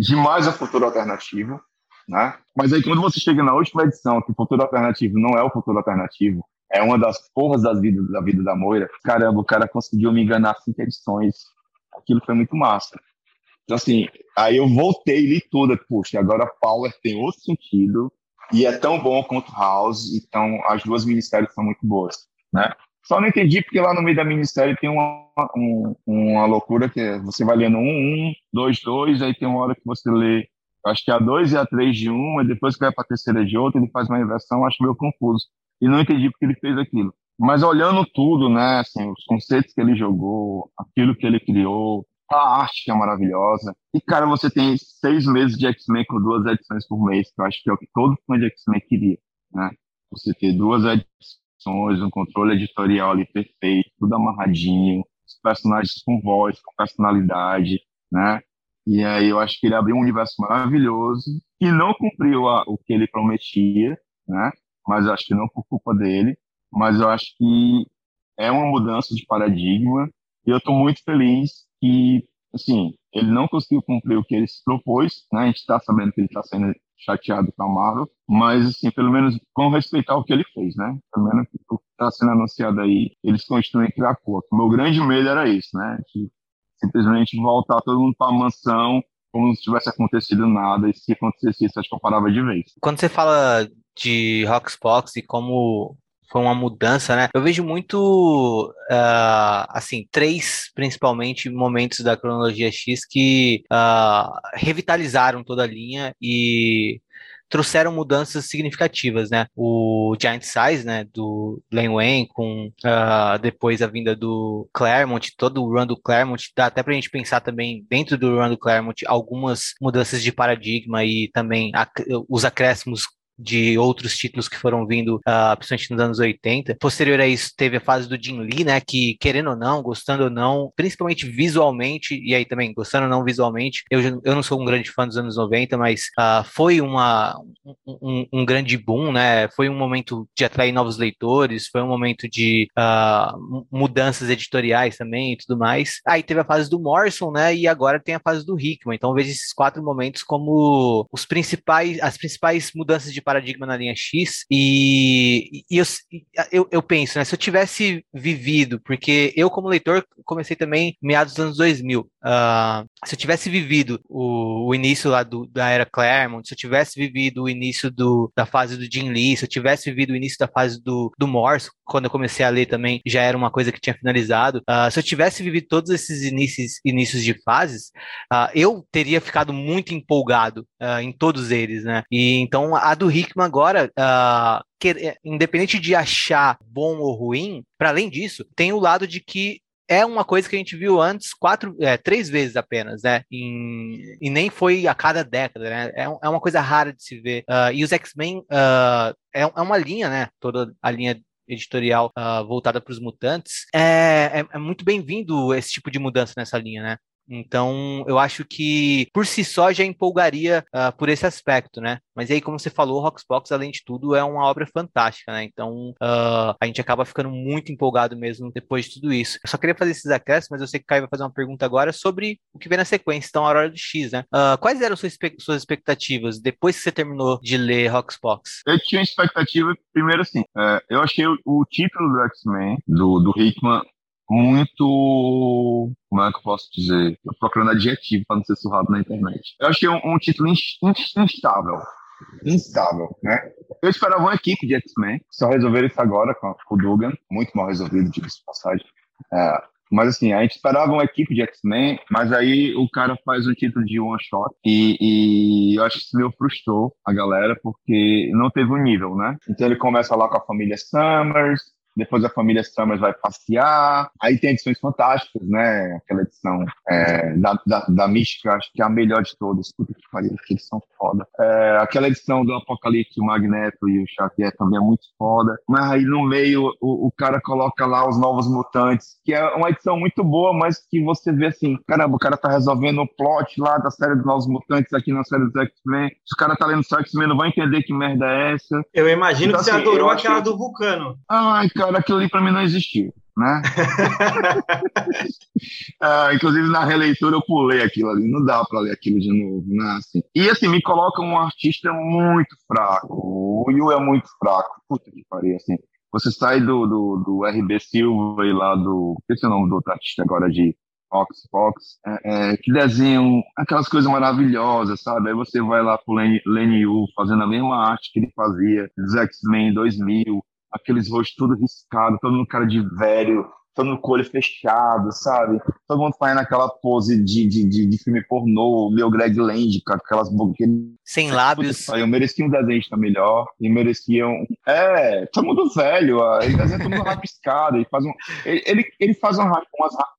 demais a futuro alternativo, né? Mas aí quando você chega na última edição, que futuro alternativo não é o futuro alternativo, é uma das porras das vidas, da vida da Moira, caramba, o cara conseguiu me enganar cinco edições. Aquilo foi muito massa. Então, assim, aí eu voltei li tudo. Puxa, agora Power tem outro sentido e é tão bom quanto House, então as duas ministérios são muito boas, né? Só não entendi porque lá no meio da ministério tem uma, um, uma loucura que é, você vai lendo um, um, dois, dois, aí tem uma hora que você lê, acho que a dois e a três de um, e depois que vai para a terceira de outro, ele faz uma inversão, acho meio confuso. E não entendi porque ele fez aquilo. Mas olhando tudo, né, assim, os conceitos que ele jogou, aquilo que ele criou, a arte que é maravilhosa. E, cara, você tem seis meses de X-Men com duas edições por mês, que eu acho que é o que todo fã de X-Men queria, né? Você ter duas edições, um controle editorial ali perfeito, tudo amarradinho, os personagens com voz, com personalidade, né? E aí eu acho que ele abriu um universo maravilhoso e não cumpriu a, o que ele prometia, né? Mas eu acho que não por culpa dele, mas eu acho que é uma mudança de paradigma e eu estou muito feliz que, assim, ele não conseguiu cumprir o que ele se propôs, né? A gente está sabendo que ele está sendo chateado com a Marvel, mas, assim, pelo menos vão respeitar o que ele fez, né? Pelo menos está sendo anunciado aí, eles continuem Krakoa. O meu grande medo era isso, né? De simplesmente voltar todo mundo para a mansão como se tivesse acontecido nada, e se acontecesse isso, acho que eu parava de vez. Quando você fala de Roxbox e como foi uma mudança, né? Eu vejo muito, uh, assim, três, principalmente, momentos da cronologia X que uh, revitalizaram toda a linha e trouxeram mudanças significativas, né? O Giant Size, né, do Len Wayne, com uh, depois a vinda do Claremont, todo o run do Claremont, dá até pra gente pensar também, dentro do run do Claremont, algumas mudanças de paradigma e também os acréscimos de outros títulos que foram vindo, uh, principalmente nos anos 80. Posterior a isso, teve a fase do Jim Lee, né? Que, querendo ou não, gostando ou não, principalmente visualmente, e aí também, gostando ou não visualmente, eu, eu não sou um grande fã dos anos 90, mas uh, foi uma, um, um, grande boom, né? Foi um momento de atrair novos leitores, foi um momento de uh, mudanças editoriais também e tudo mais. Aí teve a fase do Morrison, né? E agora tem a fase do Hickman. Então vejo esses quatro momentos como os principais, as principais mudanças de paradigma na linha X. E, e eu, eu, eu, penso, né? Se eu tivesse vivido, porque eu, como leitor, comecei também meados dos anos 2000. Uh, ah, se eu tivesse vivido o, o início lá do, da era Claremont, se eu tivesse vivido o início do, da fase do Jim Lee, se eu tivesse vivido o início da fase do, do Morse, quando eu comecei a ler também, já era uma coisa que tinha finalizado. Uh, se eu tivesse vivido todos esses inícios, inícios de fases, uh, eu teria ficado muito empolgado uh, em todos eles, né? E então a do Hickman agora, que, é, independente de achar bom ou ruim, para além disso, tem o lado de que é uma coisa que a gente viu antes quatro, é, três vezes apenas, né? Em, e nem foi a cada década, né? É, é uma coisa rara de se ver. Uh, e os X-Men uh, é, é uma linha, né? Toda a linha editorial uh, voltada para os mutantes, é, é, é muito bem-vindo esse tipo de mudança nessa linha, né? Então, eu acho que por si só já empolgaria uh, por esse aspecto, né? Mas aí, como você falou, Roxbox, além de tudo, é uma obra fantástica, né? Então, uh, a gente acaba ficando muito empolgado mesmo depois de tudo isso. Eu só queria fazer esses acréscimos, mas eu sei que o Caio vai fazer uma pergunta agora sobre o que vem na sequência, então, a Hora do X, né? Uh, quais eram suas, suas expectativas depois que você terminou de ler Roxbox? Eu tinha expectativa, primeiro assim, é, eu achei o, o título do X-Men, do, do Hickman, muito. Como é que eu posso dizer? Tô procurando adjetivo para não ser surrado na internet. Eu achei um, um título instável. Instável, né? Eu esperava uma equipe de X-Men, só resolveram isso agora com, o Dugan, muito mal resolvido, diga-se de passagem. É, mas assim, a gente esperava uma equipe de X-Men, mas aí o cara faz um título de one shot e, e, eu acho que isso meio frustrou a galera porque não teve o um nível, né? Então ele começa lá com a família Summers, depois a família Summers vai passear, aí tem edições fantásticas, né? Aquela edição é, da, da, da Mística, acho que é a melhor de todas. Puta que pariu, que edição foda. É, aquela edição do Apocalipse, o Magneto e o Xavier também é muito foda. Mas aí no meio o, o cara coloca lá os Novos Mutantes, que é uma edição muito boa, mas que você vê assim, caramba, o cara tá resolvendo o plot lá da série dos Novos Mutantes aqui na série dos X-Men. Se o cara tá lendo só X-Men, não vai entender que merda é essa. Eu imagino então, que assim, você adorou aquela do Vulcano. Ai, cara cara, aquilo ali para mim não existiu. Né? *laughs* ah, inclusive na releitura eu pulei aquilo ali, não dá para ler aquilo de novo, né? Assim. E assim, me coloca um artista muito fraco. O Yu é muito fraco. Puta que pariu, assim. Você sai do, do, do RB Silva e lá do. É o nome do outro artista agora de Fox Fox, é, é, que desenham aquelas coisas maravilhosas, sabe? Aí você vai lá pro Lenny, Lenny Yu fazendo a mesma arte que ele fazia dos X-Men 2000, aqueles rostos tudo riscado, todo mundo cara de velho, todo mundo com o olho fechado, sabe? Todo mundo fazendo aquela pose de, de, de, de filme pornô, meu Greg Land, com aquelas bocas. Sem lábios. Eu merecia um desenho melhor, e merecia um. É, todo mundo velho, ele desenha todo mundo *laughs* rabiscado, ele faz um. Ele, ele, ele faz umas.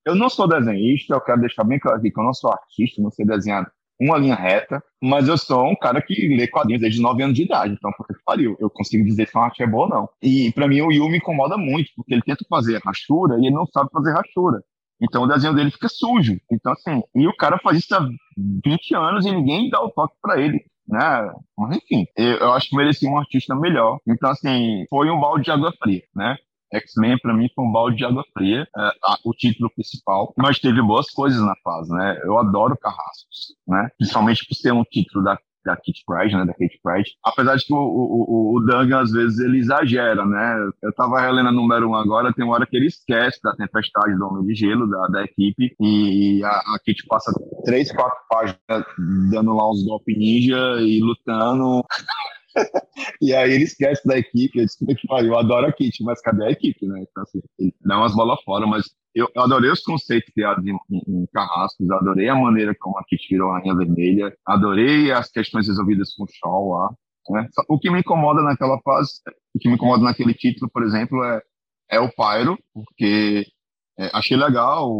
Eu não sou desenhista, eu quero deixar bem claro aqui que eu não sou artista, não sei desenhar uma linha reta, mas eu sou um cara que lê quadrinhos desde 9 anos de idade, então puta que pariu, eu consigo dizer se uma arte é boa ou não. E para mim o Yu me incomoda muito, porque ele tenta fazer rachura e ele não sabe fazer rachura. Então o desenho dele fica sujo. Então assim, e o cara faz isso há 20 anos e ninguém dá o toque para ele. Né? Mas enfim, eu, eu acho que merecia um artista melhor. Então, assim, foi um balde de água fria, né? X-Men para mim foi um balde de água fria, é, a, o título principal, mas teve boas coisas na fase, né? Eu adoro Carrascos, né? Principalmente por ser um título da da Kit Pride, né, da Kate Pride. Apesar de que o, o, o Dungan, às vezes, ele exagera, né? Eu tava relendo a número 1 um agora, tem uma hora que ele esquece da tempestade do Homem de Gelo, da, da equipe, e a, a Kit passa três, quatro páginas dando lá uns golpes ninja e lutando *laughs* e aí ele esquece da equipe, eu disse que eu adoro a Kit, mas cadê a equipe, né? Então, assim, ele dá umas bolas fora, mas eu, eu adorei os conceitos criados em, em, em, Carrascos, adorei a maneira como a Kit virou a Rainha Vermelha, adorei as questões resolvidas com o Shaw lá. Né? O que me incomoda naquela fase, o que me incomoda naquele título, por exemplo, é, é o Pyro, porque é, achei legal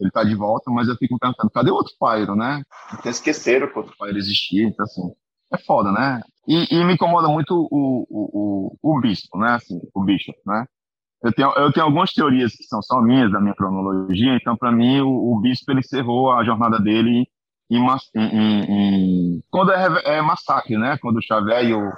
ele tá de volta, mas eu fico pensando, cadê o outro Pyro, né? Então esqueceram que o outro Pyro existia, então assim, é foda, né? E, e me incomoda muito o, o, o, o bispo, né? Assim, o bicho, né? Eu tenho, eu tenho algumas teorias que são só minhas, da minha cronologia, então, para mim, o, o, bispo ele encerrou a jornada dele em, em, em, quando é, é, massacre, né? Quando o Xavier e o,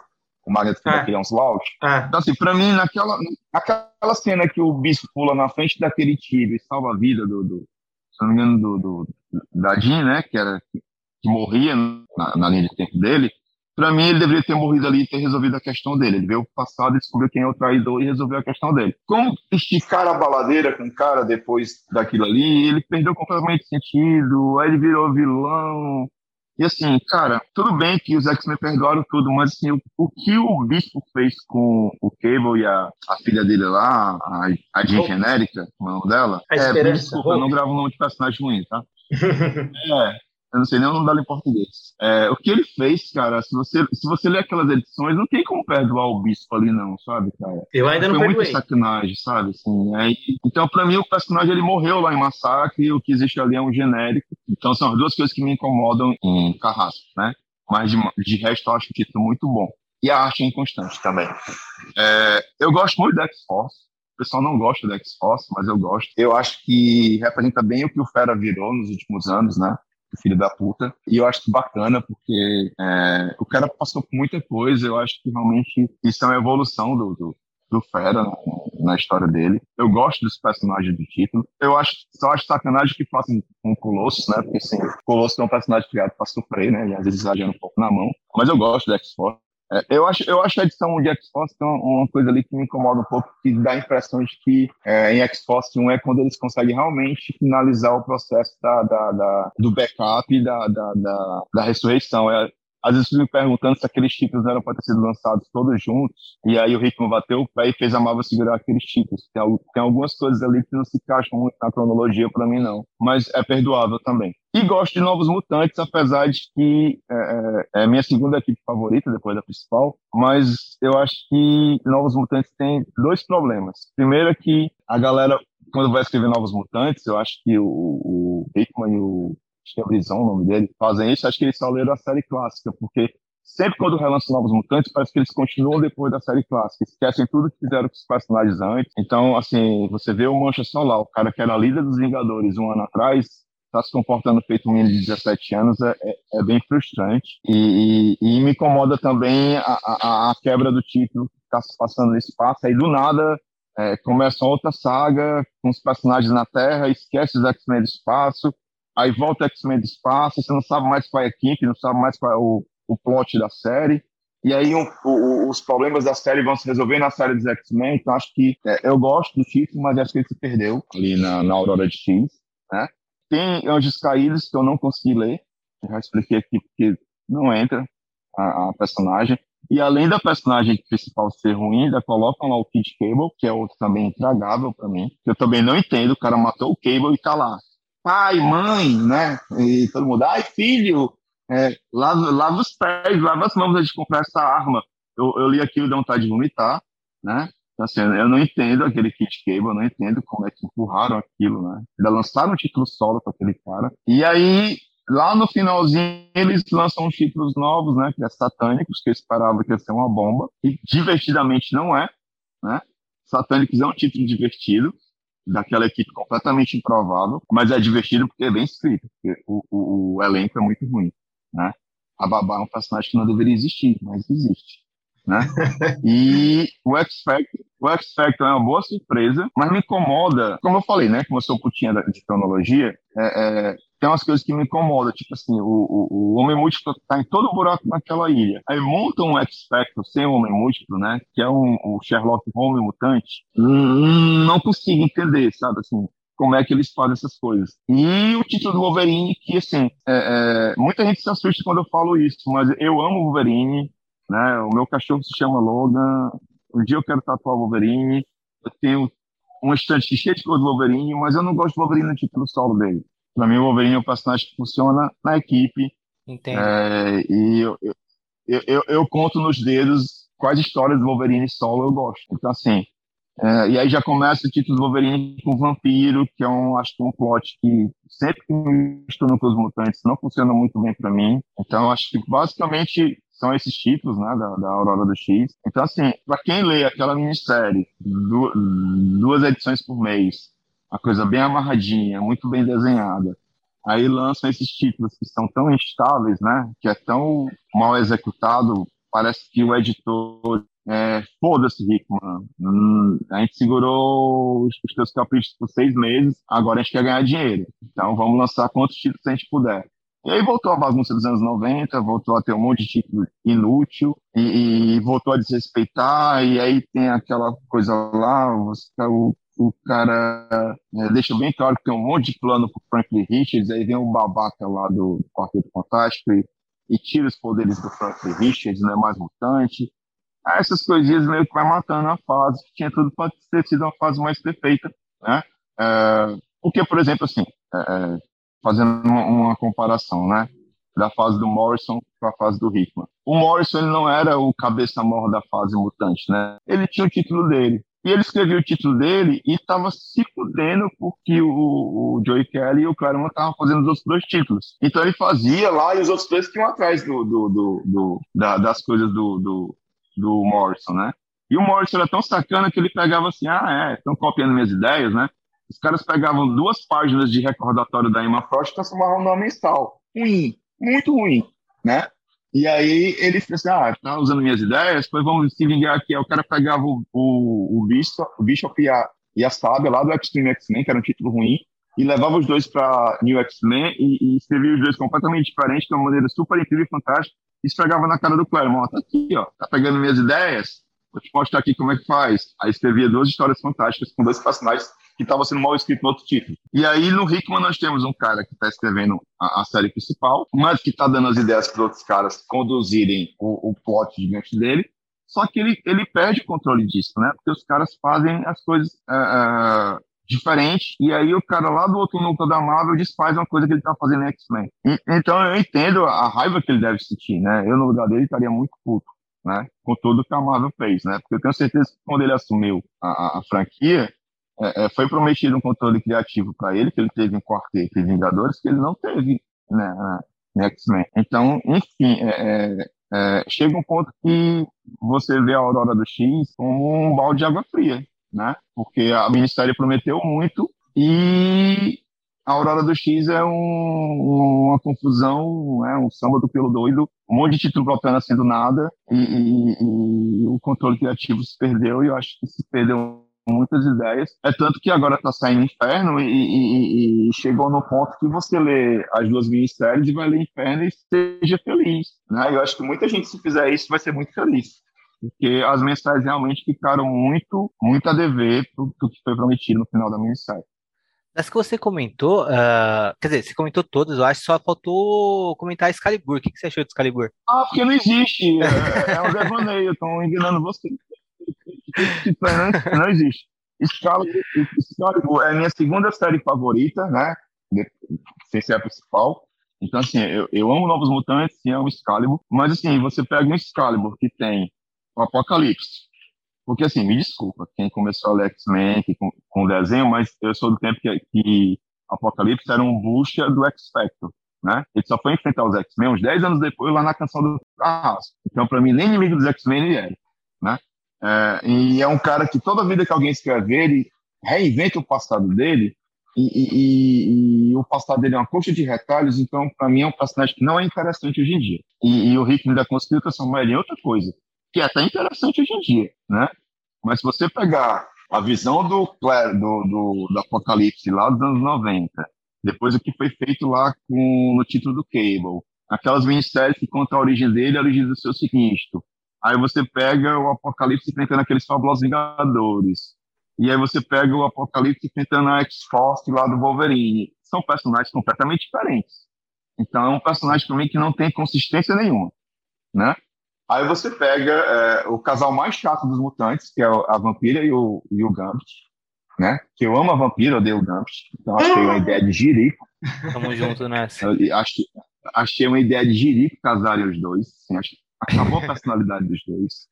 o Magneto é. criam os Laut. É. Então, assim, para mim, naquela, naquela cena que o bispo pula na frente daquele tiro e salva a vida do, do se não me engano, do, do da Jean, né? Que, era, que, que morria na, na linha de tempo dele, para mim, ele deveria ter morrido ali e ter resolvido a questão dele. Ele veio o passado, descobriu quem é o traidor e resolveu a questão dele. Como esticar a baladeira com o cara depois daquilo ali, ele perdeu completamente sentido, aí ele virou vilão. E assim, cara, tudo bem que os X-Men perdoaram tudo, mas assim, o, o, que o Bispo fez com o Cable e a, a filha dele lá, a, a Jean Genérica, o nome dela, a é, desculpa, eu não gravo o nome de personagem ruim, tá? *laughs* é, eu não sei nem o nome dela em português. É, o que ele fez, cara, se você, se você ler aquelas edições, não tem como perdoar o bispo ali, não, sabe, cara? Eu ainda não Foi perdoei. muita sacanagem, sabe? Assim, aí, então, pra mim, o personagem ele morreu lá em Massacre e o que existe ali é um genérico. Então, são as duas coisas que me incomodam em Carrasco, né? Mas de, de resto, eu acho o título muito bom. E a arte é inconstante também. É, eu gosto muito da X-Force. O pessoal não gosta da X-Force, mas eu gosto. Eu acho que representa bem o que o Fera virou nos últimos anos, né? Filho da puta. E eu acho bacana, porque é, o cara passou por muita coisa. Eu acho que realmente isso é uma evolução do, do, do Fera na, na, história dele. Eu gosto dos personagens do título. Eu acho, só acho sacanagem que façam um Colossus, né? Porque assim, o Colossus é um personagem criado para sofrer, né? E às vezes exagera um pouco na mão. Mas eu gosto do X-Force. É, eu, acho, eu acho a edição de X-Force uma, coisa ali que me incomoda um pouco, que dá a impressão de que é, em X-Force 1 é quando eles conseguem realmente finalizar o processo da, da, da do backup e da, da, da, da ressurreição. É, às vezes me perguntando se aqueles títulos eram para ter sido lançados todos juntos, e aí o ritmo bateu o pé e fez a Marvel segurar aqueles títulos. Tem, tem algumas coisas ali que não se encaixam muito na cronologia para mim, não. Mas é perdoável também. E gosto de Novos Mutantes, apesar de que é, é, é minha segunda equipe favorita, depois da principal, mas eu acho que Novos Mutantes tem dois problemas. Primeiro é que a galera, quando vai escrever Novos Mutantes, eu acho que o, o Hickman e o acho que é Brison o nome dele, fazem isso, acho que eles só leram a série clássica, porque sempre quando relançam Novos Mutantes, parece que eles continuam depois da série clássica, esquecem tudo que fizeram com os personagens antes. Então, assim, você vê o Mancha Solar, o cara que era líder dos Vingadores um ano atrás, está se comportando feito um menino de 17 anos, é, é, é bem frustrante. E, e, e, me incomoda também a, a, a quebra do título que está se passando no espaço, aí do nada é, começa outra saga com os personagens na Terra, esquece os X-Men do espaço, aí volta X-Men do espaço, você não sabe mais qual é a equipe, não sabe mais qual é o, o plot da série. E aí um, o, os problemas da série vão se resolver na série dos X-Men, então acho que é, eu gosto do título, mas acho que ele se perdeu ali na, na Aurora de X, né? Tem Anjos Caídos que eu não consegui ler, já expliquei aqui porque não entra a, a personagem. E além da personagem principal ser ruim, ainda colocam lá o Kid Cable, que é outro também intragável para mim, eu também não entendo. O cara matou o Cable e tá lá pai, mãe, né? E todo mundo, ai, filho, é, lava, lava os pés, lava as mãos antes de comprar essa arma. Eu, eu li aquilo e dá vontade de vomitar, né? Então, assim, eu não entendo aquele Kit Cable, eu não entendo como é que empurraram aquilo, né? Ainda lançaram um título solo para aquele cara. E aí, lá no finalzinho, eles lançam uns títulos novos, né? Que é Satânicos, que eu esperava que ia ser uma bomba. E divertidamente não é, né? Satânicos é um título divertido daquela equipe completamente improvável, mas é divertido porque é bem escrito, porque o, o, o elenco é muito ruim, né? A Babá é um personagem que não deveria existir, mas existe, né? *laughs* E o X Factor, o X Factor é uma boa surpresa, mas me incomoda, como eu falei, né? Como eu sou putinha de cronologia, é, é, tem umas coisas que me incomodam, tipo assim, o, o, o Homem Múltiplo tá em todo buraco naquela ilha. Aí montam um X-Factor sem o Homem Múltiplo, né? Que é um, um Sherlock Holmes mutante. Hum, não consigo entender, sabe, assim, como é que eles fazem essas coisas. E o título do Wolverine, que, assim, é, é, muita gente se assusta quando eu falo isso, mas eu amo o Wolverine, né? O meu cachorro se chama Logan. Um dia eu quero tatuar o Wolverine. Eu tenho uma estante cheia de cor do Wolverine, mas eu não gosto do Wolverine no título solo dele. Para mim, o Wolverine é um personagem que funciona na equipe. Entendo. É, e eu, eu, eu, eu, conto nos dedos quais histórias do Wolverine solo eu gosto. Então, assim, é, e aí já começa o título do Wolverine com Vampiro, que é um, acho que um plot que sempre que mistura com os mutantes não funciona muito bem para mim. Então, acho que basicamente são esses títulos, né, da, da Aurora do X. Então, assim, para quem lê aquela minissérie, du duas edições por mês, uma coisa bem amarradinha, muito bem desenhada, aí lançam esses títulos que são tão instáveis, né, que é tão mal executado, parece que o editor é, foda-se, Rickman. Hum, a gente segurou os, os teus caprichos por seis meses, agora a gente quer ganhar dinheiro. Então vamos lançar quantos títulos a gente puder. E aí voltou a bagunça dos anos 90, voltou a ter um monte de título inútil e, e voltou a desrespeitar, e aí tem aquela coisa lá, o, o cara é, deixa bem claro que tem um monte de plano pro Franklin Richards, aí vem o babaca lá do Quarteto Fantástico e, e tira os poderes do Franklin Richards, não é mais mutante. Aí essas coisinhas meio que vai matando a fase, que tinha tudo para ter sido uma fase mais perfeita, né? É, porque, por exemplo, assim, é, é fazendo uma, uma, comparação, né? Da fase do Morrison com a fase do Hickman. O Morrison ele não era o cabeça morra da fase mutante, né? Ele tinha o título dele. E ele escreveu o título dele e estava se fudendo porque o, o Joey Kelly e o Claremont estavam fazendo os outros dois títulos. Então ele fazia lá e os outros dois iam atrás do, do, do, do da, das coisas do, do, do Morrison, né? E o Morrison era tão sacana que ele pegava assim, ah, é, estão copiando minhas ideias, né? Os caras pegavam duas páginas de recordatório da Emma Frost e transformavam numa mensal. Ruim, muito ruim, né? E aí ele disse assim, ah, tá usando minhas ideias, depois vamos se vingar aqui. Aí o cara pegava o, o, o, Bishop, o Bishop e a, e a Sábia lá do Extreme X-Men, que era um título ruim, e levava os dois para New X-Men e, e, escrevia os dois completamente diferentes, de uma maneira super incrível e fantástica, e esfregava na cara do Claremont, tá aqui, ó, tá pegando minhas ideias, vou te mostrar aqui como é que faz. Aí escrevia duas histórias fantásticas com dois personagens que estavam sendo mal escritos no outro título. E aí no Hickman nós temos um cara que está escrevendo a, a, série principal, mas que está dando as ideias para outros caras conduzirem o, o plot gigante dele, só que ele, ele perde o controle disso, né? Porque os caras fazem as coisas uh, uh, diferentes e aí o cara lá do outro núcleo da Marvel desfaz uma coisa que ele está fazendo em X-Men. Então eu entendo a raiva que ele deve sentir, né? Eu no lugar dele estaria muito puto. Né, com tudo que a Marvel fez, né? Porque eu tenho certeza que quando ele assumiu a, a, a franquia, é, é, foi prometido um controle criativo para ele, que ele teve em Quarteto e Vingadores, que ele não teve né, em X-Men. Então, enfim, é, é, é, chega um ponto que você vê a Aurora do X como um balde de água fria, né? Porque a Ministério prometeu muito e a Aurora do X é um, uma confusão, é um samba do pelo doido, um monte de título próprio nascendo nada e, e, e, o controle criativo se perdeu e eu acho que se perdeu muitas ideias. É tanto que agora está saindo Inferno e, e, e, chegou no ponto que você lê as duas minisséries e vai ler Inferno e seja feliz. Né? Eu acho que muita gente, se fizer isso, vai ser muito feliz. Porque as mensagens realmente ficaram muito, muito a dever do que foi prometido no final da minissérie. Das que você comentou, uh, quer dizer, você comentou todas, eu acho só faltou comentar Excalibur. O que, que você achou de Excalibur? Ah, porque não existe. É, é um devaneio, estão enganando você não existe. Excalibur é a minha segunda série favorita, né? Sem ser a principal. Então, assim, eu, eu amo Novos Mutantes e amo Excalibur. Mas, assim, você pega um Excalibur que tem o Apocalipse. Porque, assim, me desculpa, quem começou a ler X-Men com, com desenho, mas eu sou do tempo que, que Apocalipse era um bucha do X-Factor. Né? Ele só foi enfrentar os X-Men uns 10 anos depois lá na canção do Carrasco. Então, para mim, nem inimigo dos X-Men ele era. Né? É, e é um cara que toda vida que alguém escreve ele, reinventa o passado dele, e, e, e, o passado dele é uma coxa de retalhos, então, para mim, é um personagem que não é interessante hoje em dia. E, e o Rick ainda conseguiu transformar ele em outra coisa, que é até interessante hoje em dia, né? Mas se você pegar a visão do, do, do, do Apocalipse lá dos anos 90, depois o que foi feito lá com, no título do Cable, aquelas minissérias que contam a origem dele, a origem do seu sinistro, Aí você pega o Apocalipse enfrentando aqueles fabulosos Vingadores. E aí você pega o Apocalipse enfrentando a X-Force lá do Wolverine. São personagens completamente diferentes. Então é um personagem também que não tem consistência nenhuma, né? Aí você pega é, o casal mais chato dos mutantes, que é a Vampira e o, e o Gambit, né? Que eu amo a Vampira, odeio o Gambit. Então achei uma ideia de girico. Tamo junto nessa. achei, achei uma ideia de girico casarem os dois. Assim, achei, acabou a personalidade dos dois.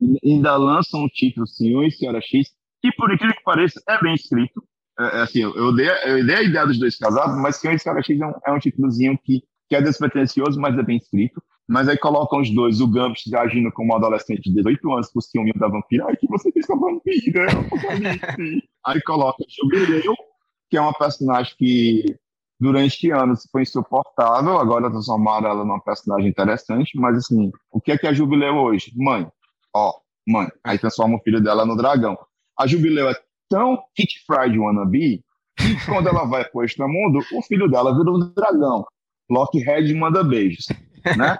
E ainda lançam um título, Senhor e Senhora X, que por incrível que pareça, é bem escrito. É, é assim, eu, dei, eu dei a ideia dos dois casados, mas Senhor e Senhora X é um, é um títulozinho que, que é despretensioso, mas é bem escrito. Mas aí colocam os dois, o Gambit agindo como um adolescente de 18 anos com o ciúme da vampira. Ai, que você fez com a vampira? *laughs* aí coloca Jubileu, que é uma personagem que durante anos foi insuportável, agora transformaram ela numa personagem interessante, mas assim, o que é que é a Jubileu hoje? Mãe, ó, mãe, aí transforma o filho dela no dragão. A Jubileu é tão Kit Fried wannabe que quando ela vai pro extramundo, o filho dela vira um dragão. Lockheed manda beijos, né?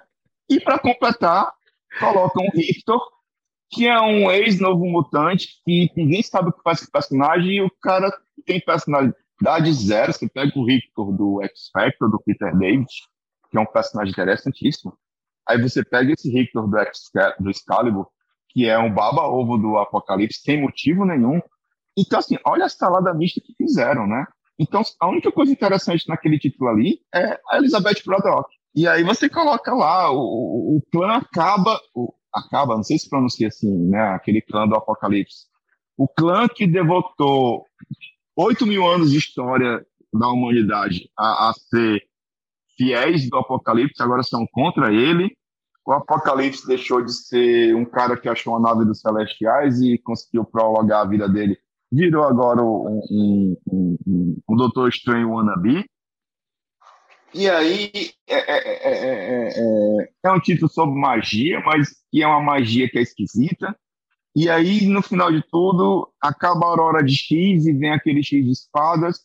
E para completar, colocam o Victor, que é um ex-novo mutante, que ninguém sabe o que faz com o personagem, e o cara tem personalidade zero. Você pega o Victor do X Factor, do Peter David, que é um personagem interessantíssimo. Aí você pega esse Victor do, X, do Excalibur, que é um baba-ovo do Apocalipse, sem motivo nenhum. Então, assim, olha a salada mista que fizeram, né? Então, a única coisa interessante naquele título ali é a Elizabeth Braddock. E aí você coloca lá, o, o clã acaba, o, acaba, não sei se pronuncia assim, né? Aquele clã do Apocalipse. O clã que devotou 8 mil anos de história da humanidade a, a ser fiéis do Apocalipse, agora são contra ele. O Apocalipse deixou de ser um cara que achou a nave dos celestiais e conseguiu prolongar a vida dele. Virou agora um, um, um, um Doutor Estranho wannabe. E aí é, é, é, é, um título sobre magia, mas que é uma magia que é esquisita. E aí, no final de tudo, acaba a Aurora de X e vem aquele X de espadas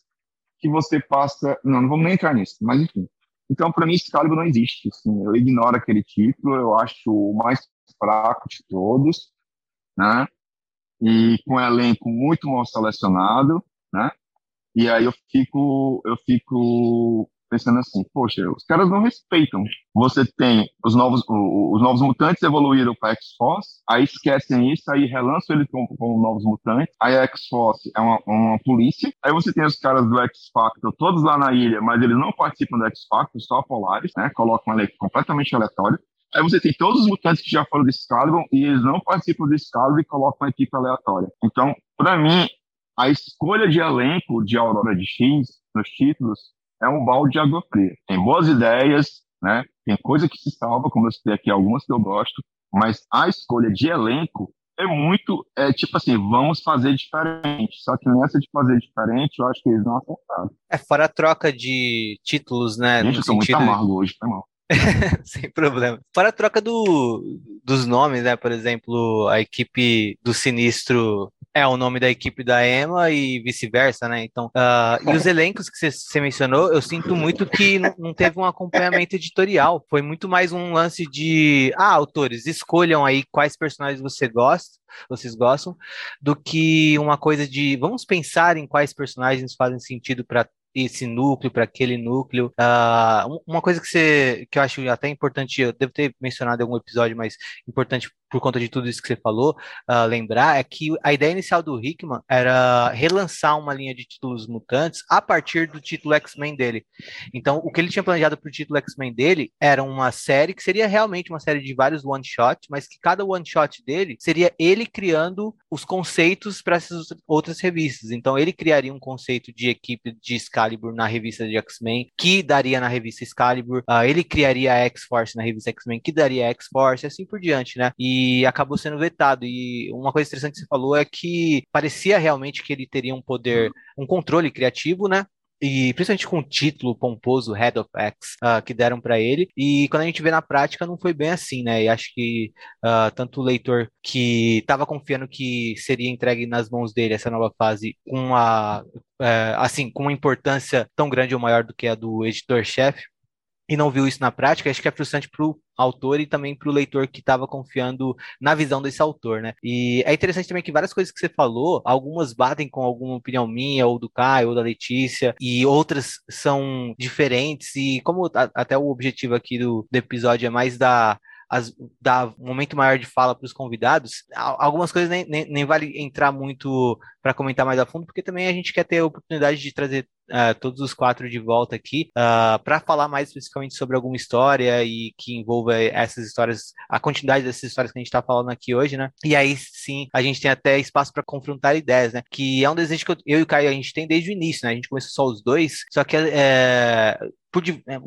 que você passa. Não, não vamos nem entrar nisso, mas enfim. Então, para mim, Excalibur não existe. Assim, eu ignoro aquele título, eu acho o mais fraco de todos, né? E com um elenco muito mal selecionado, né? E aí eu fico, eu fico pensando assim, poxa, os caras não respeitam. Você tem os novos, os novos mutantes evoluíram para X-Force, aí esquecem isso, aí relançam eles como, como novos mutantes, aí a X-Force é uma, uma polícia, aí você tem os caras do X-Factor todos lá na ilha, mas eles não participam do X-Factor, só a Polaris, né, colocam uma lei completamente aleatória. Aí você tem todos os mutantes que já foram do Excalibur e eles não participam do Excalibur e colocam uma equipe aleatória. Então, para mim, a escolha de elenco de Aurora de X nos títulos é um balde de água fria. Tem boas ideias, né? Tem coisa que se salva, como eu citei aqui, algumas que eu gosto, mas a escolha de elenco é muito, é tipo assim, vamos fazer diferente. Só que nessa de fazer diferente, eu acho que eles não acertaram. É, fora a troca de títulos, né? Gente, eu tô muito amargo hoje, foi mal. *laughs* Sem problema. Fora a troca do, dos nomes, né? Por exemplo, a equipe do Sinistro é o nome da equipe da Emma e vice-versa, né? Então, uh, e os elencos que você mencionou, eu sinto muito que não teve um acompanhamento editorial. Foi muito mais um lance de, ah, autores, escolham aí quais personagens você gosta, vocês gostam, do que uma coisa de vamos pensar em quais personagens fazem sentido para esse núcleo para aquele núcleo. Uh, uma coisa que, você, que eu acho até importante, eu devo ter mencionado em algum episódio, mas importante por conta de tudo isso que você falou, uh, lembrar é que a ideia inicial do Hickman era relançar uma linha de títulos mutantes a partir do título X-Men dele. Então, o que ele tinha planejado para o título X-Men dele era uma série que seria realmente uma série de vários one-shot, mas que cada one-shot dele seria ele criando os conceitos para essas outras revistas. Então, ele criaria um conceito de equipe de Excalibur na revista de X-Men, que daria na revista Excalibur. Uh, ele criaria a X-Force na revista X-Men, que daria a X-Force, e assim por diante, né? E e acabou sendo vetado. E uma coisa interessante que você falou é que parecia realmente que ele teria um poder, um controle criativo, né? e principalmente com o título pomposo Head of X uh, que deram para ele. E quando a gente vê na prática, não foi bem assim, né? E acho que uh, tanto o leitor que estava confiando que seria entregue nas mãos dele essa nova fase com a uh, assim com uma importância tão grande ou maior do que a do editor-chefe, e não viu isso na prática, acho que é frustrante para o autor e também para o leitor que estava confiando na visão desse autor, né? E é interessante também que várias coisas que você falou, algumas batem com alguma opinião minha, ou do Caio, ou da Letícia, e outras são diferentes, e como a, até o objetivo aqui do, do episódio é mais da as, dar um momento maior de fala para os convidados, algumas coisas nem, nem, nem vale entrar muito para comentar mais a fundo, porque também a gente quer ter a oportunidade de trazer uh, todos os quatro de volta aqui uh, para falar mais especificamente sobre alguma história e que envolva essas histórias, a quantidade dessas histórias que a gente está falando aqui hoje, né? E aí sim a gente tem até espaço para confrontar ideias, né? Que é um desejo que eu, eu, e o Caio a gente tem desde o início, né? A gente começou só os dois, só que é, por, é,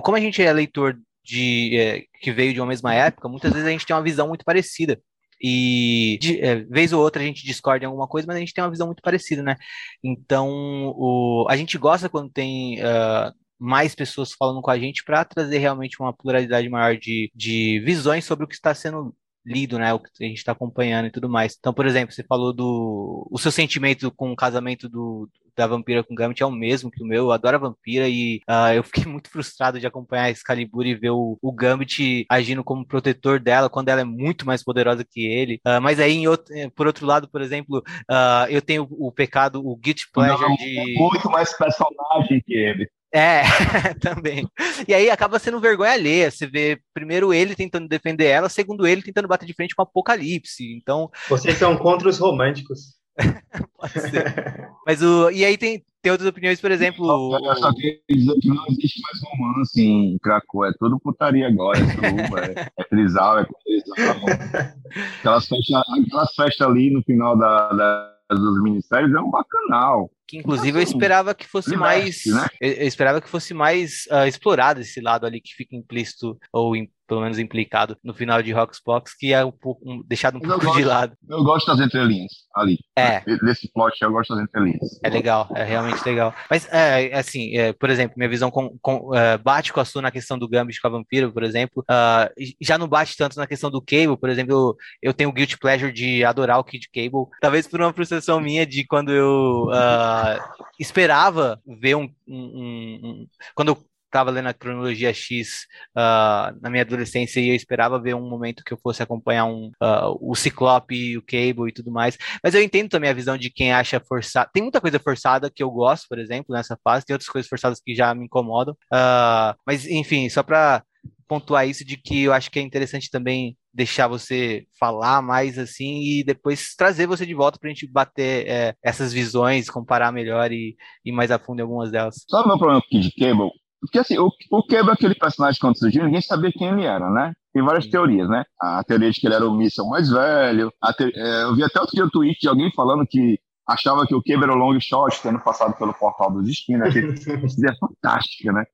como a gente é leitor de é, que veio de uma mesma época, muitas vezes a gente tem uma visão muito parecida. E de é, vez ou outra a gente discorda em alguma coisa, mas a gente tem uma visão muito parecida, né? Então, o, a gente gosta quando tem uh, mais pessoas falando com a gente para trazer realmente uma pluralidade maior de, de visões sobre o que está sendo lido, né, o que a gente está acompanhando e tudo mais. Então, por exemplo, você falou do o seu sentimento com o casamento do, da vampira com Gambit é o mesmo que o meu. Eu adoro a vampira e uh, eu fiquei *laughs* muito frustrado de acompanhar a Excalibur e ver o, o Gambit agindo como protetor dela quando ela é muito mais poderosa que ele. Uh, mas aí, outro, eh, por outro lado, por exemplo, uh, eu tenho o, pecado, o guilty pleasure Não, de. É muito mais personagem que ele. É, *laughs* também. E aí acaba sendo vergonha alheia. Você vê primeiro ele tentando defender ela, segundo ele tentando bater de frente com o Apocalipse. Então. Vocês são contra os românticos. *laughs* Pode ser. Mas o. E aí tem, tem outras opiniões, por exemplo. Eu só queria dizer que não existe mais romance em Krakow. É tudo putaria agora. É suruba, é, é trisal, é trisal. *laughs* Aquelas festas, aquelas festas ali no final da, da, dos ministérios é um bacanal que inclusive eu esperava que fosse mais né? eu, esperava que fosse mais uh, explorado esse lado ali que fica implícito ou pelo menos implicado no final de Roxbox, que é um pouco um, deixado um eu pouco gosto, de lado. Eu gosto das entrelinhas ali. É. Desse plot eu gosto das entrelinhas. É legal, é realmente legal. Mas, é, assim, é, por exemplo, minha visão com, com, é, bate com a sua na questão do Gambit com a Vampiro, por exemplo. Uh, já não bate tanto na questão do Cable, por exemplo, eu, eu tenho o guilty pleasure de adorar o Kid Cable. Talvez por uma frustração minha de quando eu uh, esperava ver um, um, um, um quando eu estava lendo a cronologia X uh, na minha adolescência e eu esperava ver um momento que eu fosse acompanhar um, uh, o Ciclope, o Cable e tudo mais. Mas eu entendo também a visão de quem acha forçado. Tem muita coisa forçada que eu gosto, por exemplo, nessa fase, tem outras coisas forçadas que já me incomodam. Uh, mas, enfim, só para pontuar isso de que eu acho que é interessante também deixar você falar mais assim e depois trazer você de volta para a gente bater é, essas visões, comparar melhor e ir mais a fundo em algumas delas. Sabe o meu problema Kid Cable? Porque assim, o, o Cable, aquele personagem quando surgiu, ninguém sabia quem ele era, né? Tem várias teorias, né? A teoria de que ele era o míssel mais velho. Te... É, eu vi até outro dia um tweet de alguém falando que achava que o Cable era o long shot, tendo passado pelo portal do destino. Isso é fantástica, né?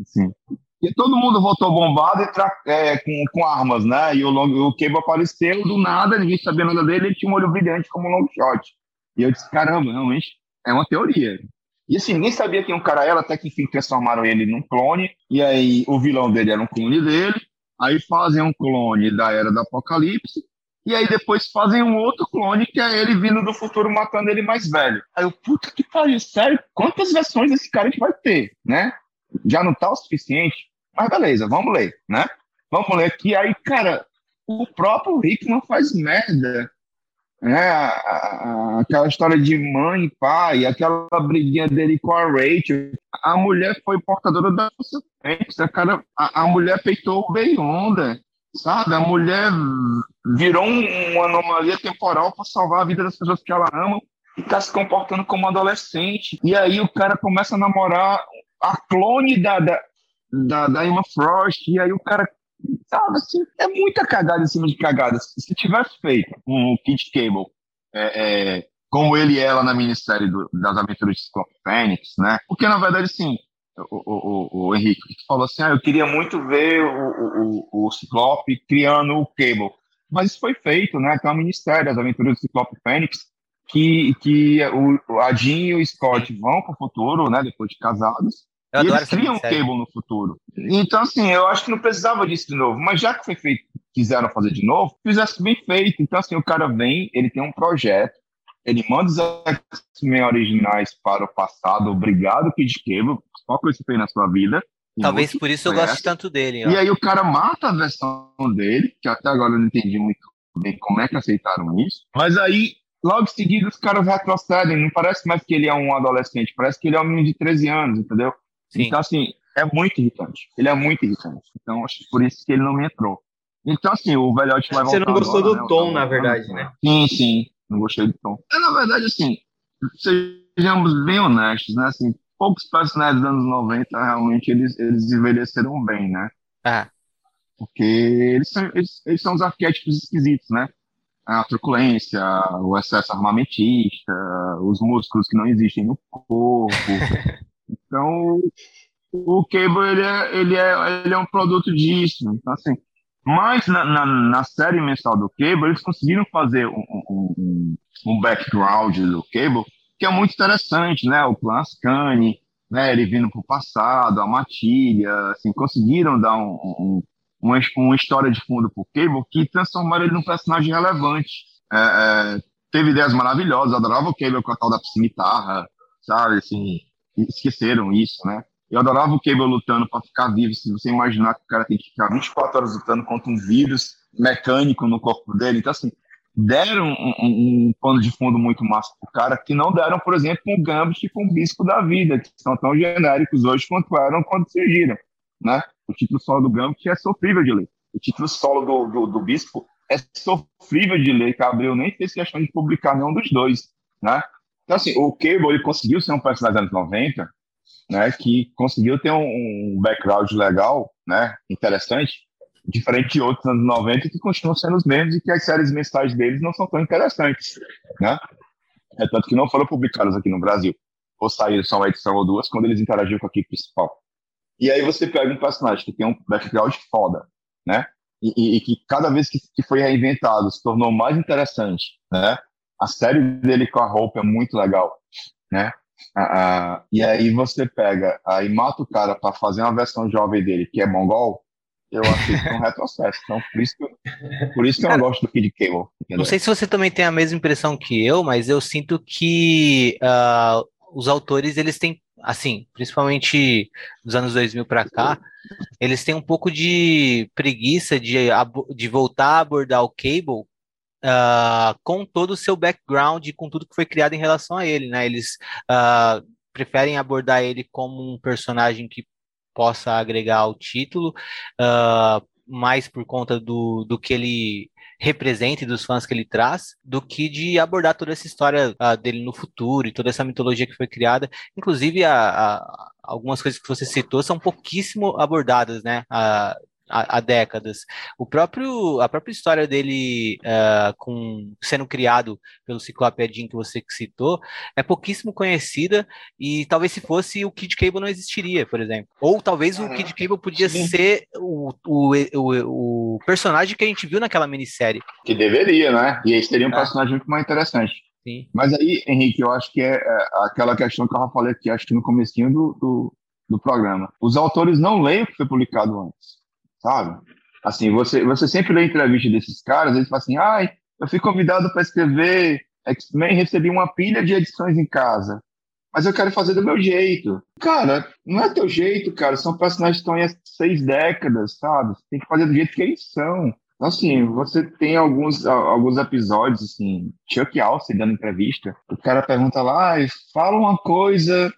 Assim. E todo mundo voltou bombado e tra... é, com, com armas, né? E o, long... o Cable apareceu do nada, ninguém sabia nada dele, ele tinha um olho brilhante como long shot. E eu disse, caramba, realmente é uma teoria. E assim, ninguém sabia quem o cara era, até que enfim transformaram ele num clone. E aí o vilão dele era um clone dele. Aí fazem um clone da Era do Apocalipse. E aí depois fazem um outro clone que é ele vindo do futuro matando ele mais velho. Aí eu, puta que pariu, sério? Quantas versões desse cara a gente vai ter, né? Já não tá o suficiente? Mas beleza, vamos ler, né? Vamos ler aqui. Aí, cara, o próprio Rickman faz merda né? Aquela história de mãe e pai, aquela briguinha dele com a Rachel. A mulher foi portadora da a, cara, a, a mulher peitou o Beyonda, sabe? A mulher virou um, uma anomalia temporal para salvar a vida das pessoas que ela ama e está se comportando como adolescente. E aí o cara começa a namorar a clone da, da, da, da Emma Frost, e aí o cara Sabe, assim, é muita cagada em cima de cagada. Se tivesse feito um Kid Cable é, é, como ele e ela na minissérie do, das aventuras de Scott Fênix, né? Porque, na verdade, sim, o, o, o, o Henrique que falou assim, ah, eu queria muito ver o, o, o Ciclope criando o Cable. Mas isso foi feito, né? Tem uma minissérie das aventuras do Ciclope Fênix que, que o, a Jean e o Scott vão para o futuro, né? Depois de casados, eu e eles criam um cable no futuro. Então, assim, eu acho que não precisava disso de novo. Mas já que foi feito, quiseram fazer de novo, fizesse bem feito. Então, assim, o cara vem, ele tem um projeto, ele manda os X-Men originais para o passado. Obrigado, Kid Cable. Qual coisa você fez na sua vida? Talvez por isso eu goste tanto dele. Ó. E aí o cara mata a versão dele, que até agora eu não entendi muito bem como é que aceitaram isso. Mas aí, logo em seguida, os caras retrocedem. Não parece mais que ele é um adolescente, parece que ele é um menino de 13 anos, entendeu? Sim. Então, assim, é muito irritante. Ele é muito irritante. Então, acho que por isso que ele não me entrou. Então, assim, o velhote vai Você não gostou agora, do né? tom, na verdade, né? Sim, sim. Não gostei do tom. É, na verdade, assim, sejamos bem honestos, né? Assim, poucos personagens dos anos 90, realmente, eles, eles envelheceram bem, né? Ah. Porque eles são, eles, eles são os arquétipos esquisitos, né? A truculência, o excesso armamentista, os músculos que não existem no corpo. *laughs* Então, o Cable ele é, ele é, ele é um produto disso. Então, assim, mas na, na, na série mensal do Cable, eles conseguiram fazer um, um, um background do Cable que é muito interessante, né? O clã Ascani, né? Ele vindo para o passado, a Matilha, assim, conseguiram dar um, um, uma, uma história de fundo para o Cable que transformaram ele num personagem relevante. É, é, teve ideias maravilhosas, adorava o Cable com a tal da cimitarra, sabe? Assim, esqueceram isso, né? Eu adorava o Cable lutando para ficar vivo. Se você imaginar que o cara tem que ficar 24 horas lutando contra um vírus mecânico no corpo dele. Então, assim, deram um, um, um pano de fundo muito massa pro cara, que não deram, por exemplo, um Gambit com um Bispo da Vida, que são tão genéricos hoje quanto eram quando surgiram, né? O título solo do Gambit é sofrível de ler. O título solo do, do, do Bispo é sofrível de ler, Abreu nem fez questão de publicar nenhum dos dois, né? Então, assim, o Cable, ele conseguiu ser um personagem dos anos 90, né, que conseguiu ter um, um background legal, né, interessante, diferente de outros anos 90 que continuam sendo os mesmos e que as séries mensais deles não são tão interessantes, né? É tanto que não foram publicadas aqui no Brasil, ou saíram só uma edição ou duas quando eles interagiam com a equipe principal. E aí você pega um personagem que tem um background foda, né? E, e, e que cada vez que, que, foi reinventado se tornou mais interessante, né? A série dele com a roupa é muito legal, né? Ah, ah, e aí você pega, aí mata o cara para fazer uma versão jovem dele, que é mongol, eu acho que é um *laughs* retrocesso. Então, por isso que eu, por isso que eu não gosto do Kid Cable. Não sei se você também tem a mesma impressão que eu, mas eu sinto que uh, os autores, eles têm, assim, principalmente dos anos 2000 para cá, eles têm um pouco de preguiça de, de voltar a abordar o Cable uh, com todo o seu background e com tudo que foi criado em relação a ele, né? Eles uh, preferem abordar ele como um personagem que possa agregar ao título, uh, mais por conta do, do que ele representa e dos fãs que ele traz, do que de abordar toda essa história uh, dele no futuro e toda essa mitologia que foi criada. Inclusive, a, a, algumas coisas que você citou são pouquíssimo abordadas, né? Uh, há, há, décadas. O próprio, a própria história dele uh, com, sendo criado pelo Ciclope Jim que você citou é pouquíssimo conhecida e talvez se fosse o Kid Cable não existiria, por exemplo. Ou talvez o Kid Cable podia Sim. ser o, o, o, o, personagem que a gente viu naquela minissérie. Que deveria, né? E aí seria um é. personagem muito mais interessante. Sim. Mas aí, Henrique, eu acho que é, é aquela questão que eu já falei aqui, acho que no comecinho do, do, do programa. Os autores não leem o que foi publicado antes sabe? Assim, você, você sempre lê entrevista desses caras, eles falam assim, ai, eu fui convidado para escrever X-Men, recebi uma pilha de edições em casa, mas eu quero fazer do meu jeito. Cara, não é teu jeito, cara, são personagens que estão aí há seis décadas, sabe? Tem que fazer do jeito que eles são. Então, assim, você tem alguns, alguns episódios, assim, Chuck Alce dando entrevista, o cara pergunta lá, fala uma coisa...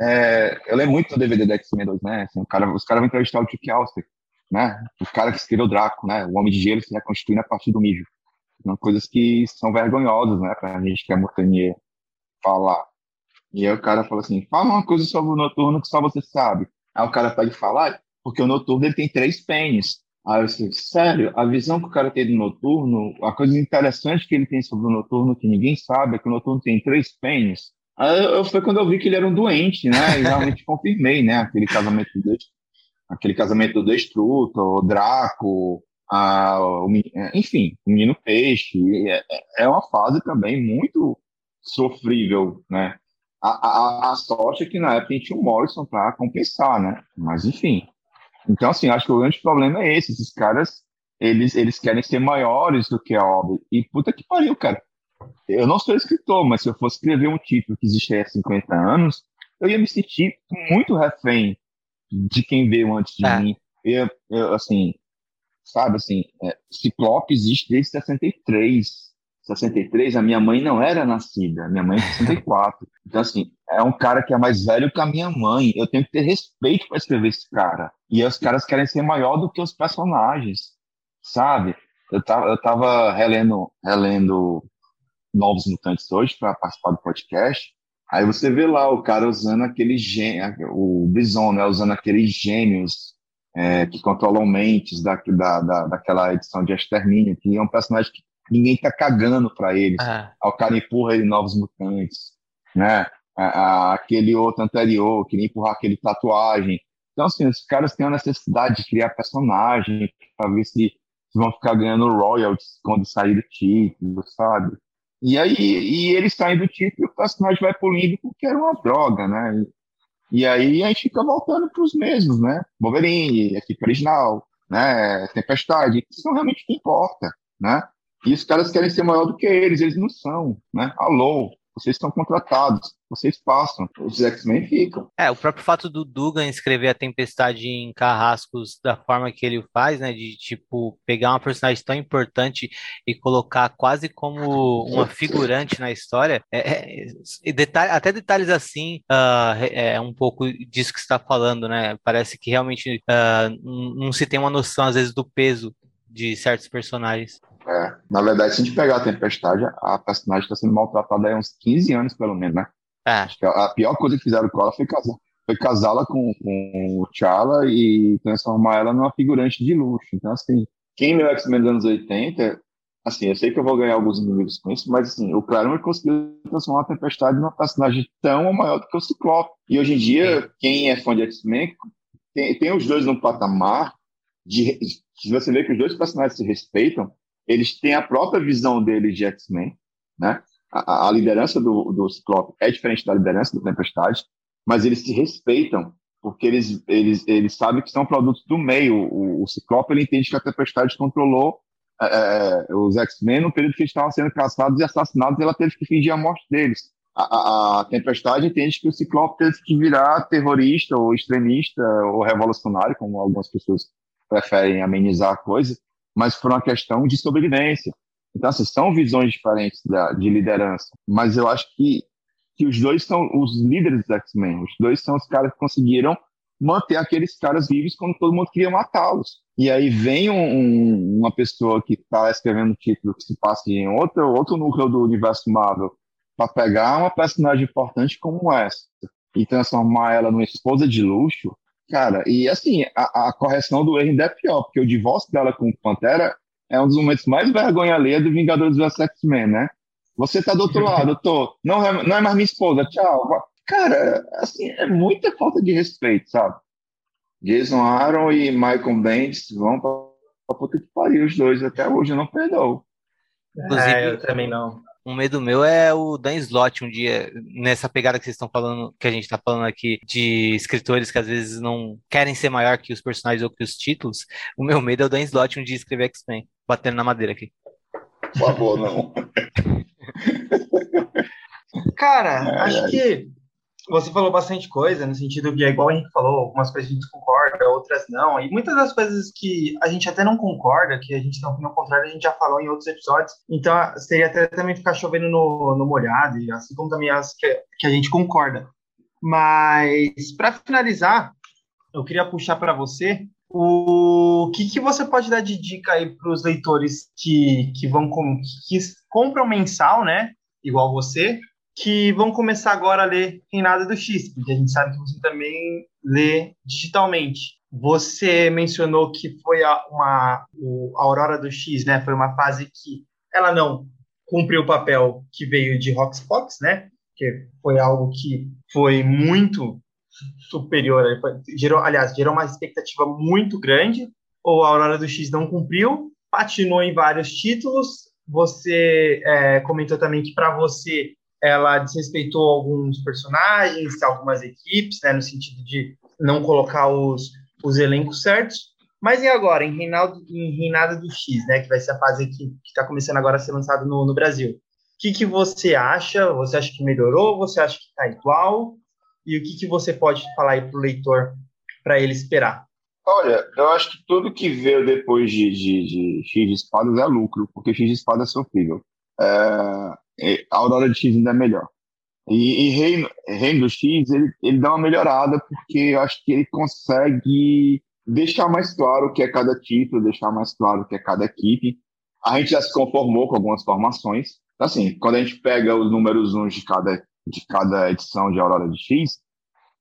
É, eu lembro muito do DVD da X-Men 2, né? Assim, o cara, os caras vão entrevistar o Chuck Alce né? O cara que escreveu Draco, né? O Homem de Gelo se reconstruindo a partir do mijo. São coisas que são vergonhosas, né? Pra gente que é montanheiro falar. E aí o cara fala assim, fala uma coisa sobre o Noturno que só você sabe. Aí o cara pode falar, porque o Noturno ele tem três pênis. Aí eu disse, sério, a visão que o cara tem do Noturno, a coisa interessante que ele tem sobre o Noturno que ninguém sabe é que o Noturno tem três pênis. Aí eu, foi quando eu vi que ele era um doente, né? E realmente *laughs* confirmei, né? Aquele casamento dele aquele casamento do Destruto, o Draco, a, o, enfim, o Menino Peixe. É, é, uma fase também muito sofrível, né? A, a, a sorte é que na época a gente tinha o Morrison para compensar, né? Mas enfim. Então, assim, acho que o grande problema é esse. Esses caras, eles, eles querem ser maiores do que a obra. E puta que pariu, cara. Eu não sou escritor, mas se eu fosse escrever um título que existe há 50 anos, eu ia me sentir muito refém de quem veio antes de é. mim. Eu, eu, assim, sabe, assim, é, Ciclope existe desde 63. 63, a minha mãe não era nascida, minha mãe é 64. *laughs* Então, assim, é um cara que é mais velho que a minha mãe. Eu tenho que ter respeito para escrever esse cara. E os caras querem ser maior do que os personagens, sabe? Eu tava, eu tava relendo, relendo Novos Mutantes hoje para participar do podcast. Aí você vê lá o cara usando aquele gênio, o Bison, né, usando aqueles gênios é, que controlam mentes da, da, da, daquela edição de Extermínio, que é um personagem que ninguém tá cagando para eles. Ah. Aí o cara empurra ele Novos Mutantes, né? aquele outro anterior, que nem empurrar aquele tatuagem. Então, assim, os caras têm a necessidade de criar personagem para ver se vão ficar ganhando royalties quando sair do título, sabe? E aí, e eles saem do título e o personagem vai pro limbo porque era uma droga, né? E, e aí a gente fica voltando pros mesmos, né? Wolverine, equipe original, né? Tempestade, isso não realmente importa, né? E os caras querem ser maior do que eles, eles não são, né? Alô, vocês estão contratados, vocês passam, os X-Men ficam. É, o próprio fato do Dugan escrever a Tempestade em Carrascos da forma que ele faz, né, de tipo pegar uma personagem tão importante e colocar quase como uma figurante na história, é, é detalhe, até detalhes assim uh, é um pouco disso que está falando, né? Parece que realmente uh, não se tem uma noção às vezes do peso de certos personagens. É, na verdade, se a gente pegar a Tempestade, a personagem está sendo maltratada há uns 15 anos, pelo menos, né? É. A pior coisa que fizeram com ela foi casar. Foi casá-la com, com o T'Challa e transformar ela numa figurante de luxo. Então, assim, quem leu X-Men dos anos 80, assim, eu sei que eu vou ganhar alguns inimigos com isso, mas, assim, o Claremont conseguiu transformar a Tempestade numa personagem tão maior do que o Ciclope. E hoje em dia, quem é fã de X-Men tem, tem os dois no patamar de, de você ver que os dois personagens se respeitam, eles têm a própria visão deles de X-Men, né? A, a, liderança do, do Ciclope é diferente da liderança do Tempestade, mas eles se respeitam porque eles, eles, eles sabem que são produtos do meio. O, o Ciclope ele entende que a Tempestade controlou é, é os X-Men no período que eles estavam sendo caçados e assassinados, ela teve que fingir a morte deles. A, a, a, Tempestade entende que o Ciclope teve que virar terrorista ou extremista ou revolucionário, como algumas pessoas preferem amenizar a coisa, mas por uma questão de sobrevivência. Então, assim, são visões diferentes da, de liderança, mas eu acho que, que os dois são os líderes dos X-Men, os dois são os caras que conseguiram manter aqueles caras vivos quando todo mundo queria matá-los. E aí vem um, um, uma pessoa que está escrevendo um título que se passa em outro, outro núcleo do universo Marvel para pegar uma personagem importante como essa e transformar ela numa esposa de luxo, Cara, e assim, a, a, correção do erro ainda é pior, porque o divórcio dela com o Pantera é um dos momentos mais vergonha alheia do Vingadores vs X-Men, né? Você tá do outro lado, eu tô. Não é, não é mais minha esposa, tchau. Cara, assim, é muita falta de respeito, sabe? Jason Aaron e Michael Bendis vão pra, pra puta que pariu, os dois até hoje eu não perdoo. Inclusive, é, eu também não. Um medo meu é o Dan Slott um dia, nessa pegada que vocês estão falando, que a gente está falando aqui, de escritores que às vezes não querem ser maior que os personagens ou que os títulos. O meu medo é o Dan Slott um dia escrever X-Men, batendo na madeira aqui. Por favor, não. Cara, acho que você falou bastante coisa, no sentido que é igual a gente falou, algumas coisas a gente concorda, outras não, e muitas das coisas que a gente até não concorda, que a gente tem opinião contrária, a gente já falou em outros episódios, então seria até também ficar chovendo no, no molhado, e assim como também as que, que a gente concorda. Mas, para finalizar, eu queria puxar para você o que, que você pode dar de dica aí para os leitores que, que vão com, que compram mensal, né? Igual você, que vão começar agora a ler Reinado do X, porque a gente sabe que você também lê digitalmente. Você mencionou que foi a, uma, a Aurora do X, né? Foi uma fase que ela não cumpriu o papel que veio de Roxbox, né? Que foi algo que foi muito superior, gerou, aliás, gerou uma expectativa muito grande. Ou a Aurora do X não cumpriu, patinou em vários títulos. Você é, comentou também que para você ela desrespeitou alguns personagens, algumas equipes, né, no sentido de não colocar os, os elencos certos. Mas e agora, em Reinado, em Reinado do X, né, que vai ser a fase que está começando agora a ser lançado no, no Brasil? O que, que você acha? Você acha que melhorou? Você acha que está igual? E o que, que você pode falar para o leitor para ele esperar? Olha, eu acho que tudo que veio depois de, de, de X de espadas é lucro, porque X de espadas é sofrível. É, Aurora de X ainda é melhor. E, e Reino, Reino do X, ele, ele dá uma melhorada, porque eu acho que ele consegue deixar mais claro o que é cada título, deixar mais claro o que é cada equipe. A gente já se conformou com algumas formações. Assim, quando a gente pega os números uns de cada, de cada edição de Aurora de X,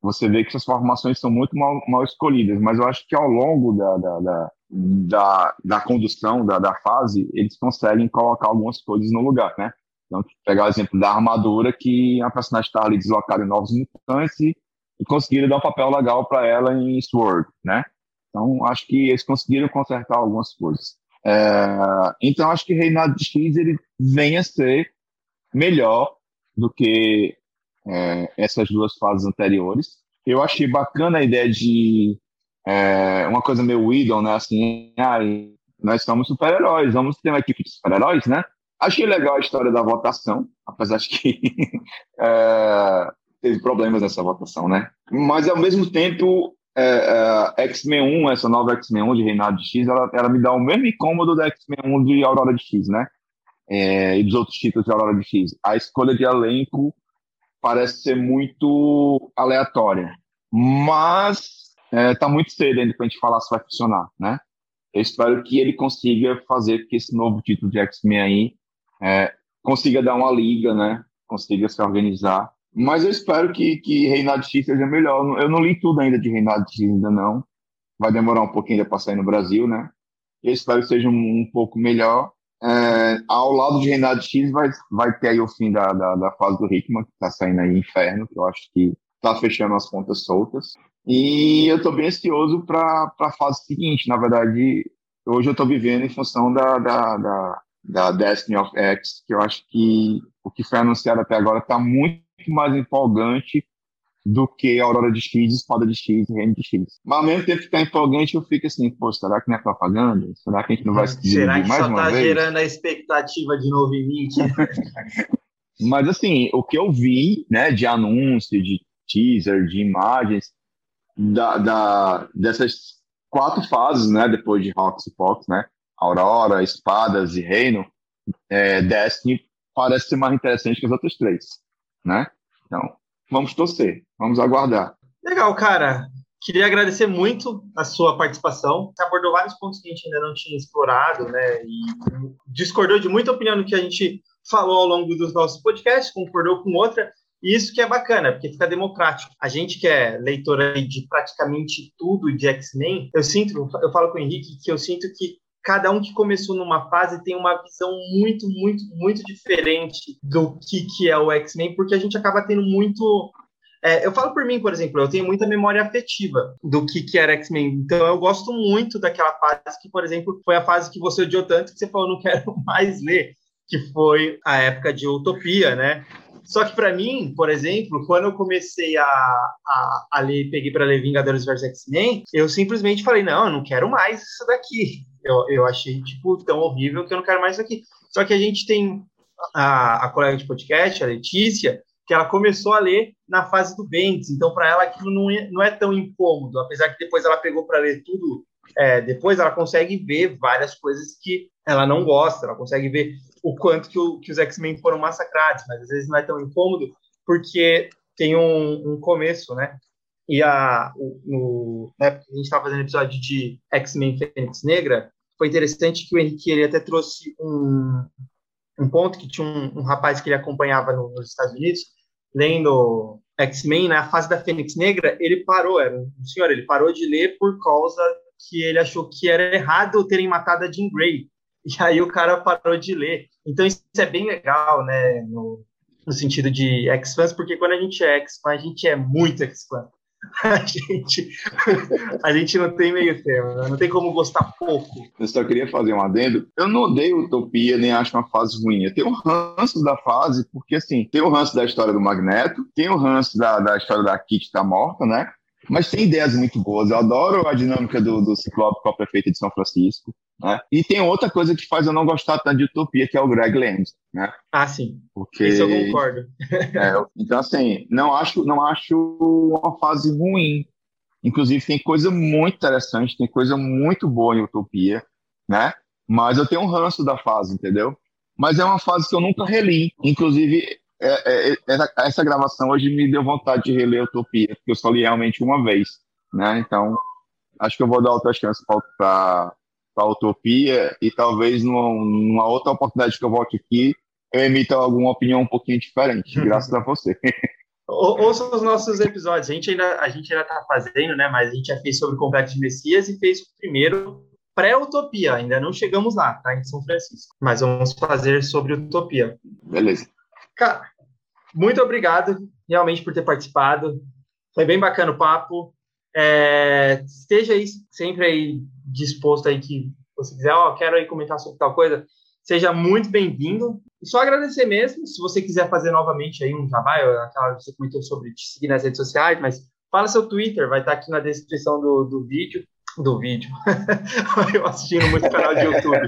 você vê que essas formações são muito mal, mal escolhidas, mas eu acho que ao longo da, da, da, da, da condução, da, da fase, eles conseguem colocar algumas coisas no lugar, né? Então, pegar o exemplo da armadura, que a personagem está ali deslocada em novos mutantes e, e conseguiram dar um papel legal para ela em Sword, né? Então, acho que eles conseguiram consertar algumas coisas. É, então, acho que Reinado de X ele vem a ser melhor do que é, essas duas fases anteriores. Eu achei bacana a ideia de é, uma coisa meio Widow, né? Assim, nós somos super-heróis, vamos ter uma equipe de super-heróis, né? Achei legal a história da votação, apesar de que *laughs* é, teve problemas nessa votação, né? Mas, ao mesmo tempo, é, é, X-Men 1, essa nova X-Men 1 de Reinado de X, ela, ela me dá o mesmo incômodo da X-Men 1 de Aurora de X, né? É, e dos outros títulos de Aurora de X. A escolha de elenco parece ser muito aleatória, mas é, tá muito cedo ainda para a gente falar se vai funcionar, né? Eu espero que ele consiga fazer que esse novo título de X-Men aí é, consiga dar uma liga, né? Consiga se organizar. Mas eu espero que, que Reinado X seja melhor. Eu não li tudo ainda de Reinado X, ainda não. Vai demorar um pouquinho para sair no Brasil, né? Eu espero que seja um, um pouco melhor. É, ao lado de Reinado X vai, vai ter aí o fim da, da, da fase do Hickman, que está saindo aí Inferno, que eu acho que está fechando as pontas soltas. E eu estou bem ansioso para a fase seguinte. Na verdade, hoje eu estou vivendo em função da, da, da, da, Destiny of X, que eu acho que o que foi anunciado até agora está muito mais empolgante do que Aurora de X, Espada de X e Reino de X. Mas ao mesmo tempo que está empolgante, eu fico assim, pô, será que não é propaganda? Será que a gente não vai se Será que mais só está gerando a expectativa de novo em mim? *laughs* Mas assim, o que eu vi, né, de anúncio, de teaser, de imagens, da, da, dessas quatro fases, né, depois de Hawks e Fox, né, Aurora, Espadas e Reino, é, Destiny parece ser mais interessante que as outras três, né? Então, vamos torcer, vamos aguardar. Legal, cara. Queria agradecer muito a sua participação. Você abordou vários pontos que a gente ainda não tinha explorado, né? E discordou de muita opinião do que a gente falou ao longo dos nossos podcasts, concordou com outra. E isso que é bacana, porque fica democrático. A gente que é leitor de praticamente tudo de X-Men, eu sinto, eu falo com o Henrique que eu sinto que cada um que começou numa fase tem uma visão muito, muito, muito diferente do que, que é o X-Men, porque a gente acaba tendo muito. É, eu falo por mim, por exemplo, eu tenho muita memória afetiva do que, que era X-Men. Então eu gosto muito daquela fase que, por exemplo, foi a fase que você odiou tanto que você falou, não quero *laughs* mais ler, que foi a época de Utopia, né? Só que para mim, por exemplo, quando eu comecei a, a, a ler, peguei para ler Vingadores vs X-Men, eu simplesmente falei, não, eu não quero mais isso daqui. Eu, eu achei, tipo, tão horrível que eu não quero mais isso aqui. Só que a gente tem a, a colega de podcast, a Letícia, que ela começou a ler na fase do Bendis, então para ela aquilo não é, não é tão incômodo, apesar que depois ela pegou para ler tudo, é, depois ela consegue ver várias coisas que ela não gosta, ela consegue ver o quanto que, o, que os X-Men foram massacrados, mas às vezes não é tão incômodo porque tem um, um começo, né? E a, o, o né, a gente estava fazendo episódio de X-Men Fênix Negra, foi interessante que o Henrique ele até trouxe um, um ponto que tinha um, um rapaz que ele acompanhava no, nos Estados Unidos, lendo X-Men, na fase da Fênix Negra, ele parou, era um senhor, ele parou de ler por causa que ele achou que era errado terem matado a Jean Grey. E aí o cara parou de ler. Então isso é bem legal, né, no, no sentido de X-Fans, porque quando a gente é X-Fan, a gente é muito X-Fan. *laughs* A gente, a gente não tem meio termo, né? não tem como gostar pouco. Eu só queria fazer um adendo. Eu não odeio Utopia, nem acho uma fase ruim. Eu tenho um ranço da fase, porque assim, tem o ranço da história do Magneto, tem o ranço da, da história da Kit tá morta, né? Mas tem ideias muito boas. Eu adoro a dinâmica do, do Ciclope com a prefeita de São Francisco. Né? E tem outra coisa que faz eu não gostar tanto de Utopia, que é o Greg Land. Né? Ah, sim. Porque, Isso eu concordo. *laughs* é, então, assim, não acho, não acho uma fase ruim. Inclusive, tem coisa muito interessante, tem coisa muito boa em Utopia, né? Mas eu tenho um ranço da fase, entendeu? Mas é uma fase que eu nunca reli. Inclusive, é, é, essa, essa, gravação hoje me deu vontade de reler Utopia, porque eu só li realmente uma vez, né? Então, acho que eu vou dar outra chance para a Utopia e talvez numa, numa, outra oportunidade que eu volte aqui, eu emita alguma opinião um pouquinho diferente, graças a você. *laughs* Ouça os nossos episódios. A gente ainda a gente ainda está fazendo, né? Mas a gente já fez sobre o Complexo de Messias e fez o primeiro pré-utopia. Ainda não chegamos lá, tá? Em São Francisco. Mas vamos fazer sobre utopia. Beleza. Cara, muito obrigado realmente por ter participado. Foi bem bacana o papo. É, esteja aí sempre aí disposto aí que você quiser, ó, quero aí comentar sobre tal coisa, seja muito bem-vindo. E só agradecer mesmo, se você quiser fazer novamente aí um trabalho, aquela você comentou sobre te seguir nas redes sociais, mas fala seu Twitter, vai estar aqui na descrição do, do vídeo. Do vídeo. *laughs* eu assistindo muito canal de YouTube. *laughs*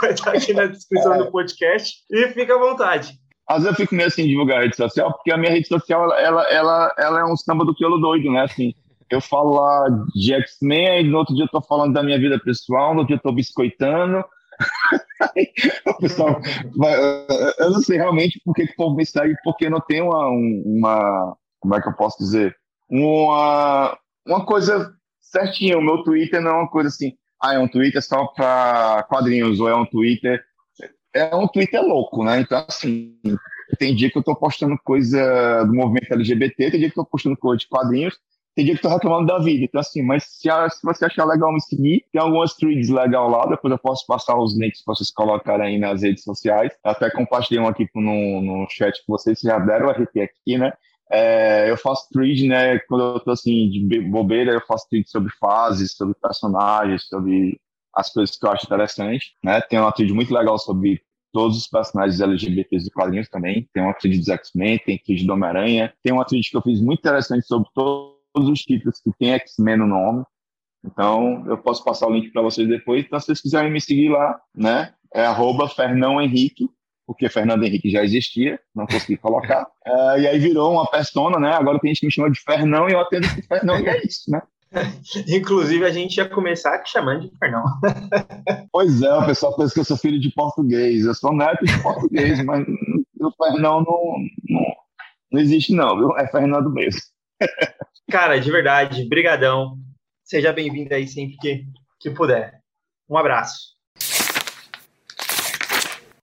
vai estar aqui na descrição do podcast. E fica à vontade. Às vezes eu fico meio assim divulgar a rede social, porque a minha rede social ela, ela, ela é um samba do quiolo doido, né? Assim, eu falo lá de X-Men, no outro dia eu tô falando da minha vida pessoal, no outro dia eu tô biscoitando. *laughs* o pessoal, eu não sei realmente por que, que o povo me segue, porque não tem uma, uma, como é que eu posso dizer, uma, uma coisa certinha. O meu Twitter não é uma coisa assim, ah, é um Twitter só para quadrinhos, ou é um Twitter. É um Twitter louco, né? Então, assim, tem dia que eu tô postando coisa do movimento LGBT, tem dia que eu tô postando coisa de quadrinhos, tem dia que eu tô reclamando da vida. Então, assim, mas se, se você achar legal me seguir, tem algumas threads legal lá, depois eu posso passar os links para vocês colocarem aí nas redes sociais. Até compartilhei um aqui no, no chat que vocês já deram RT aqui, né? É, eu faço thread, né? Quando eu tô assim, de bobeira, eu faço thread sobre fases, sobre personagens, sobre as coisas que eu acho interessante, né? Tem uma thread muito legal sobre todos os personagens LGBTs de quadrinhos também. Tem uma thread dos X-Men, tem thread do Homem-Aranha, tem uma thread que eu fiz muito interessante sobre todos os títulos que tem X-Men no nome. Então, eu posso passar o link para vocês depois. Então, se vocês quiserem me seguir lá, né? É arroba Fernão Henrique, porque Fernando Henrique já existia, não consegui colocar. *laughs* É, e aí virou uma persona, né? Agora tem gente que me chama de Fernão e eu atendo por Fernão e é isso, né? *laughs* Inclusive, a gente ia começar chamando de Fernão. *laughs* pois é, o pessoal pensa que eu sou filho de português. Eu sou neto de português, mas o Fernão não, não, não existe, não, viu? É Fernando mesmo. *laughs* Cara, de verdade, brigadão. Seja bem-vindo aí sempre que, que puder. Um abraço.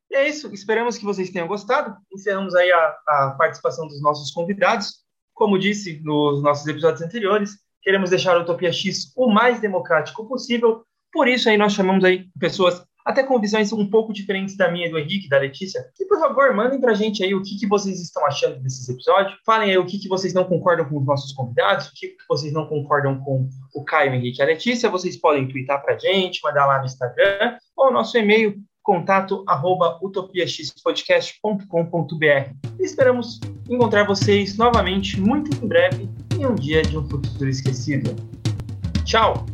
E é isso, esperamos que vocês tenham gostado. Encerramos aí a, a participação dos nossos convidados. Como disse nos nossos episódios anteriores, queremos deixar a Utopia X o mais democrático possível. Por isso aí nós chamamos aí pessoas até com visões um pouco diferentes da minha, do Henrique, da Letícia. E por favor, mandem pra gente aí o que, que vocês estão achando desses episódios. Falem aí o que, que vocês não concordam com os nossos convidados, o que, que vocês não concordam com o Caio, Henrique e a Letícia. Vocês podem twittar pra gente, mandar lá no Instagram, ou nosso e-mail, contato arroba utopiaxpodcast.com.br. Esperamos encontrar vocês novamente muito em breve um dia de um futuro esquecido. Tchau!